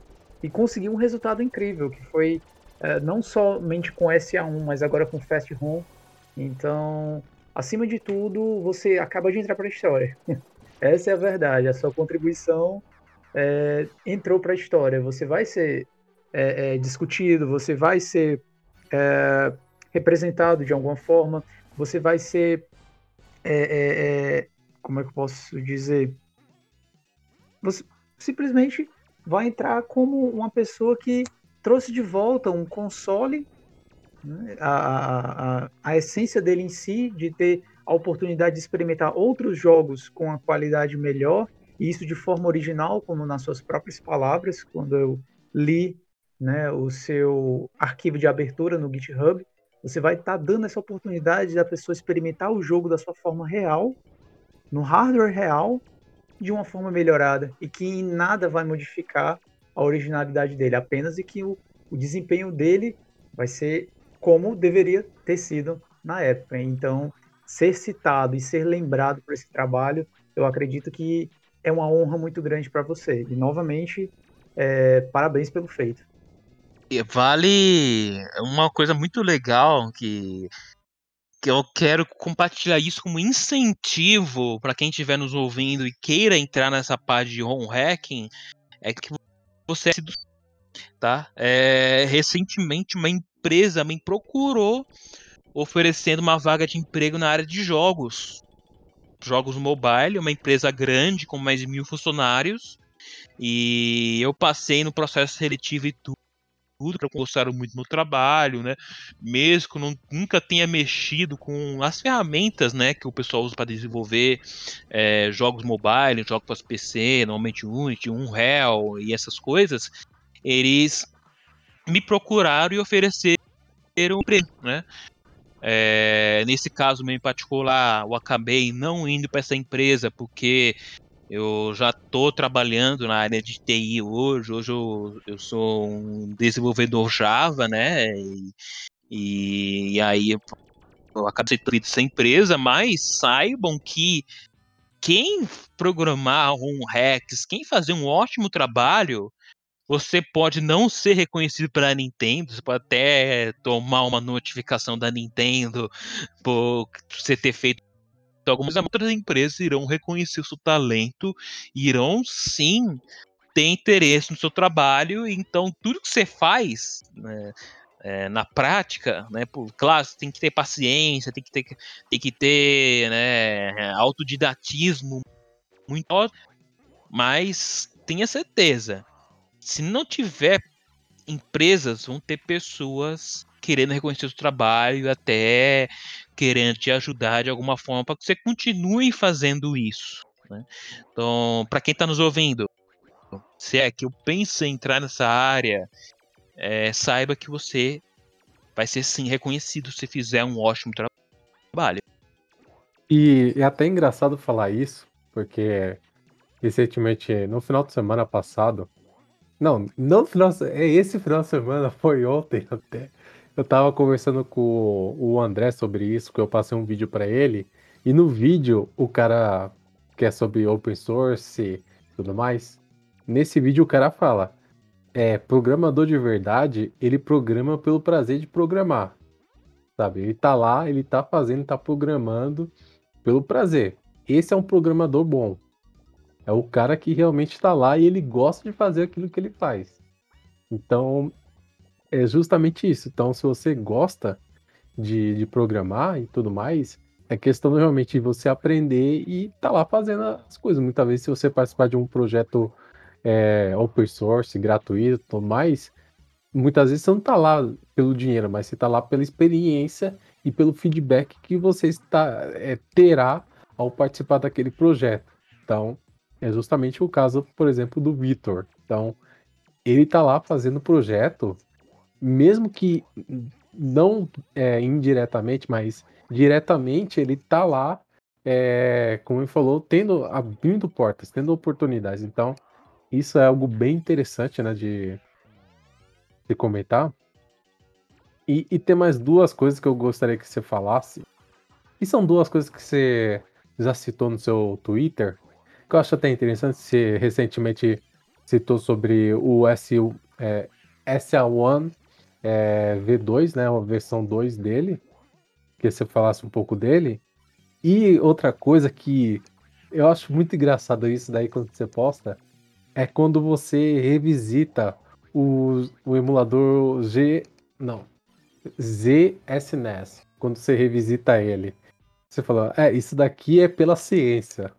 e conseguiu um resultado incrível, que foi é, não somente com SA1, mas agora com Fast Home. Então, acima de tudo, você acaba de entrar para a história. Essa é a verdade. A sua contribuição é, entrou para a história. Você vai ser é, é discutido, você vai ser é, representado de alguma forma, você vai ser. É, como é que eu posso dizer? Você simplesmente vai entrar como uma pessoa que trouxe de volta um console, né, a, a, a essência dele em si, de ter a oportunidade de experimentar outros jogos com a qualidade melhor, e isso de forma original, como nas suas próprias palavras, quando eu li né, o seu arquivo de abertura no GitHub, você vai estar tá dando essa oportunidade da pessoa experimentar o jogo da sua forma real no hardware real de uma forma melhorada e que em nada vai modificar a originalidade dele, apenas e que o, o desempenho dele vai ser como deveria ter sido na época. Então, ser citado e ser lembrado por esse trabalho, eu acredito que é uma honra muito grande para você. E novamente, é, parabéns pelo feito. Vale uma coisa muito legal que que eu quero compartilhar isso como incentivo para quem estiver nos ouvindo e queira entrar nessa parte de home hacking, é que você tá? É, recentemente uma empresa me procurou oferecendo uma vaga de emprego na área de jogos, jogos mobile, uma empresa grande com mais de mil funcionários e eu passei no processo seletivo e tudo tudo, gostaram muito do meu trabalho, né? Mesmo que eu nunca tenha mexido com as ferramentas, né, que o pessoal usa para desenvolver é, jogos mobile, jogos para PC, normalmente Unity, Unreal e essas coisas, eles me procuraram e ofereceram um emprego, né? É, nesse caso em particular, eu acabei não indo para essa empresa porque eu já estou trabalhando na área de TI hoje. Hoje eu, eu sou um desenvolvedor Java, né? E, e, e aí eu, eu acabei sendo essa empresa, mas saibam que quem programar um hacks, quem fazer um ótimo trabalho, você pode não ser reconhecido pela Nintendo, você pode até tomar uma notificação da Nintendo por você ter feito algumas outras empresas irão reconhecer o seu talento, irão sim ter interesse no seu trabalho, então tudo que você faz né, é, na prática, né, por, claro, você tem que ter paciência, tem que ter, tem que ter né, autodidatismo muito, mas tenha certeza, se não tiver empresas, vão ter pessoas querendo reconhecer o seu trabalho, até querendo te ajudar de alguma forma para que você continue fazendo isso. Né? Então, para quem está nos ouvindo, se é que eu penso em entrar nessa área, é, saiba que você vai ser sim reconhecido se fizer um ótimo tra trabalho. E é até engraçado falar isso, porque recentemente, no final de semana passado, não, não final, é esse final de semana, foi ontem até. Eu tava conversando com o André sobre isso, que eu passei um vídeo para ele, e no vídeo o cara que é sobre open source e tudo mais, nesse vídeo o cara fala, é, programador de verdade, ele programa pelo prazer de programar. Sabe? Ele tá lá, ele tá fazendo, tá programando pelo prazer. Esse é um programador bom. É o cara que realmente está lá e ele gosta de fazer aquilo que ele faz. Então, é justamente isso. Então, se você gosta de, de programar e tudo mais, é questão realmente de você aprender e tá lá fazendo as coisas. Muitas vezes, se você participar de um projeto é, open source, gratuito tudo mais, muitas vezes você não tá lá pelo dinheiro, mas você tá lá pela experiência e pelo feedback que você está, é, terá ao participar daquele projeto. Então, é justamente o caso, por exemplo, do Vitor. Então, ele tá lá fazendo projeto mesmo que não é, indiretamente, mas diretamente, ele tá lá, é, como ele falou, tendo, abrindo portas, tendo oportunidades. Então, isso é algo bem interessante, né, de, de comentar. E, e tem mais duas coisas que eu gostaria que você falasse. E são duas coisas que você já citou no seu Twitter, que eu acho até interessante. Você recentemente citou sobre o SU, é, SA1 é, V2, né, a versão 2 dele, que você falasse um pouco dele. E outra coisa que eu acho muito engraçado isso daí quando você posta, é quando você revisita o, o emulador G. Não. ZSNES. Quando você revisita ele. Você fala, é, isso daqui é pela ciência.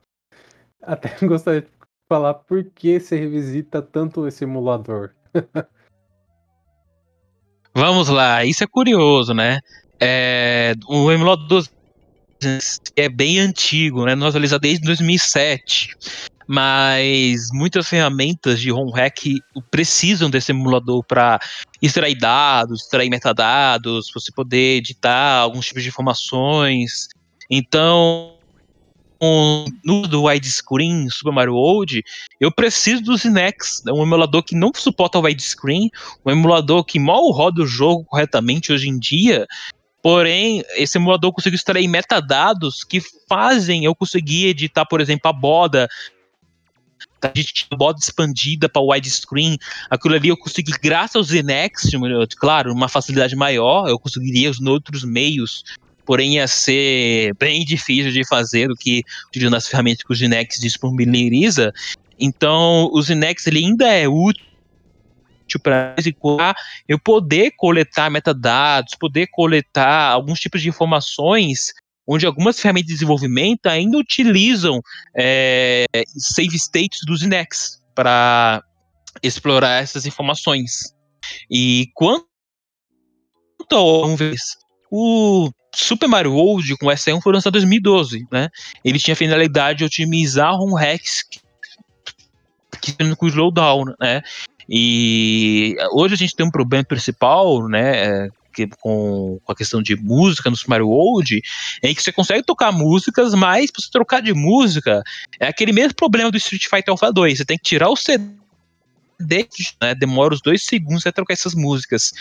Até gostaria de falar por que você revisita tanto esse emulador. Vamos lá, isso é curioso, né? É, o emulador é bem antigo, né? Nós atualizamos desde 2007. Mas muitas ferramentas de home hack precisam desse emulador para extrair dados, extrair metadados, você poder editar alguns tipos de informações. Então, no do widescreen Super Mario World, eu preciso dos Inex, né? um emulador que não suporta o widescreen, um emulador que mal roda o jogo corretamente hoje em dia. Porém, esse emulador conseguiu extrair metadados que fazem eu conseguir editar, por exemplo, a boda a gente tinha boda expandida para widescreen, aquilo ali eu consegui, graças aos Inex, claro, uma facilidade maior, eu conseguiria os outros meios porém ia ser bem difícil de fazer do que utilizando as ferramentas que o Ginex disponibiliza. Então, o Ginex ele ainda é útil para eu poder coletar metadados, poder coletar alguns tipos de informações onde algumas ferramentas de desenvolvimento ainda utilizam é, save states dos Inex para explorar essas informações. E quanto ao o Super Mario World com S1 foi lançado em 2012, né? Ele tinha a finalidade de otimizar ROM hacks que com o slowdown, né? E hoje a gente tem um problema principal, né? É, que, com, com, a questão de música no Super Mario World, em que você consegue tocar músicas, mas para você trocar de música, é aquele mesmo problema do Street Fighter Alpha 2. Você tem que tirar o CD né, demora os dois segundos para trocar essas músicas.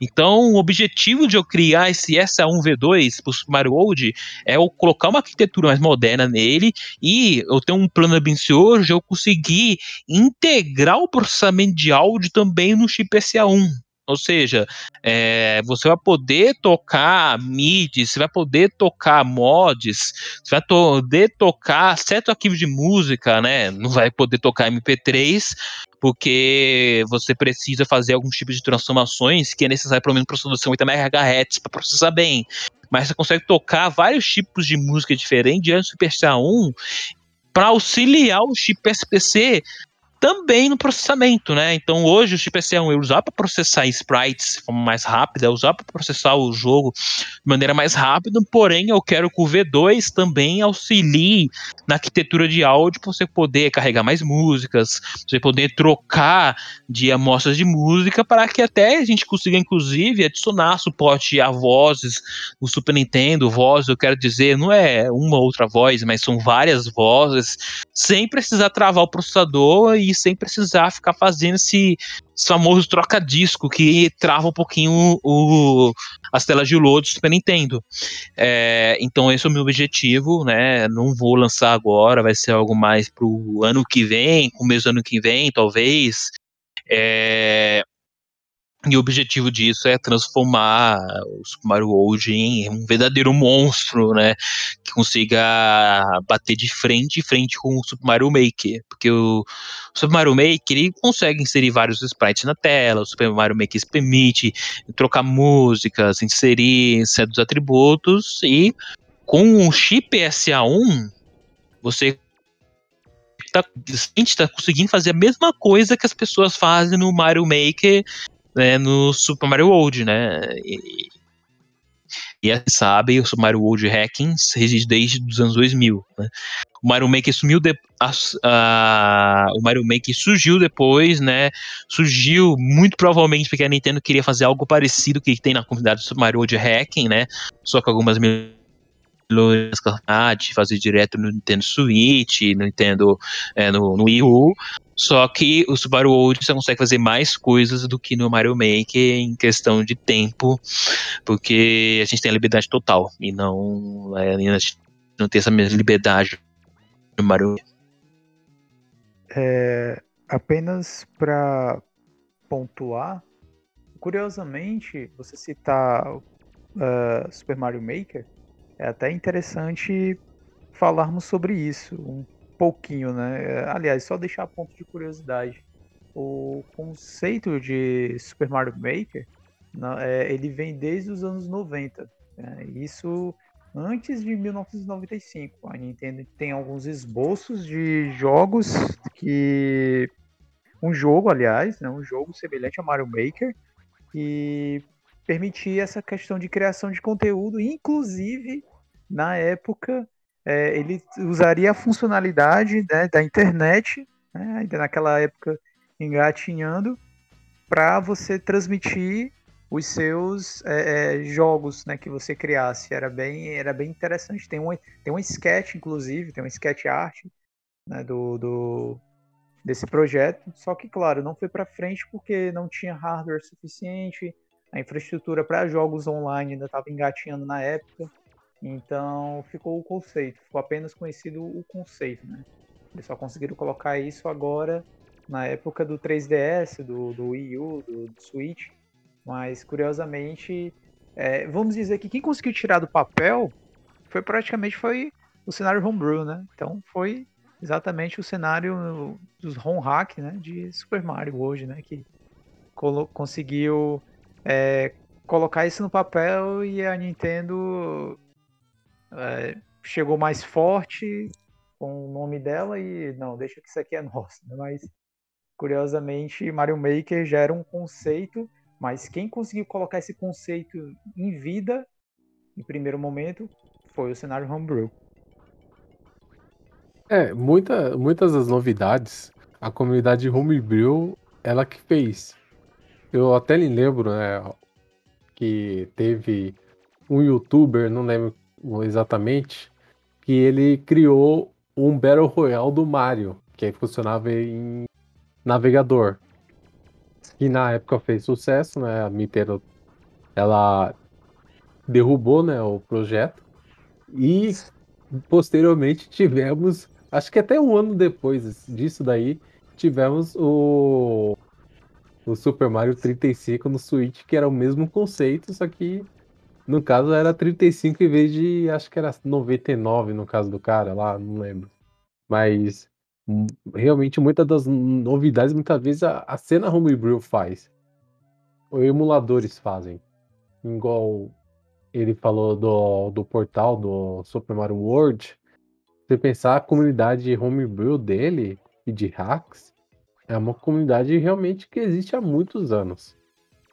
Então, o objetivo de eu criar esse SA1V2 para o Mario World é eu colocar uma arquitetura mais moderna nele e eu tenho um plano ambicioso de eu conseguir integrar o processamento de áudio também no chip SA1. Ou seja, é, você vai poder tocar MIDI, você vai poder tocar mods, você vai poder tocar certo arquivo de música, né? Não vai poder tocar MP3, porque você precisa fazer alguns tipos de transformações que é necessário pelo menos processamento 80 MHz para processar bem. Mas você consegue tocar vários tipos de música diferentes diante do Super 1 para auxiliar o chip SPC também no processamento, né? Então hoje o chip S1 eu usar para processar sprites de forma mais rápida, usar para processar o jogo de maneira mais rápida, porém eu quero que o V2 também auxilie na arquitetura de áudio para você poder carregar mais músicas, você poder trocar de amostras de música para que até a gente consiga inclusive adicionar suporte a vozes no Super Nintendo, voz, eu quero dizer, não é uma outra voz, mas são várias vozes, sem precisar travar o processador e sem precisar ficar fazendo esse, esse famoso troca-disco que trava um pouquinho o, as telas de load do Super Nintendo. É, então esse é o meu objetivo, né? Não vou lançar agora, vai ser algo mais pro ano que vem, começo do ano que vem, talvez. É, e o objetivo disso é transformar o Super Mario World em um verdadeiro monstro, né? Que consiga bater de frente em frente com o Super Mario Maker. Porque o Super Mario Maker ele consegue inserir vários sprites na tela, o Super Mario Maker permite trocar músicas, inserir certos atributos e com o chip SA1 você está tá conseguindo fazer a mesma coisa que as pessoas fazem no Mario Maker né, no Super Mario World, né? E, e a gente sabe, o Super Mario World Hacking reside desde os anos 2000. Né? O Mario Maker sumiu de, a, a, o Mario Maker surgiu depois, né? Surgiu muito provavelmente porque a Nintendo queria fazer algo parecido que tem na comunidade do Super Mario World Hacking, né? Só com algumas melhorias fazer direto no Nintendo Switch, no Nintendo, é, no, no Wii U, só que o Subaru você consegue fazer mais coisas do que no Mario Maker em questão de tempo, porque a gente tem a liberdade total e não, é, a gente não tem essa mesma liberdade no Mario é, apenas para pontuar, curiosamente, você citar uh, Super Mario Maker, é até interessante falarmos sobre isso um pouquinho, né? Aliás, só deixar ponto de curiosidade. O conceito de Super Mario Maker, é, ele vem desde os anos 90. Né? Isso antes de 1995. A Nintendo tem alguns esboços de jogos que um jogo, aliás, né, um jogo semelhante a Mario Maker que permitia essa questão de criação de conteúdo, inclusive na época é, ele usaria a funcionalidade né, da internet, né, ainda naquela época engatinhando, para você transmitir os seus é, é, jogos né, que você criasse. Era bem, era bem interessante. Tem um, tem um sketch, inclusive, tem um sketch art né, do, do, desse projeto. Só que, claro, não foi para frente porque não tinha hardware suficiente, a infraestrutura para jogos online ainda estava engatinhando na época. Então ficou o conceito, ficou apenas conhecido o conceito. Né? Eles só conseguiram colocar isso agora na época do 3DS, do, do Wii U, do, do Switch mas, curiosamente, é, vamos dizer que quem conseguiu tirar do papel foi praticamente foi o cenário homebrew, né? Então foi exatamente o cenário dos home hack, né? De Super Mario hoje, né? Que conseguiu é, colocar isso no papel e a Nintendo é, chegou mais forte com o nome dela e não, deixa que isso aqui é nosso, né? Mas curiosamente Mario Maker já era um conceito mas quem conseguiu colocar esse conceito em vida, em primeiro momento, foi o cenário Homebrew. É, muita, muitas das novidades, a comunidade Homebrew, ela que fez. Eu até me lembro, né, que teve um youtuber, não lembro exatamente, que ele criou um Battle Royale do Mario, que aí funcionava em navegador que na época fez sucesso, né? A Nintendo ela derrubou, né, o projeto e posteriormente tivemos, acho que até um ano depois disso daí, tivemos o o Super Mario 35 no Switch, que era o mesmo conceito, só que no caso era 35 em vez de, acho que era 99 no caso do cara lá, não lembro. Mas Hum, realmente muitas das novidades, muitas vezes a, a cena homebrew faz. Ou emuladores fazem. Igual ele falou do, do portal do Super Mario World. Você pensar a comunidade homebrew dele e de hacks é uma comunidade realmente que existe há muitos anos.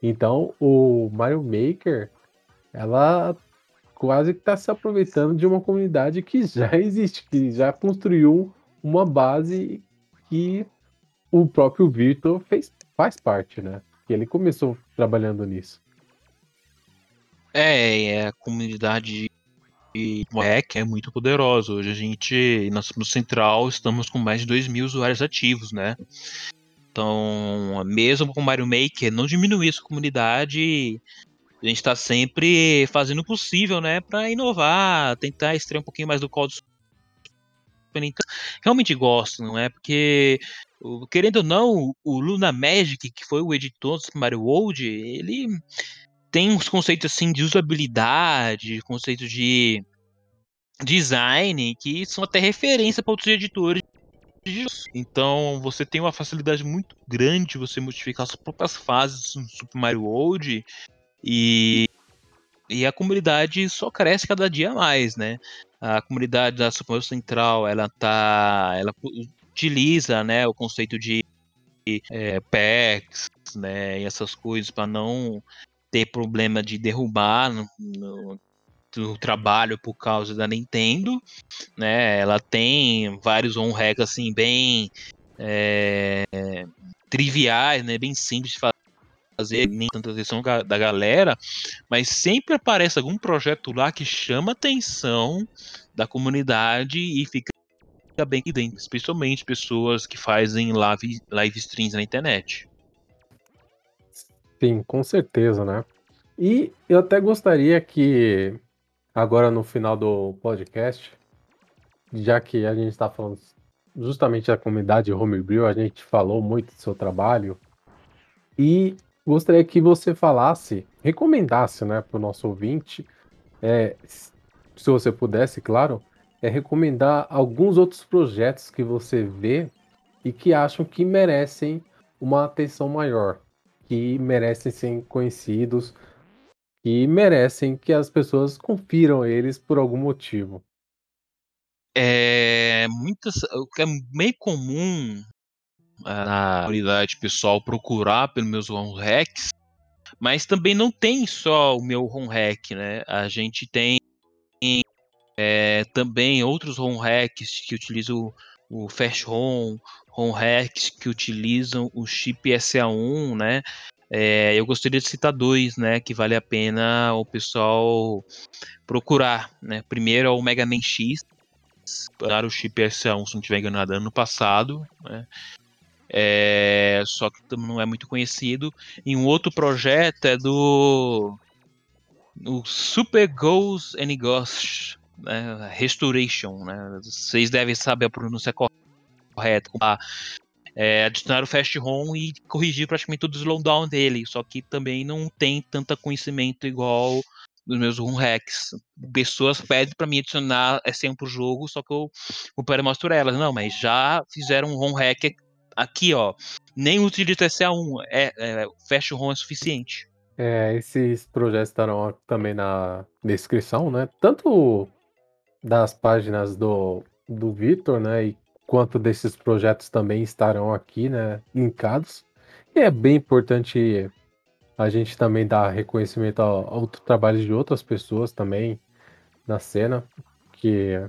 Então o Mario Maker ela quase que está se aproveitando de uma comunidade que já existe, que já construiu uma base que o próprio Victor fez, faz parte, né? Que ele começou trabalhando nisso. É, é a comunidade de hack é muito poderosa. Hoje a gente, nós no Central, estamos com mais de 2 mil usuários ativos, né? Então, mesmo com o Mario Maker, não diminuir essa comunidade. A gente está sempre fazendo o possível, né, para inovar, tentar extrair um pouquinho mais do código realmente gosto, não é? Porque, querendo ou não, o Luna Magic, que foi o editor do Mario World, ele tem uns conceitos assim de usabilidade, conceitos de design que são até referência para outros editores. Então você tem uma facilidade muito grande de você modificar as próprias fases no Super Mario World e, e a comunidade só cresce cada dia mais, né? a comunidade da Supremo Central ela tá ela utiliza né o conceito de é, PECs né e essas coisas para não ter problema de derrubar no, no, trabalho por causa da Nintendo né ela tem vários on assim bem é, triviais né bem simples de fazer fazer nem tanta atenção da galera, mas sempre aparece algum projeto lá que chama atenção da comunidade e fica bem dentro, especialmente pessoas que fazem live, live streams na internet. Sim, com certeza, né? E eu até gostaria que, agora no final do podcast, já que a gente está falando justamente da comunidade Homebrew, a gente falou muito do seu trabalho, e gostaria que você falasse, recomendasse, né, para o nosso ouvinte, é, se você pudesse, claro, é recomendar alguns outros projetos que você vê e que acham que merecem uma atenção maior, que merecem ser conhecidos, que merecem que as pessoas confiram eles por algum motivo. É muitas, é meio comum na comunidade pessoal procurar pelos meus home hacks, mas também não tem só o meu home hack, né? A gente tem é, também outros home hacks que utilizam o Fast Home, home hacks que utilizam o chip SA1, né? É, eu gostaria de citar dois, né, que vale a pena o pessoal procurar, né? Primeiro é o Mega Man X, o chip S1, se não estiver enganado, ano passado, né? É, só que não é muito conhecido. E um outro projeto é do o Super Goals and Ghosts, né? Restoration, né? Vocês devem saber a pronúncia correta. A, é, adicionar o Fast ROM e corrigir praticamente todo o slowdown dele, só que também não tem tanta conhecimento igual dos meus ROM hacks. Pessoas pedem para mim adicionar SM pro jogo, só que eu recupero e mostro elas. Não, mas já fizeram um ROM hack aqui, ó. Nem utiliza SA1, é, é, Fast ROM é suficiente. É, esses projetos estarão também na descrição, né? Tanto das páginas do, do Vitor, né? E quanto desses projetos também estarão aqui, né? Linkados. E é bem importante a gente também dar reconhecimento ao, ao trabalho de outras pessoas também na cena que,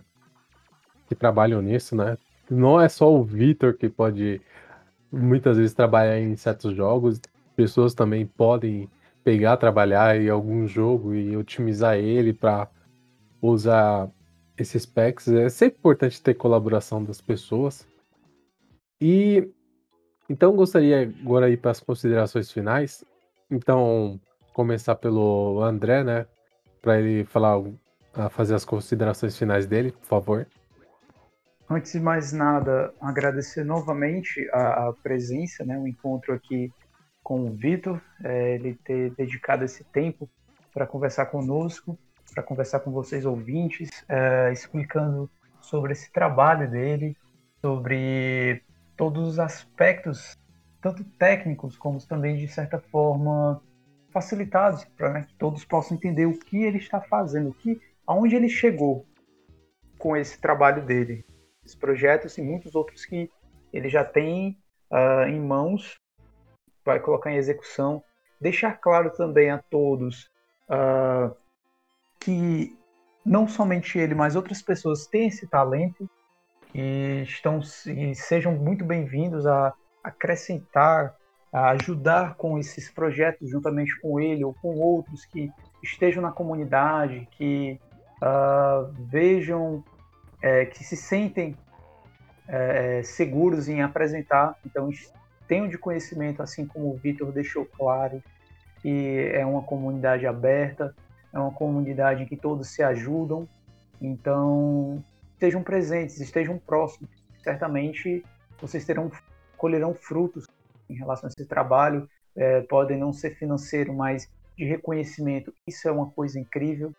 que trabalham nisso, né? Não é só o Vitor que pode muitas vezes trabalhar em certos jogos, pessoas também podem pegar, trabalhar em algum jogo e otimizar ele para usar esses packs. É sempre importante ter colaboração das pessoas. E então gostaria agora ir para as considerações finais. Então, começar pelo André, né? Para ele falar, fazer as considerações finais dele, por favor. Antes de mais nada, agradecer novamente a, a presença, né, o encontro aqui com o Vitor, é, ele ter dedicado esse tempo para conversar conosco, para conversar com vocês ouvintes, é, explicando sobre esse trabalho dele, sobre todos os aspectos, tanto técnicos como também de certa forma facilitados, para né, que todos possam entender o que ele está fazendo, o que, aonde ele chegou com esse trabalho dele, esse projeto e muitos outros que ele já tem uh, em mãos vai colocar em execução. Deixar claro também a todos uh, que não somente ele, mas outras pessoas têm esse talento e estão e sejam muito bem-vindos a acrescentar, a ajudar com esses projetos juntamente com ele ou com outros que estejam na comunidade, que uh, vejam, é, que se sentem é, seguros em apresentar. Então, tenho de conhecimento, assim como o Vitor deixou claro, que é uma comunidade aberta, é uma comunidade em que todos se ajudam. Então, estejam presentes, estejam próximos. Certamente vocês terão, colherão frutos em relação a esse trabalho. É, podem não ser financeiro, mas de reconhecimento. Isso é uma coisa incrível.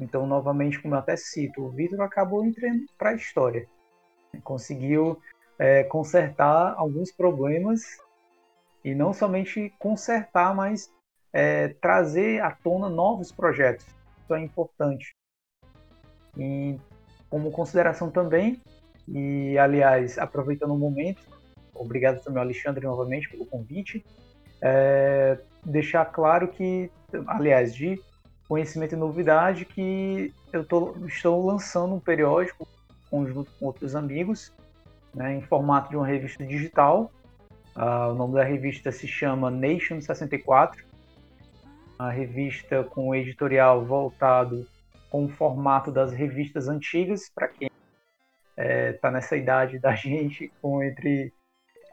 Então, novamente, como eu até cito, o Vitor acabou entrando para a história. Conseguiu é, consertar alguns problemas e não somente consertar, mas é, trazer à tona novos projetos. Isso é importante. E como consideração também, e aliás, aproveitando o momento, obrigado também ao Alexandre novamente pelo convite, é, deixar claro que, aliás, de conhecimento e novidade, que eu tô, estou lançando um periódico conjunto com outros amigos, né, em formato de uma revista digital. Uh, o nome da revista se chama Nation 64, a revista com o editorial voltado com o formato das revistas antigas, para quem está é, tá nessa idade da gente, com entre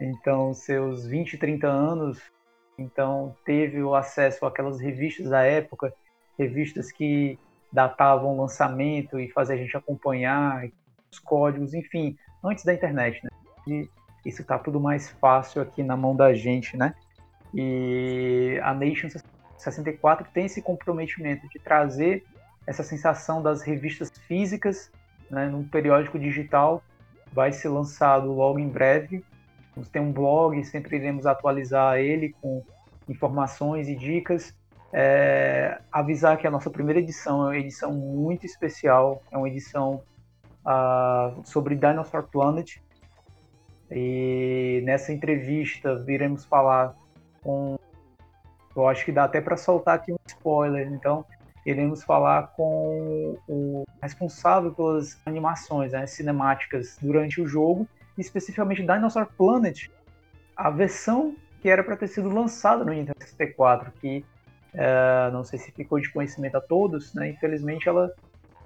então seus 20 e 30 anos, então teve o acesso àquelas revistas da época, revistas que datavam lançamento e fazia a gente acompanhar, os códigos, enfim, antes da internet, né? E isso está tudo mais fácil aqui na mão da gente, né? E a Nation 64 tem esse comprometimento de trazer essa sensação das revistas físicas, né, num periódico digital, vai ser lançado logo em breve. Vamos ter um blog, sempre iremos atualizar ele com informações e dicas. É, avisar que a nossa primeira edição é uma edição muito especial, é uma edição uh, sobre Dinosaur Planet. E nessa entrevista viremos falar com. Eu acho que dá até para soltar aqui um spoiler. Então, iremos falar com o responsável pelas animações né, cinemáticas durante o jogo, especificamente Dinosaur Planet, a versão que era para ter sido lançada no Nintendo 64, que uh, não sei se ficou de conhecimento a todos, né? Infelizmente ela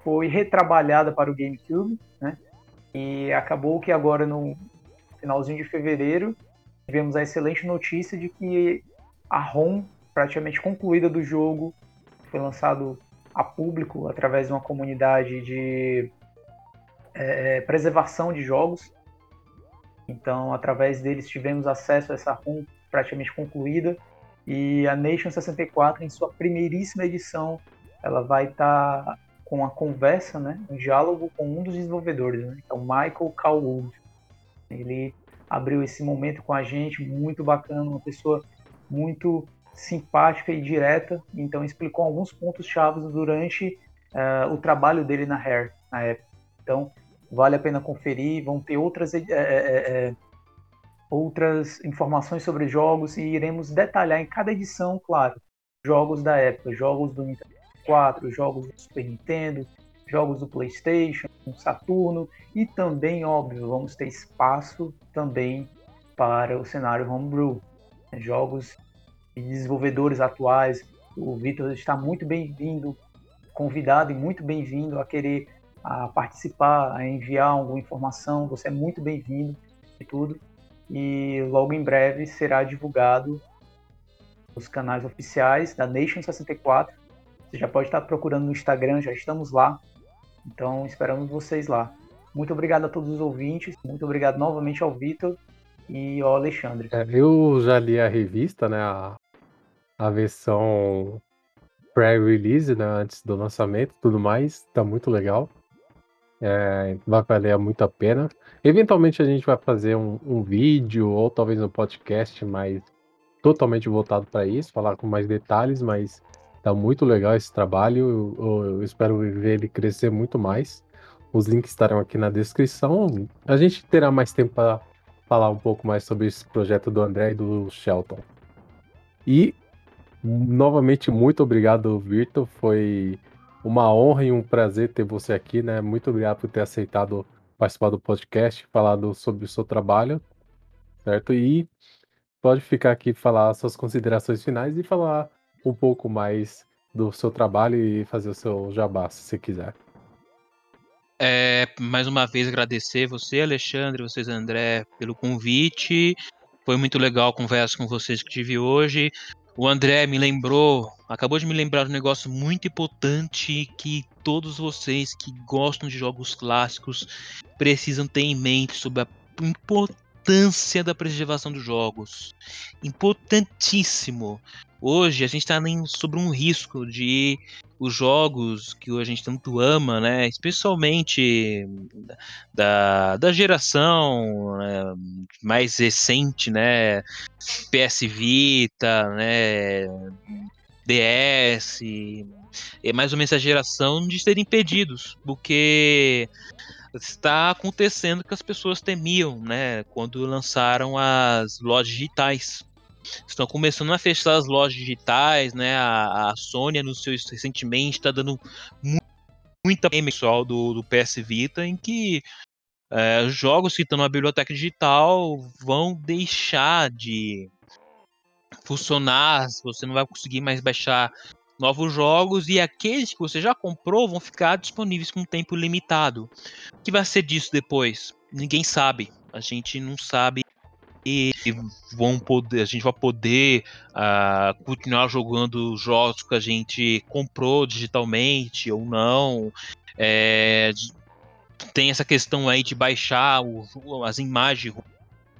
foi retrabalhada para o GameCube, né? E acabou que agora no finalzinho de fevereiro tivemos a excelente notícia de que a ROM praticamente concluída do jogo foi lançado a público através de uma comunidade de é, preservação de jogos. Então, através deles tivemos acesso a essa ROM praticamente concluída e a Nation 64 em sua primeiríssima edição, ela vai estar tá com uma conversa, né, um diálogo com um dos desenvolvedores, né, é o Michael Calwood. Ele abriu esse momento com a gente, muito bacana, uma pessoa muito simpática e direta, então explicou alguns pontos chaves durante uh, o trabalho dele na Hair na época. Então vale a pena conferir, vão ter outras é, é, outras informações sobre jogos e iremos detalhar em cada edição, claro, jogos da época, jogos do Nintendo 64, jogos do Super Nintendo, jogos do PlayStation, Saturno e também, óbvio, vamos ter espaço também para o cenário homebrew, né? jogos de desenvolvedores atuais. O Vitor está muito bem-vindo, convidado e muito bem-vindo a querer a participar, a enviar alguma informação. Você é muito bem-vindo e tudo. E logo em breve será divulgado os canais oficiais da Nation 64 você já pode estar procurando no Instagram, já estamos lá. Então esperamos vocês lá. Muito obrigado a todos os ouvintes, muito obrigado novamente ao Vitor e ao Alexandre. É, eu já li a revista, né? A, a versão pré-release, né? Antes do lançamento tudo mais. Tá muito legal. É, vai valer muito a pena. Eventualmente a gente vai fazer um, um vídeo ou talvez um podcast mais totalmente voltado para isso, falar com mais detalhes, mas Tá muito legal esse trabalho. Eu, eu espero ver ele crescer muito mais. Os links estarão aqui na descrição. A gente terá mais tempo para falar um pouco mais sobre esse projeto do André e do Shelton. E novamente muito obrigado, Virto. Foi uma honra e um prazer ter você aqui, né? Muito obrigado por ter aceitado participar do podcast, falado sobre o seu trabalho, certo? E pode ficar aqui falar suas considerações finais e falar um pouco mais do seu trabalho e fazer o seu jabá, se você quiser. É, mais uma vez agradecer você, Alexandre, vocês, André, pelo convite. Foi muito legal a conversa com vocês que tive hoje. O André me lembrou, acabou de me lembrar de um negócio muito importante que todos vocês que gostam de jogos clássicos precisam ter em mente sobre a importância da preservação dos jogos. Importantíssimo. Hoje a gente está sobre um risco de os jogos que a gente tanto ama, né, especialmente da, da geração né, mais recente, né, PS Vita, né, DS, é mais ou menos a geração de serem impedidos, porque está acontecendo que as pessoas temiam, né, quando lançaram as lojas digitais estão começando a fechar as lojas digitais, né? A, a Sony anunciou isso recentemente, está dando muita pessoal do, do PS Vita em que é, jogos que estão na biblioteca digital vão deixar de funcionar, você não vai conseguir mais baixar novos jogos e aqueles que você já comprou vão ficar disponíveis com tempo limitado. O que vai ser disso depois? Ninguém sabe. A gente não sabe e vão poder, a gente vai poder uh, continuar jogando jogos que a gente comprou digitalmente ou não. É, tem essa questão aí de baixar o, as imagens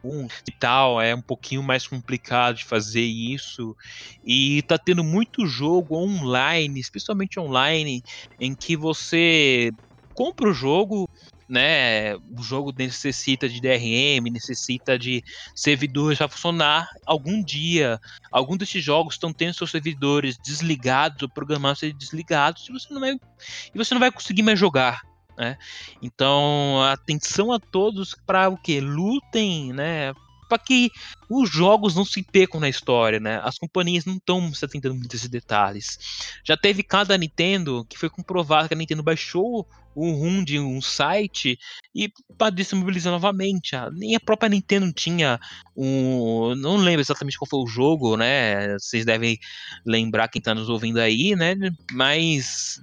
e tal, é um pouquinho mais complicado de fazer isso. E tá tendo muito jogo online, especialmente online, em que você compra o jogo, né, o jogo necessita de DRM, necessita de servidores para funcionar. Algum dia, algum desses jogos estão tendo seus servidores desligados ou programados ser desligados e você não vai, e você não vai conseguir mais jogar. Né? Então, atenção a todos para o que? Lutem, né? para que os jogos não se percam na história, né? As companhias não estão se atentando muito a esses detalhes. Já teve cada Nintendo que foi comprovado que a Nintendo baixou o ROM de um site e desmobilizar novamente. Nem a própria Nintendo tinha um. Não lembro exatamente qual foi o jogo, né? Vocês devem lembrar quem está nos ouvindo aí, né? Mas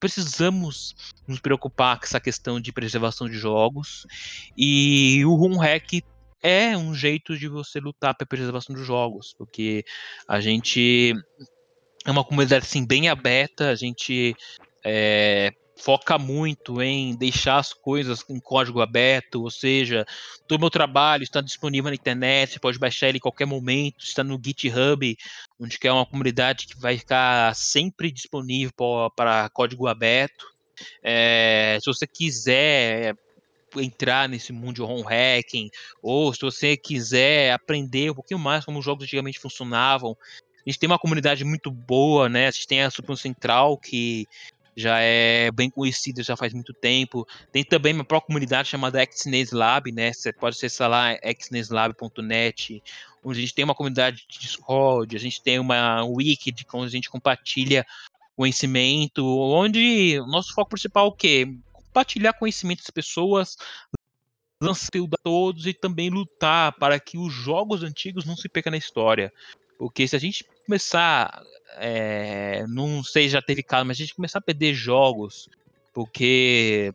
precisamos nos preocupar com essa questão de preservação de jogos. E o Home Hack é um jeito de você lutar pela preservação dos jogos, porque a gente é uma comunidade assim bem aberta, a gente é, foca muito em deixar as coisas em código aberto, ou seja, todo meu trabalho está disponível na internet, você pode baixar ele em qualquer momento, está no GitHub, onde é uma comunidade que vai ficar sempre disponível para código aberto. É, se você quiser entrar nesse mundo de home hacking, ou se você quiser aprender um pouquinho mais como os jogos antigamente funcionavam, a gente tem uma comunidade muito boa, né? A gente tem a Supremo Central, que já é bem conhecida já faz muito tempo. Tem também uma própria comunidade chamada Xnes Lab, né? Você pode acessar lá xneslab.net, onde a gente tem uma comunidade de Discord, a gente tem uma wiki de onde a gente compartilha conhecimento, onde o nosso foco principal é o quê? Compartilhar conhecimento das pessoas, lançar conteúdo a todos e também lutar para que os jogos antigos não se percam na história. Porque se a gente começar, é, não sei já teve caso, mas a gente começar a perder jogos, porque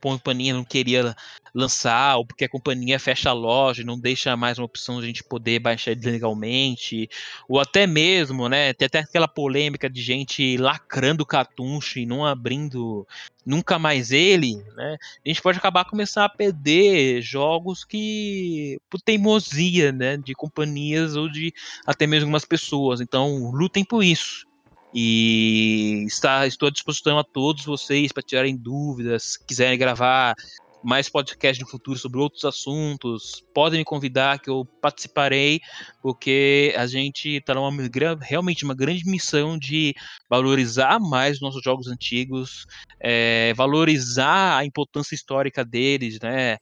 companhia não queria lançar, ou porque a companhia fecha a loja não deixa mais uma opção de a gente poder baixar legalmente, ou até mesmo, né, tem até aquela polêmica de gente lacrando o cartucho e não abrindo nunca mais ele, né, a gente pode acabar começar a perder jogos que por teimosia, né, de companhias ou de até mesmo algumas pessoas, então lutem por isso. E está, estou à disposição a todos vocês para tirarem dúvidas, quiserem gravar mais podcasts no futuro sobre outros assuntos, podem me convidar que eu participarei, porque a gente está numa realmente uma grande missão de valorizar mais os nossos jogos antigos, é, valorizar a importância histórica deles, né,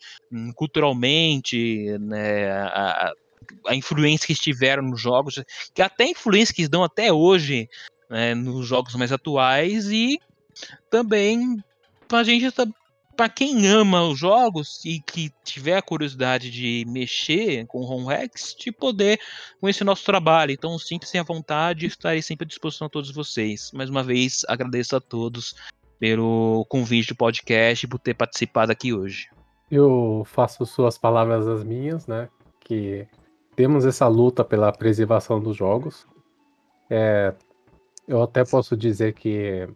culturalmente, né, a, a influência que estiveram nos jogos, que até influência que dão até hoje né, nos jogos mais atuais e também a gente para quem ama os jogos e que tiver a curiosidade de mexer com home hacks, de poder conhecer nosso trabalho. Então, sinta-se à vontade, estarei sempre à disposição a todos vocês. Mais uma vez, agradeço a todos pelo convite do podcast e por ter participado aqui hoje. Eu faço suas palavras as minhas, né? Que temos essa luta pela preservação dos jogos. É, eu até posso dizer que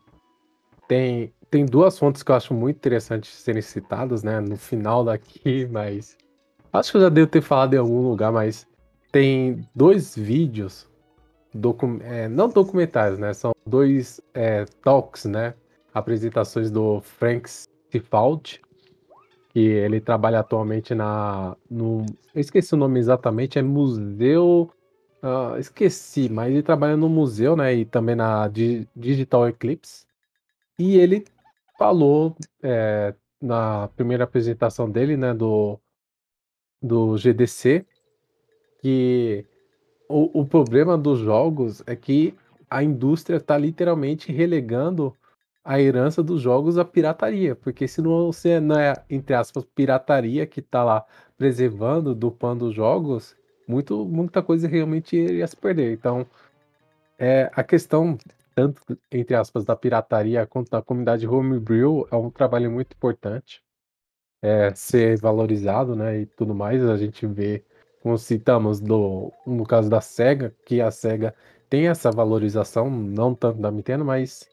tem, tem duas fontes que eu acho muito interessantes serem citadas, né? No final daqui, mas. Acho que eu já devo ter falado em algum lugar, mas tem dois vídeos, docu é, não documentários, né? São dois é, talks, né? Apresentações do Frank Cifaldi, que ele trabalha atualmente na. No, eu esqueci o nome exatamente, é Museu Uh, esqueci, mas ele trabalha no museu, né? E também na Digital Eclipse. E ele falou é, na primeira apresentação dele, né? Do, do GDC, que o, o problema dos jogos é que a indústria está literalmente relegando a herança dos jogos à pirataria, porque se não, você não é, entre aspas, pirataria que está lá preservando, dupando os jogos, muito, muita coisa realmente ia se perder. Então, é, a questão, tanto entre aspas, da pirataria quanto da comunidade homebrew é um trabalho muito importante. É, ser valorizado, né, e tudo mais. A gente vê, como citamos do, no caso da SEGA, que a SEGA tem essa valorização, não tanto da Nintendo, mas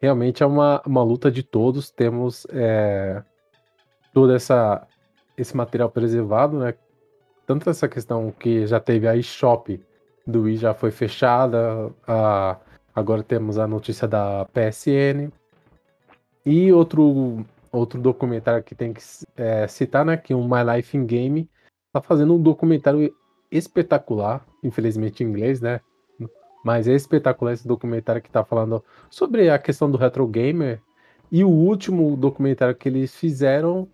realmente é uma, uma luta de todos. Temos é, todo essa, esse material preservado, né, tanto essa questão que já teve a eShop do Wii já foi fechada, a, agora temos a notícia da PSN. E outro, outro documentário que tem que é, citar, né? Que o My Life in Game tá fazendo um documentário espetacular, infelizmente em inglês, né? Mas é espetacular esse documentário que tá falando sobre a questão do retro gamer. E o último documentário que eles fizeram,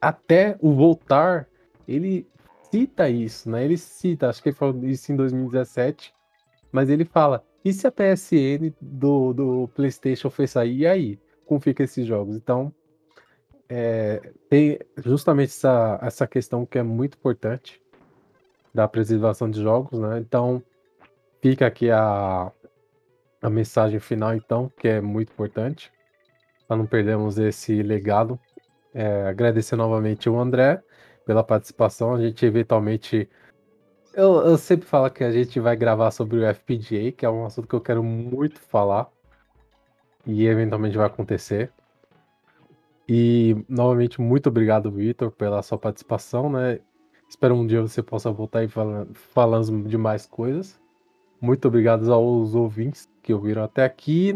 até o voltar, ele cita isso, né? Ele cita, acho que ele falou isso em 2017, mas ele fala: e se a PSN do, do PlayStation for sair? E aí? Como fica esses jogos? Então, é, tem justamente essa, essa questão que é muito importante da preservação de jogos, né? Então, fica aqui a, a mensagem final, então, que é muito importante, para não perdermos esse legado. É, agradecer novamente o André pela participação. A gente eventualmente. Eu, eu sempre falo que a gente vai gravar sobre o FPGA, que é um assunto que eu quero muito falar. E eventualmente vai acontecer. E novamente, muito obrigado, Vitor, pela sua participação, né? Espero um dia você possa voltar e falando, de mais coisas. Muito obrigado aos ouvintes que ouviram até aqui.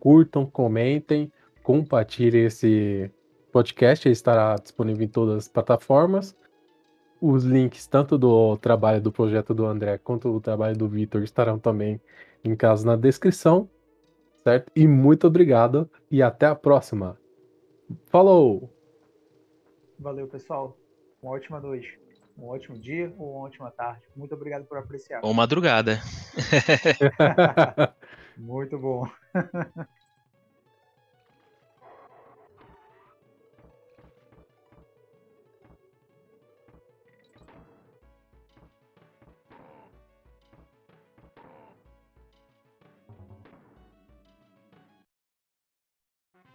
Curtam, comentem, compartilhem esse podcast. Estará disponível em todas as plataformas. Os links, tanto do trabalho do projeto do André quanto do trabalho do Vitor, estarão também em casa na descrição. Certo? E muito obrigado e até a próxima. Falou! Valeu, pessoal. Uma ótima noite, um ótimo dia ou uma ótima tarde. Muito obrigado por apreciar. Ou madrugada. Muito bom.